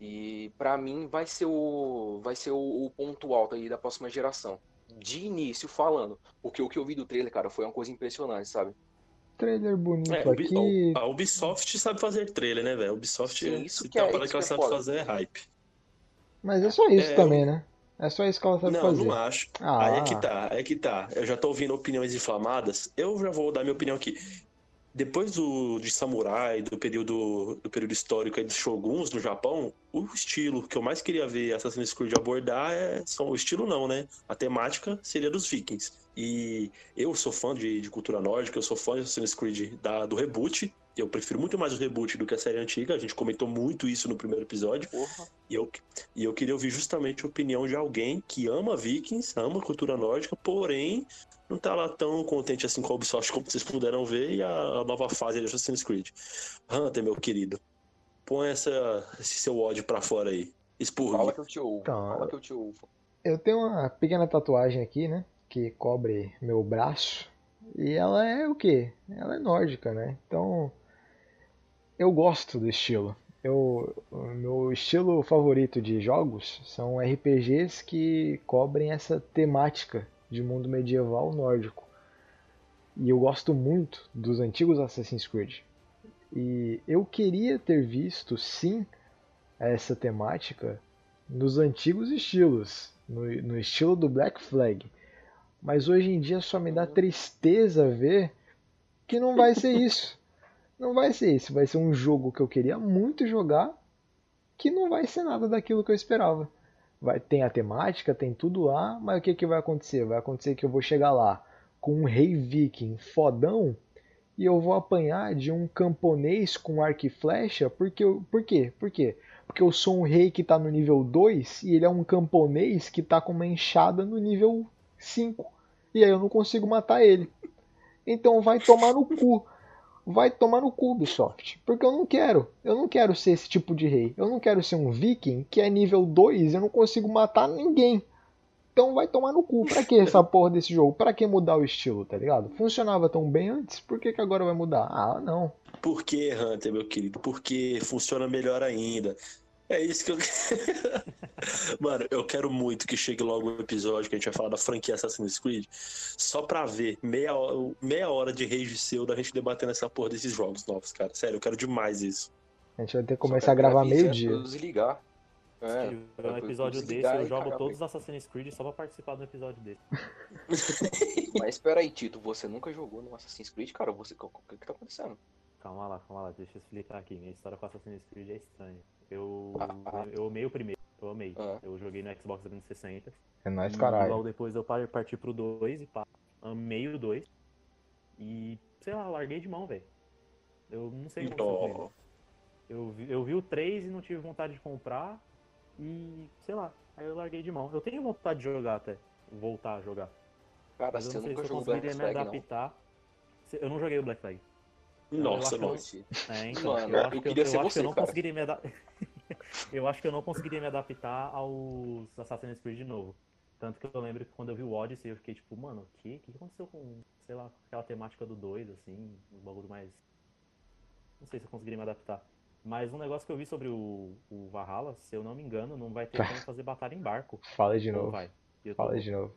[SPEAKER 3] E pra mim vai ser o vai ser o, o ponto alto aí da próxima geração. De início falando, porque o que eu vi do trailer, cara, foi uma coisa impressionante, sabe?
[SPEAKER 5] Trailer bonito
[SPEAKER 2] É, Ubi-
[SPEAKER 5] aqui.
[SPEAKER 2] a Ubisoft sabe fazer trailer, né, velho? A Ubisoft,
[SPEAKER 3] Sim, isso
[SPEAKER 2] se
[SPEAKER 3] que
[SPEAKER 2] tem
[SPEAKER 3] é-
[SPEAKER 2] uma que ela
[SPEAKER 3] é
[SPEAKER 2] sabe
[SPEAKER 3] foda.
[SPEAKER 2] fazer é hype.
[SPEAKER 5] Mas é só isso
[SPEAKER 2] É,
[SPEAKER 5] também, né? É só isso que ela sabe
[SPEAKER 2] Não,
[SPEAKER 5] fazer.
[SPEAKER 2] não acho.
[SPEAKER 5] Ah,
[SPEAKER 2] Aí é que tá, aí é que tá. Eu já tô ouvindo opiniões inflamadas. Eu já vou dar minha opinião aqui. Depois do de samurai, do período do período histórico aí dos shoguns no Japão, o estilo que eu mais queria ver Assassin's Creed abordar é só o estilo não, né? A temática seria dos vikings. E eu sou fã de, de cultura nórdica, eu sou fã de Assassin's Creed da, do reboot. Eu prefiro muito mais o reboot do que a série antiga. A gente comentou muito isso no primeiro episódio.
[SPEAKER 3] Porra.
[SPEAKER 2] E eu, e eu queria ouvir justamente a opinião de alguém que ama vikings, ama cultura nórdica, porém não tá lá tão contente assim com a Ubisoft como vocês puderam ver e a, a nova fase de Assassin's Creed. Hunter, meu querido, põe essa, esse seu ódio pra fora aí.
[SPEAKER 3] Fala
[SPEAKER 2] Expurgue.
[SPEAKER 3] que eu te ouvo.
[SPEAKER 5] Então,
[SPEAKER 3] Fala que eu te ouvo.
[SPEAKER 5] Eu tenho uma pequena tatuagem aqui, né? Que cobre meu braço. E ela é o quê? Ela é nórdica, né? Então, eu gosto do estilo. Eu, meu estilo favorito de jogos são RPGs que cobrem essa temática de mundo medieval nórdico. E eu gosto muito dos antigos Assassin's Creed. E eu queria ter visto, sim, essa temática nos antigos estilos, no, no estilo do Black Flag. Mas hoje em dia só me dá tristeza ver que não vai ser isso. Não vai ser isso. Vai ser um jogo que eu queria muito jogar, que não vai ser nada daquilo que eu esperava. Vai, tem a temática, tem tudo lá, mas o que, que vai acontecer? Vai acontecer que eu vou chegar lá com um rei viking fodão e eu vou apanhar de um camponês com arco e flecha, porque eu, por quê? Por quê? Porque eu sou um rei que tá no nível 2 e ele é um camponês que tá com uma enxada no nível 5. E aí eu não consigo matar ele. Então vai tomar no cu. Vai tomar no cu, Ubisoft. Porque eu não quero. Eu não quero ser esse tipo de rei. Eu não quero ser um viking que é nível 2 e eu não consigo matar ninguém. Então vai tomar no cu. Pra que essa porra desse jogo? Pra que mudar o estilo, tá ligado? Funcionava tão bem antes, por que, que agora vai mudar? Ah, não.
[SPEAKER 2] Por que, Hunter, meu querido? Porque funciona melhor ainda. É isso que eu. Mano, eu quero muito que chegue logo o episódio que a gente vai falar da franquia Assassin's Creed, só pra ver meia hora, meia hora de rage seu da gente debatendo essa porra desses jogos novos, cara. Sério, eu quero demais isso.
[SPEAKER 5] A gente vai ter que começar a
[SPEAKER 3] quero
[SPEAKER 5] gravar meio-dia.
[SPEAKER 3] desligar. É,
[SPEAKER 4] um episódio desse, eu jogo
[SPEAKER 3] cagar
[SPEAKER 4] todos os Assassin's Creed só pra participar do episódio desse.
[SPEAKER 3] Mas espera aí, Tito, você nunca jogou no Assassin's Creed, cara? Você, o que, que tá acontecendo?
[SPEAKER 4] Calma lá, calma lá, deixa eu explicar aqui. Minha história com Assassin's Creed é estranha. Eu,
[SPEAKER 3] Ah.
[SPEAKER 4] eu amei o primeiro, eu amei.
[SPEAKER 3] Ah.
[SPEAKER 4] Eu joguei no Xbox 360.
[SPEAKER 5] É nóis, caralho.
[SPEAKER 4] logo depois eu par- parti pro 2 e pá, amei o 2. E, sei lá, larguei de mão, velho. Eu não sei como aconteceu comigo. Eu vi, eu vi o 3 e não tive vontade de comprar. E, sei lá, aí eu larguei de mão. Eu tenho vontade de jogar até, voltar a jogar.
[SPEAKER 3] Cara,
[SPEAKER 4] Mas eu
[SPEAKER 3] você
[SPEAKER 4] não sei
[SPEAKER 3] nunca
[SPEAKER 4] se eu
[SPEAKER 3] jogou Black
[SPEAKER 4] conseguiria me
[SPEAKER 3] Flag, não.
[SPEAKER 4] adaptar. Se- Eu não joguei o Black Flag.
[SPEAKER 2] Nossa,
[SPEAKER 4] eu eu-
[SPEAKER 2] nossa.
[SPEAKER 4] É, então,
[SPEAKER 3] Mano,
[SPEAKER 4] eu
[SPEAKER 3] eu
[SPEAKER 4] acho que
[SPEAKER 3] queria
[SPEAKER 4] eu,
[SPEAKER 3] ser
[SPEAKER 4] eu acho que
[SPEAKER 3] você,
[SPEAKER 4] eu não
[SPEAKER 3] cara.
[SPEAKER 4] conseguiria me adaptar. eu acho que eu não conseguiria me adaptar aos Assassin's Creed de novo. Tanto que eu lembro que quando eu vi o Odyssey, eu fiquei tipo, mano, o que? O que aconteceu com, sei lá, aquela temática do 2, assim, um bagulho mais. Não sei se eu conseguiria me adaptar. Mas um negócio que eu vi sobre o, o Valhalla, se eu não me engano, não vai ter como fazer batalha em barco.
[SPEAKER 5] Fala de novo.
[SPEAKER 4] vai? Eu tô-
[SPEAKER 5] Fala de novo.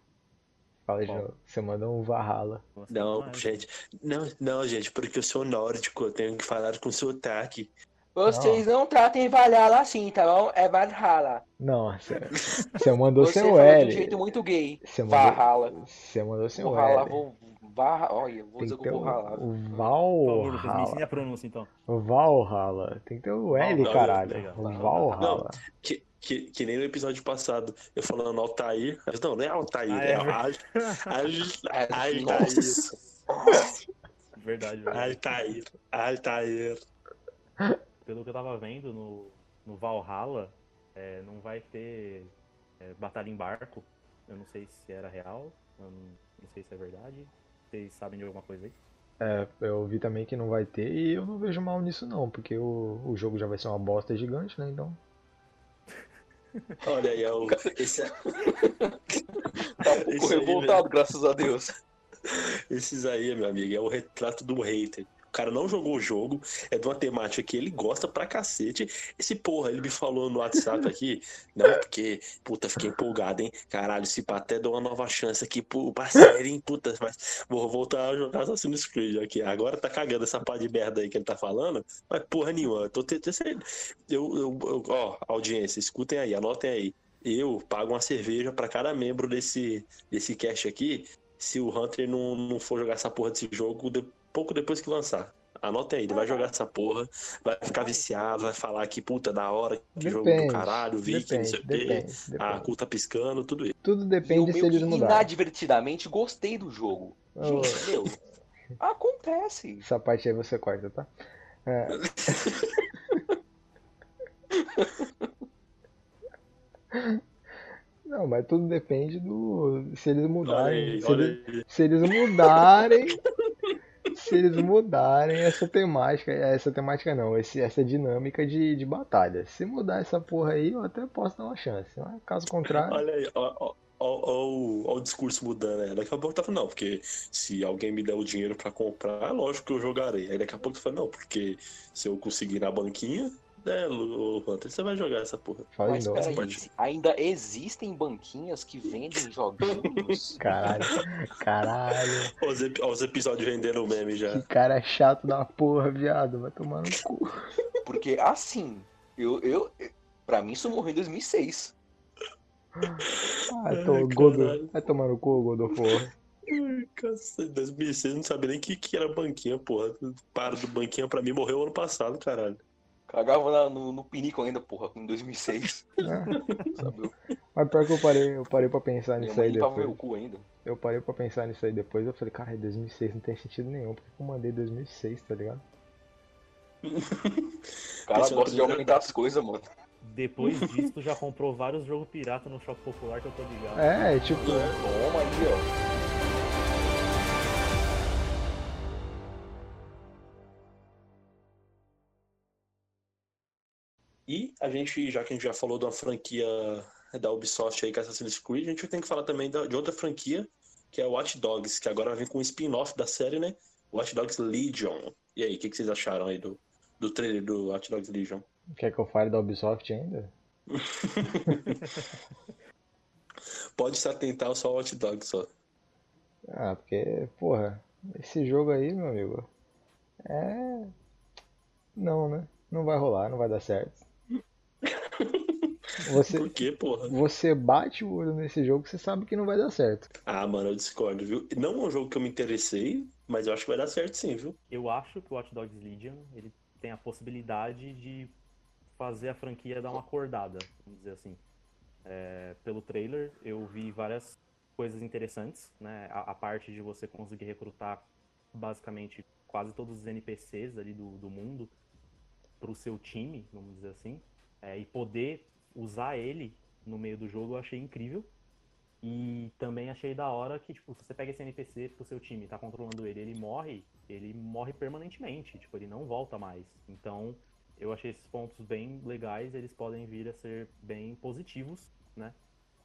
[SPEAKER 5] Fala novo. Você mandou um Valhalla.
[SPEAKER 4] Nossa,
[SPEAKER 2] Não, gente. Não, não, gente, porque eu sou nórdico, eu tenho que falar com sotaque.
[SPEAKER 3] Vocês não tratem Valhalla assim, tá bom? É Valhalla.
[SPEAKER 5] Nossa. Você mandou
[SPEAKER 3] Você falou
[SPEAKER 5] o
[SPEAKER 3] de um
[SPEAKER 5] L.
[SPEAKER 3] jeito muito gay.
[SPEAKER 5] Você mandou,
[SPEAKER 3] Valhalla.
[SPEAKER 5] você mandou o
[SPEAKER 3] ralar,
[SPEAKER 5] L.
[SPEAKER 3] vou... Varra... Olha, vou
[SPEAKER 5] Tem
[SPEAKER 3] dizer
[SPEAKER 5] que o,
[SPEAKER 3] vou ralar.
[SPEAKER 5] o
[SPEAKER 4] me
[SPEAKER 5] Valhalla.
[SPEAKER 4] a pronúncia então.
[SPEAKER 5] O Valhalla. Tem que ter o L,
[SPEAKER 2] Valhalla,
[SPEAKER 5] caralho. O
[SPEAKER 4] Não,
[SPEAKER 5] Valhalla.
[SPEAKER 2] Que, que, que nem no episódio passado, eu falando Altair. Mas Não, não é Altair,
[SPEAKER 4] Ah,
[SPEAKER 2] é,
[SPEAKER 4] é
[SPEAKER 2] Al- Al- Altair.
[SPEAKER 4] Verdade, verdade.
[SPEAKER 2] Altair. Altair.
[SPEAKER 4] pelo que eu tava vendo no, no Valhalla, é, não vai ter é, batalha em barco. Eu não sei se era real, eu não, não sei se é verdade. Vocês sabem de alguma coisa aí?
[SPEAKER 5] É, eu vi também que não vai ter e eu não vejo mal nisso não, porque o, o jogo já vai ser uma bosta gigante, né? Então.
[SPEAKER 2] Olha aí, é o, esse,
[SPEAKER 3] Tá um pouco
[SPEAKER 2] aí,
[SPEAKER 3] revoltado, graças a Deus.
[SPEAKER 2] esses aí, meu amigo, é o retrato do hater. O cara não jogou o jogo, é de uma temática que ele gosta pra cacete. Esse porra, ele me falou no WhatsApp aqui, não, porque, puta, fiquei empolgado, hein? Caralho, se pá, até dou uma nova chance aqui pro parceiro, hein? Puta, mas vou voltar a jogar Assassin's Creed aqui. Agora tá cagando essa pá de merda aí que ele tá falando, mas porra nenhuma, eu tô tentando. Eu, eu, eu, ó, audiência, escutem aí, anotem aí. Eu pago uma cerveja pra cada membro desse, desse cast aqui se o Hunter não, não for jogar essa porra desse jogo pouco depois que lançar. Anota aí, ele vai jogar essa porra, vai ficar viciado, vai falar que puta da hora, que jogo do caralho, Viking, não sei o quê. A
[SPEAKER 5] depende.
[SPEAKER 2] cu tá piscando, tudo isso.
[SPEAKER 5] Tudo
[SPEAKER 3] E eu
[SPEAKER 5] depende se eles mudarem.
[SPEAKER 3] inadvertidamente gostei do jogo.
[SPEAKER 5] Ô,
[SPEAKER 3] Gente, meu, acontece.
[SPEAKER 5] Essa parte aí você corta, tá? É. Não, mas tudo depende do. Se eles mudarem.
[SPEAKER 2] aí,
[SPEAKER 5] se, eles, se eles mudarem. se eles mudarem essa temática. Essa temática não, esse, essa dinâmica de, de batalha. Se mudar essa porra aí, eu até posso dar uma chance. Mas caso contrário.
[SPEAKER 2] Olha aí, ó, ó, o- discurso mudando, né? Daqui a pouco tá falando, não, porque se alguém me der o dinheiro pra comprar, lógico que eu jogarei. Aí daqui a pouco tu fala, não, porque se eu conseguir na banquinha, Hunter, você vai jogar essa porra.
[SPEAKER 3] Mas ainda existem banquinhas que vendem joguinhos?
[SPEAKER 5] Caralho. Caralho.
[SPEAKER 2] Os, ep- os episódios vendendo o meme já.
[SPEAKER 5] Que cara chato da porra, viado. Vai tomar no cu.
[SPEAKER 3] Porque assim, eu, eu, pra mim isso morreu em 2006.
[SPEAKER 5] Ah,
[SPEAKER 2] Ai,
[SPEAKER 5] tô,
[SPEAKER 2] caralho.
[SPEAKER 5] Godo. Vai tomar no cu, Godoforo.
[SPEAKER 2] Ai, cacete, 2006 eu não sabia nem o que, que era banquinha, porra. Para do banquinha pra mim morreu ano passado, caralho.
[SPEAKER 3] Cagava na- no, no pinico ainda, porra, em 2006.
[SPEAKER 5] É.
[SPEAKER 3] Sabe?
[SPEAKER 5] Mas pior que eu parei, eu parei pra pensar
[SPEAKER 3] Minha
[SPEAKER 5] nisso aí depois.
[SPEAKER 3] meu cu ainda.
[SPEAKER 5] Eu parei pra pensar nisso aí depois. Eu falei, cara, 2006 não tem sentido nenhum. Por que eu mandei 2006, tá ligado?
[SPEAKER 3] O cara gosta de aumentar as coisas, mano.
[SPEAKER 4] Depois disso, tu já comprou vários jogos pirata no Shopping Popular que eu tô ligado.
[SPEAKER 5] É, tipo,
[SPEAKER 3] Toma aí, ó.
[SPEAKER 2] E a gente, já que a gente já falou de uma franquia da Ubisoft aí, que é Assassin's Creed, a gente tem que falar também de outra franquia, que é o Watch Dogs, que agora vem com um spin-off da série, né? Watch Dogs Legion. E aí, o que, que vocês acharam aí do, do trailer do Watch Dogs Legion?
[SPEAKER 5] quer que eu fale da Ubisoft ainda?
[SPEAKER 2] Pode se atentar só ao Watch Dogs só.
[SPEAKER 5] Ah, porque, porra, esse jogo aí, meu amigo, é. Não, né? Não vai rolar, não vai dar certo. Você,
[SPEAKER 2] Por quê, porra?
[SPEAKER 5] você bate o olho nesse jogo, você sabe que não vai dar certo.
[SPEAKER 2] Ah, mano, eu discordo, viu? Não é um jogo que eu me interessei, Mas eu acho que vai dar certo sim, viu?
[SPEAKER 4] Eu acho que o Watch Dogs Legion ele tem a possibilidade de fazer a franquia dar uma acordada, vamos dizer assim. É, pelo trailer, eu vi várias coisas interessantes, né? A, a, parte de você conseguir recrutar basicamente quase todos os NPCs ali do, do mundo para o seu time, vamos dizer assim, é, e poder usar ele no meio do jogo, eu achei incrível. E também achei da hora que, tipo, se você pega esse NPC pro seu time, tá controlando ele, ele morre, ele morre permanentemente, tipo, ele não volta mais. Então, eu achei esses pontos bem legais, eles podem vir a ser bem positivos, né?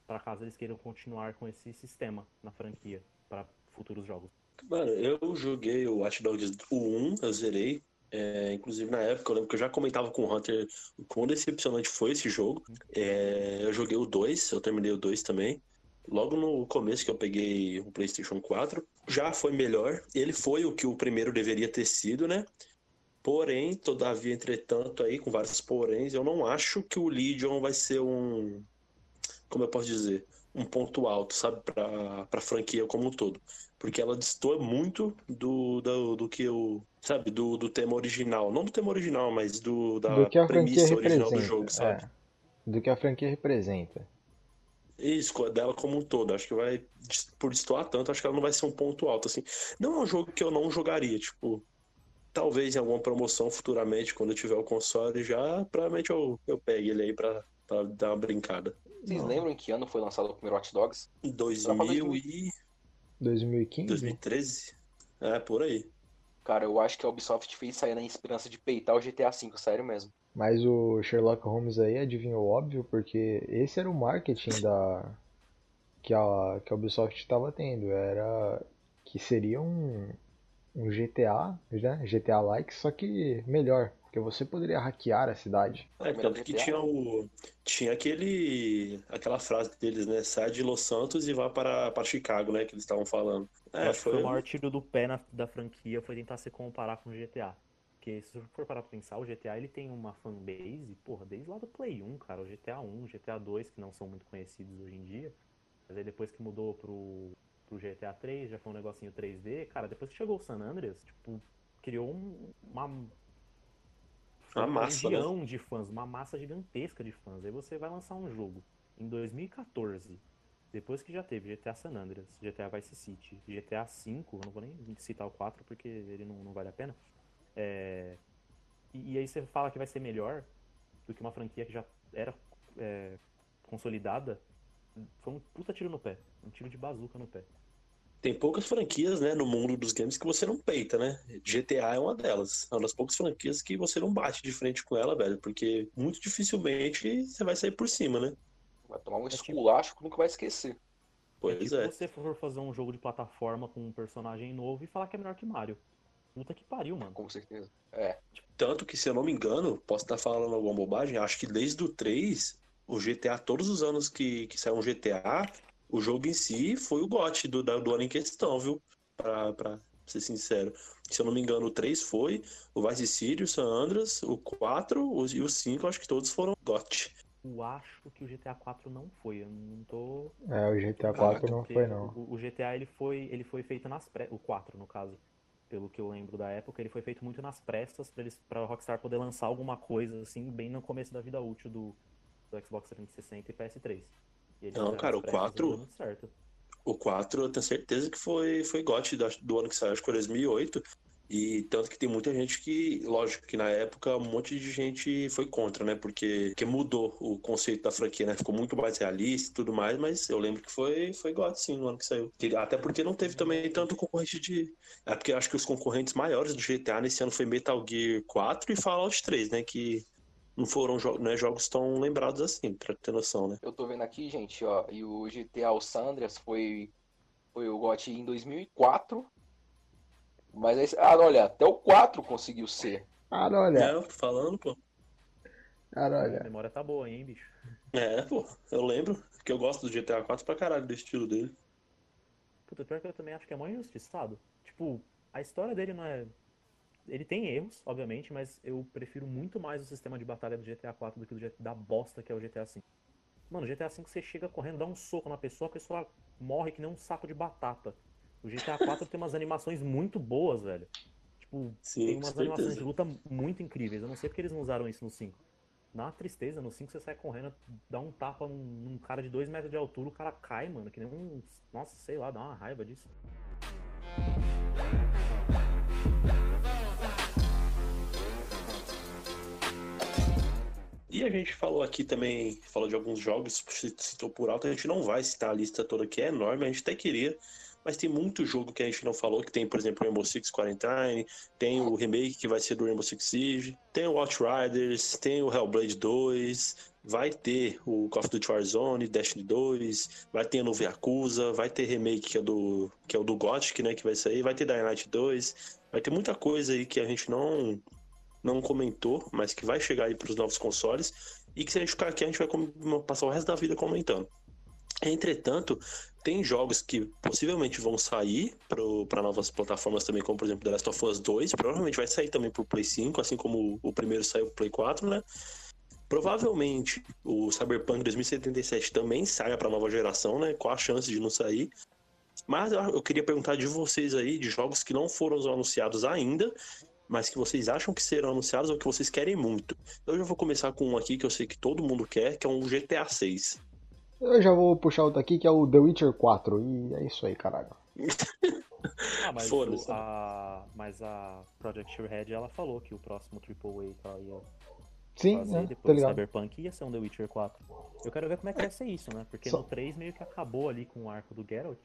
[SPEAKER 4] Para caso eles queiram continuar com esse sistema na franquia para futuros jogos.
[SPEAKER 2] Mano, eu joguei o Watch Dogs o 1, eu zerei. É, inclusive na época, eu lembro que eu já comentava com o Hunter o quão decepcionante foi esse jogo. É, eu joguei o 2, eu terminei o 2 também. Logo no começo que eu peguei o PlayStation 4, já foi melhor. Ele foi o que o primeiro deveria ter sido, né? Porém, todavia, entretanto, aí, com vários poréns, eu não acho que o Legion vai ser um. Como eu posso dizer? Um ponto alto, sabe? Pra, pra franquia como um todo. Porque ela destoa muito do, do, do que o. Sabe? Do, do tema original. Não do tema original, mas do, da
[SPEAKER 5] do a
[SPEAKER 2] premissa
[SPEAKER 5] original
[SPEAKER 2] do jogo, sabe?
[SPEAKER 5] É, do que a franquia representa.
[SPEAKER 2] Isso, dela como um todo. Acho que vai, por destoar tanto, acho que ela não vai ser um ponto alto, assim. Não é um jogo que eu não jogaria, tipo, talvez em alguma promoção futuramente, quando eu tiver o console já, provavelmente eu, eu pegue ele aí pra, pra dar uma brincada.
[SPEAKER 3] Vocês não. lembram em que ano foi lançado o primeiro Watch Dogs?
[SPEAKER 2] 2000 e...
[SPEAKER 5] 2015?
[SPEAKER 2] 2013? É, por aí.
[SPEAKER 3] Cara, eu acho que a Ubisoft fez sair na esperança de peitar o GTA V, sério mesmo.
[SPEAKER 5] Mas o Sherlock Holmes aí adivinhou óbvio, porque esse era o marketing da que a, que a Ubisoft estava tendo. Era que seria um, um GTA, né? GTA-like, só que melhor. Porque você poderia hackear a cidade.
[SPEAKER 2] É, tanto que tinha o. Tinha aquele. aquela frase deles, né? Sai de Los Santos e vá para, para Chicago, né? Que eles estavam falando.
[SPEAKER 4] É, acho foi... que o maior tiro do pé na, da franquia foi tentar se comparar com o GTA. Porque se você for parar pra pensar, o GTA ele tem uma fanbase, porra, desde lá do Play 1, cara. O GTA 1, o GTA 2, que não são muito conhecidos hoje em dia. Mas aí depois que mudou pro, pro GTA 3, já foi um negocinho 3D. Cara, depois que chegou o San Andreas, tipo, criou um, uma.
[SPEAKER 2] Uma massa.
[SPEAKER 4] Né? de fãs, uma massa gigantesca de fãs. Aí você vai lançar um jogo em 2014 depois que já teve GTA San Andreas, GTA Vice City, GTA V, eu não vou nem citar o 4 porque ele não, não vale a pena. É, e, e, aí você fala que vai ser melhor do que uma franquia que já era é, consolidada. Foi um puta tiro no pé. Um tiro de bazuca no pé.
[SPEAKER 2] Tem poucas franquias, né, no mundo dos games que você não peita, né? GTA é uma delas. É uma das poucas franquias que você não bate de frente com ela, velho. Porque muito dificilmente você vai sair por cima, né?
[SPEAKER 3] Vai tomar um esculacho que nunca vai esquecer.
[SPEAKER 2] Pois é.
[SPEAKER 4] Se é. você for fazer um jogo de plataforma com um personagem novo e falar que é melhor que Mario. Puta que pariu, mano.
[SPEAKER 3] Com certeza. É.
[SPEAKER 2] Tanto que, se eu não me engano, posso estar falando alguma bobagem, acho que desde o 3, o GTA, todos os anos que, que saiu um GTA, o jogo em si foi o GOT do, do ano em questão, viu? Pra, pra ser sincero. Se eu não me engano, o 3 foi, o Vice City, o San Andreas, o 4 o, e o 5, acho que todos foram GOT.
[SPEAKER 4] Eu acho que o GTA 4 não foi, eu não tô...
[SPEAKER 5] É, o GTA 4 não foi, não.
[SPEAKER 4] O, o, GTA, ele foi, ele foi feito nas pré... O 4, no caso pelo que eu lembro da época, ele foi feito muito nas pressas para eles para Rockstar poder lançar alguma coisa assim bem no começo da vida útil do, do Xbox 360 e PS3.
[SPEAKER 2] Não, cara, o 4 O 4 eu tenho certeza que foi foi GOT do ano que saiu, acho que foi 2008. E tanto que tem muita gente que, lógico que na época um monte de gente foi contra, né? Porque, que mudou o conceito da franquia, né? Ficou muito mais realista e tudo mais, mas eu lembro que foi, foi God, sim, no ano que saiu. Até porque não teve também tanto concorrente de. É porque eu acho que os concorrentes maiores do GTA nesse ano foi Metal Gear 4 e Fallout 3, né? Que não foram jo não é jogos tão lembrados assim, pra ter noção, né?
[SPEAKER 3] Eu tô vendo aqui, gente, ó, e o GTA o Sandras foi, foi o GOT em 2004 mas aí, ah, olha, até o 4 conseguiu ser.
[SPEAKER 5] Ah, olha.
[SPEAKER 2] É, falando, pô.
[SPEAKER 5] Ah, olha.
[SPEAKER 4] A memória tá boa, hein, bicho?
[SPEAKER 2] É, pô, eu lembro que eu gosto do GTA 4 pra caralho do estilo dele.
[SPEAKER 4] Puta, pior que eu também acho que é muito injustiçado. Tipo, a história dele não é. Ele tem erros, obviamente, mas eu prefiro muito mais o sistema de batalha do GTA 4 do que do da bosta que é o GTA 5. Mano, GTA 5 você chega correndo, dá um soco na pessoa, a pessoa morre que nem um saco de batata. O GTA 4 tem umas animações muito boas, velho. Tipo,
[SPEAKER 2] Sim,
[SPEAKER 4] tem umas animações de luta muito incríveis. Eu não sei porque eles não usaram isso no 5. Dá uma tristeza, no 5 você sai correndo, dá um tapa num, num cara de 2 metros de altura, o cara cai, mano. Que nem um. Nossa, sei lá, dá uma raiva disso.
[SPEAKER 2] E a gente falou aqui também, falou de alguns jogos, citou por alto, a gente não vai citar a lista toda que é enorme, a gente até queria, mas tem muito jogo que a gente não falou, que tem, por exemplo, o Rainbow Six Quarantine, tem o remake que vai ser do Rainbow Six Siege, tem o Outriders, tem o Hellblade 2, vai ter o Call of Duty Warzone, Destiny 2, vai ter o novo Yakuza, vai ter remake que é do que é o do Gothic, né, que vai sair, vai ter Dying Light 2, vai ter muita coisa aí que a gente não não comentou, mas que vai chegar aí para os novos consoles e que se a gente ficar aqui a gente vai passar o resto da vida comentando. Entretanto, tem jogos que possivelmente vão sair para novas plataformas também, como por exemplo The Last of Us 2, provavelmente vai sair também para o Play 5, assim como o primeiro saiu para Play 4, né? Provavelmente o Cyberpunk 2077 também saia para nova geração, né? Qual a chance de não sair? Mas eu queria perguntar de vocês aí, de jogos que não foram anunciados ainda, mas que vocês acham que serão anunciados ou que vocês querem muito. Eu já vou começar com um aqui que eu sei que todo mundo quer, que é um GTA 6.
[SPEAKER 5] Eu já vou puxar outro aqui que é o The Witcher 4. E é isso aí, caralho.
[SPEAKER 4] Ah, mas, o- a, mas a Project Red ela falou que o próximo AAA que ela ia
[SPEAKER 5] Sim,
[SPEAKER 4] fazer
[SPEAKER 5] né? Tá
[SPEAKER 4] depois do
[SPEAKER 5] ligado.
[SPEAKER 4] Cyberpunk ia ser um The Witcher 4. Eu quero ver como é que vai ser isso, né? Porque
[SPEAKER 5] Só-
[SPEAKER 4] no 3 meio que acabou ali com o arco do Geralt.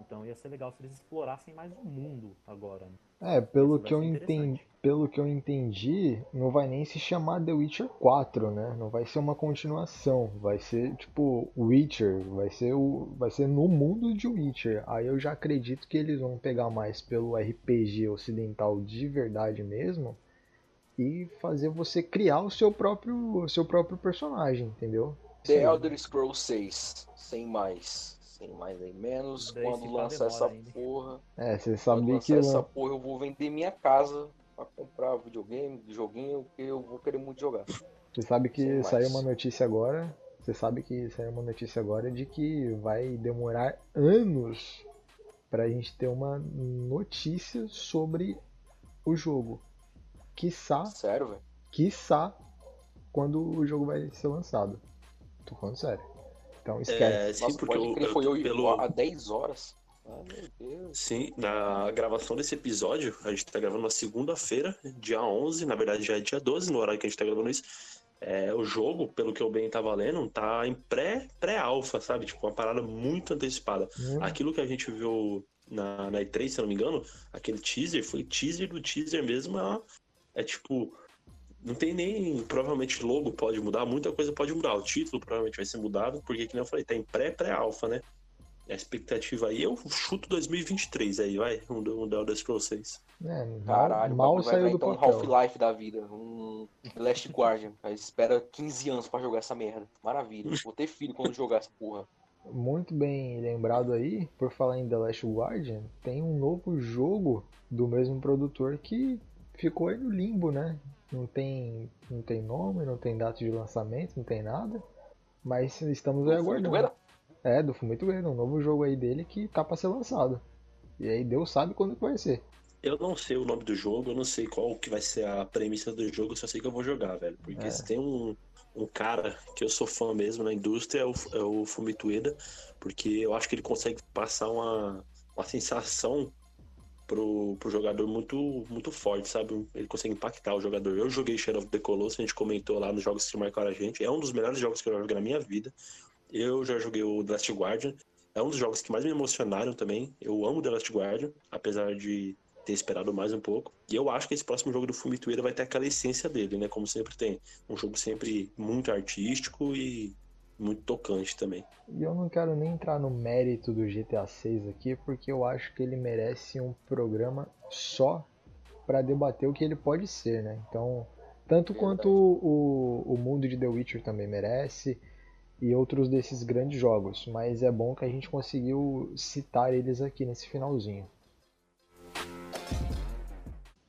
[SPEAKER 4] Então ia ser legal se eles explorassem mais o mundo agora. Né?
[SPEAKER 5] É, pelo que eu entendi, pelo que eu entendi, não vai nem se chamar The Witcher 4, né? Não vai ser uma continuação, vai ser tipo Witcher, vai ser o vai ser no mundo de Witcher. Aí eu já acredito que eles vão pegar mais pelo RPG ocidental de verdade mesmo e fazer você criar o seu próprio o seu próprio personagem, entendeu?
[SPEAKER 3] The. Elder Scrolls 6, sem mais. Sem mais nem menos.
[SPEAKER 4] Daí
[SPEAKER 3] Quando lançar essa
[SPEAKER 4] ainda.
[SPEAKER 3] porra.
[SPEAKER 5] É, você
[SPEAKER 3] Quando
[SPEAKER 5] sabia que
[SPEAKER 3] essa porra, eu vou vender minha casa pra comprar videogame, joguinho, que eu vou querer muito jogar.
[SPEAKER 5] Você sabe que
[SPEAKER 3] Sem
[SPEAKER 5] saiu
[SPEAKER 3] mais.
[SPEAKER 5] uma notícia agora. Você sabe que saiu uma notícia agora de que vai demorar anos pra gente ter uma notícia sobre o jogo. Quiçá,
[SPEAKER 3] Sério, velho?
[SPEAKER 5] quiçá, quando o jogo vai ser lançado. Tô falando sério. Então esquece.
[SPEAKER 2] É, sim,
[SPEAKER 3] Nossa,
[SPEAKER 2] porque
[SPEAKER 3] pode
[SPEAKER 2] eu,
[SPEAKER 3] crer,
[SPEAKER 2] eu-
[SPEAKER 3] foi hoje
[SPEAKER 2] pelo,
[SPEAKER 3] há 10 horas. Ah, meu Deus.
[SPEAKER 2] Sim, na gravação desse episódio, a gente tá gravando na segunda-feira, dia 11, na verdade já é dia 12, no horário que a gente tá gravando isso. É, o jogo, pelo que eu bem tava lendo, tá em pré- pré-alfa, sabe? Tipo, uma parada muito antecipada.
[SPEAKER 5] Hum,
[SPEAKER 2] Aquilo que a gente viu na, na E3, se eu não me engano, aquele teaser, foi teaser do teaser mesmo, é, é tipo. Não tem nem. Provavelmente logo pode mudar, muita coisa pode mudar. O título provavelmente vai ser mudado, porque, que nem eu falei, tá em pré-pré-alfa, né? A expectativa aí, eu chuto 2023 aí, vai, um um do Elder Scrolls 6.
[SPEAKER 5] é, mal,
[SPEAKER 3] Caralho, o
[SPEAKER 5] mal
[SPEAKER 3] vai
[SPEAKER 5] saiu
[SPEAKER 3] virar
[SPEAKER 5] do
[SPEAKER 3] então um
[SPEAKER 5] papel.
[SPEAKER 3] Half-Life da vida, um The Last Guardian. Aí espera 15 anos pra jogar essa merda. Maravilha. Vou ter filho quando jogar essa porra.
[SPEAKER 5] Muito bem lembrado aí, por falar em The Last Guardian, tem um novo jogo do mesmo produtor que ficou aí no limbo, né? Não tem, não tem nome, não tem data de lançamento, não tem nada. Mas estamos aí
[SPEAKER 3] Do
[SPEAKER 5] aguardando. É, do Fumito Ueda, um novo jogo aí dele que tá pra ser lançado. E aí Deus sabe quando que vai ser.
[SPEAKER 2] Eu não sei o nome do jogo, eu não sei qual que vai ser a premissa do jogo, eu só sei que eu vou jogar, velho. Porque
[SPEAKER 5] É.
[SPEAKER 2] se tem um, um cara que eu sou fã mesmo na indústria, é o, é o Fumito Ueda, porque eu acho que ele consegue passar uma, uma sensação pro, pro jogador muito, muito forte, sabe? Ele consegue impactar o jogador. Eu joguei Shadow of the Colossus, a gente comentou lá nos jogos que marcaram a gente. É um dos melhores jogos que eu joguei na minha vida. Eu já joguei o The Last Guardian. É um dos jogos que mais me emocionaram também. Eu amo The Last Guardian, apesar de ter esperado mais um pouco. E eu acho que esse próximo jogo do Fumito vai ter aquela essência dele, né? Como sempre tem. Um jogo sempre muito artístico e muito tocante também.
[SPEAKER 5] E eu não quero nem entrar no mérito do GTA 6 aqui, porque eu acho que ele merece um programa só pra debater o que ele pode ser, né? Então, tanto
[SPEAKER 3] Verdade.
[SPEAKER 5] quanto o, o mundo de The Witcher também merece, e outros desses grandes jogos, mas é bom que a gente conseguiu citar eles aqui nesse finalzinho.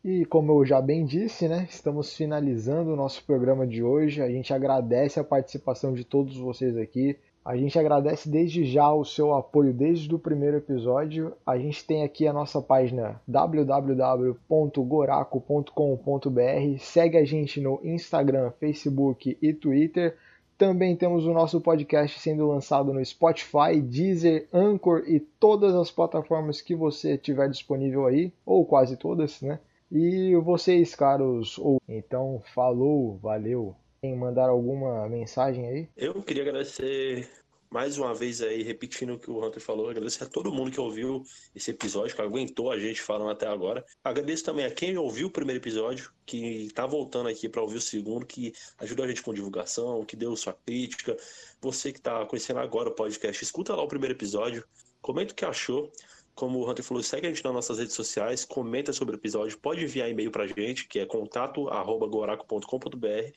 [SPEAKER 5] E como eu já bem disse, né, estamos finalizando o nosso programa de hoje. A gente agradece a participação de todos vocês aqui. A gente agradece desde já o seu apoio desde o primeiro episódio. A gente tem aqui a nossa página www.goraco.com.br. Segue a gente no Instagram, Facebook e Twitter. Também temos o nosso podcast sendo lançado no Spotify, Deezer, Anchor e todas as plataformas que você tiver disponível aí, ou quase todas, né? E vocês, caros, ou então falou, valeu. Tem mandar alguma mensagem aí?
[SPEAKER 2] Eu queria agradecer mais uma vez aí, repetindo o que o Hunter falou, agradecer a todo mundo que ouviu esse episódio, que aguentou a gente falando até agora. Agradeço também a quem ouviu o primeiro episódio, que tá voltando aqui para ouvir o segundo, que ajudou a gente com divulgação, que deu sua crítica. Você que tá conhecendo agora o podcast, escuta lá o primeiro episódio, comenta o que achou. Como o Hunter falou, segue a gente nas nossas redes sociais, comenta sobre o episódio, pode enviar e-mail pra gente, que é contato@goraco.com.br.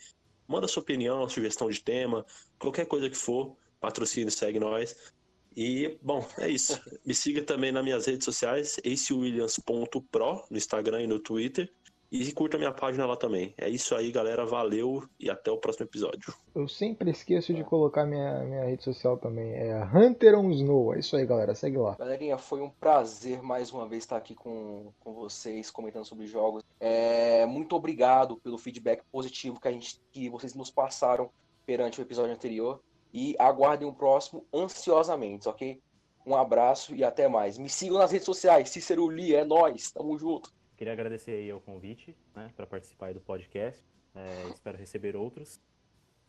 [SPEAKER 2] Manda sua opinião, sugestão de tema, qualquer coisa que for patrocínio, segue nós. E, bom, é isso. Me siga também nas minhas redes sociais, acewilliams.pro, no Instagram e no Twitter. E curta minha página lá também. É isso aí, galera. Valeu e até o próximo episódio.
[SPEAKER 5] Eu sempre esqueço de colocar minha, minha rede social também. É Hunter on Snow. É isso aí, galera. Segue lá.
[SPEAKER 3] Galerinha, foi um prazer mais uma vez estar aqui com, com vocês, comentando sobre jogos. É, muito obrigado pelo feedback positivo que, a gente, que vocês nos passaram perante o episódio anterior e aguardem o próximo ansiosamente, ok? Um abraço e até mais. Me sigam nas redes sociais, Cícero Lee, é nós, tamo junto.
[SPEAKER 4] Queria agradecer aí ao convite, né, para participar do podcast. É, espero receber outros.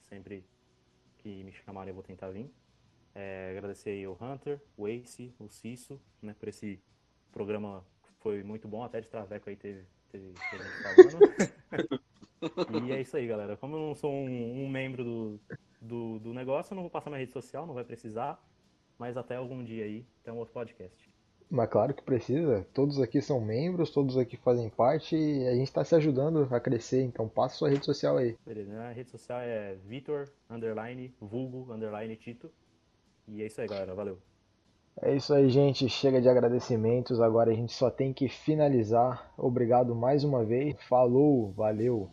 [SPEAKER 4] Sempre que me chamarem eu vou tentar vir. É, agradecer aí ao Hunter, o Ace, o Cisso, né, por esse programa foi muito bom, até de Traveco aí teve, teve, teve falando. e é isso aí, galera. Como eu não sou um, um membro do, do, do negócio. Eu não vou passar minha rede social, não vai precisar. Mas até algum dia aí tem um outro podcast.
[SPEAKER 5] Mas claro que precisa. Todos aqui são membros, todos aqui fazem parte e a gente está se ajudando a crescer. Então passa sua rede social aí.
[SPEAKER 4] Beleza, minha rede social é Vitor, underline, vulgo, underline, Tito. E é isso aí, galera. Valeu.
[SPEAKER 5] É isso aí, gente. Chega de agradecimentos. Agora a gente só tem que finalizar. Obrigado mais uma vez. Falou, valeu.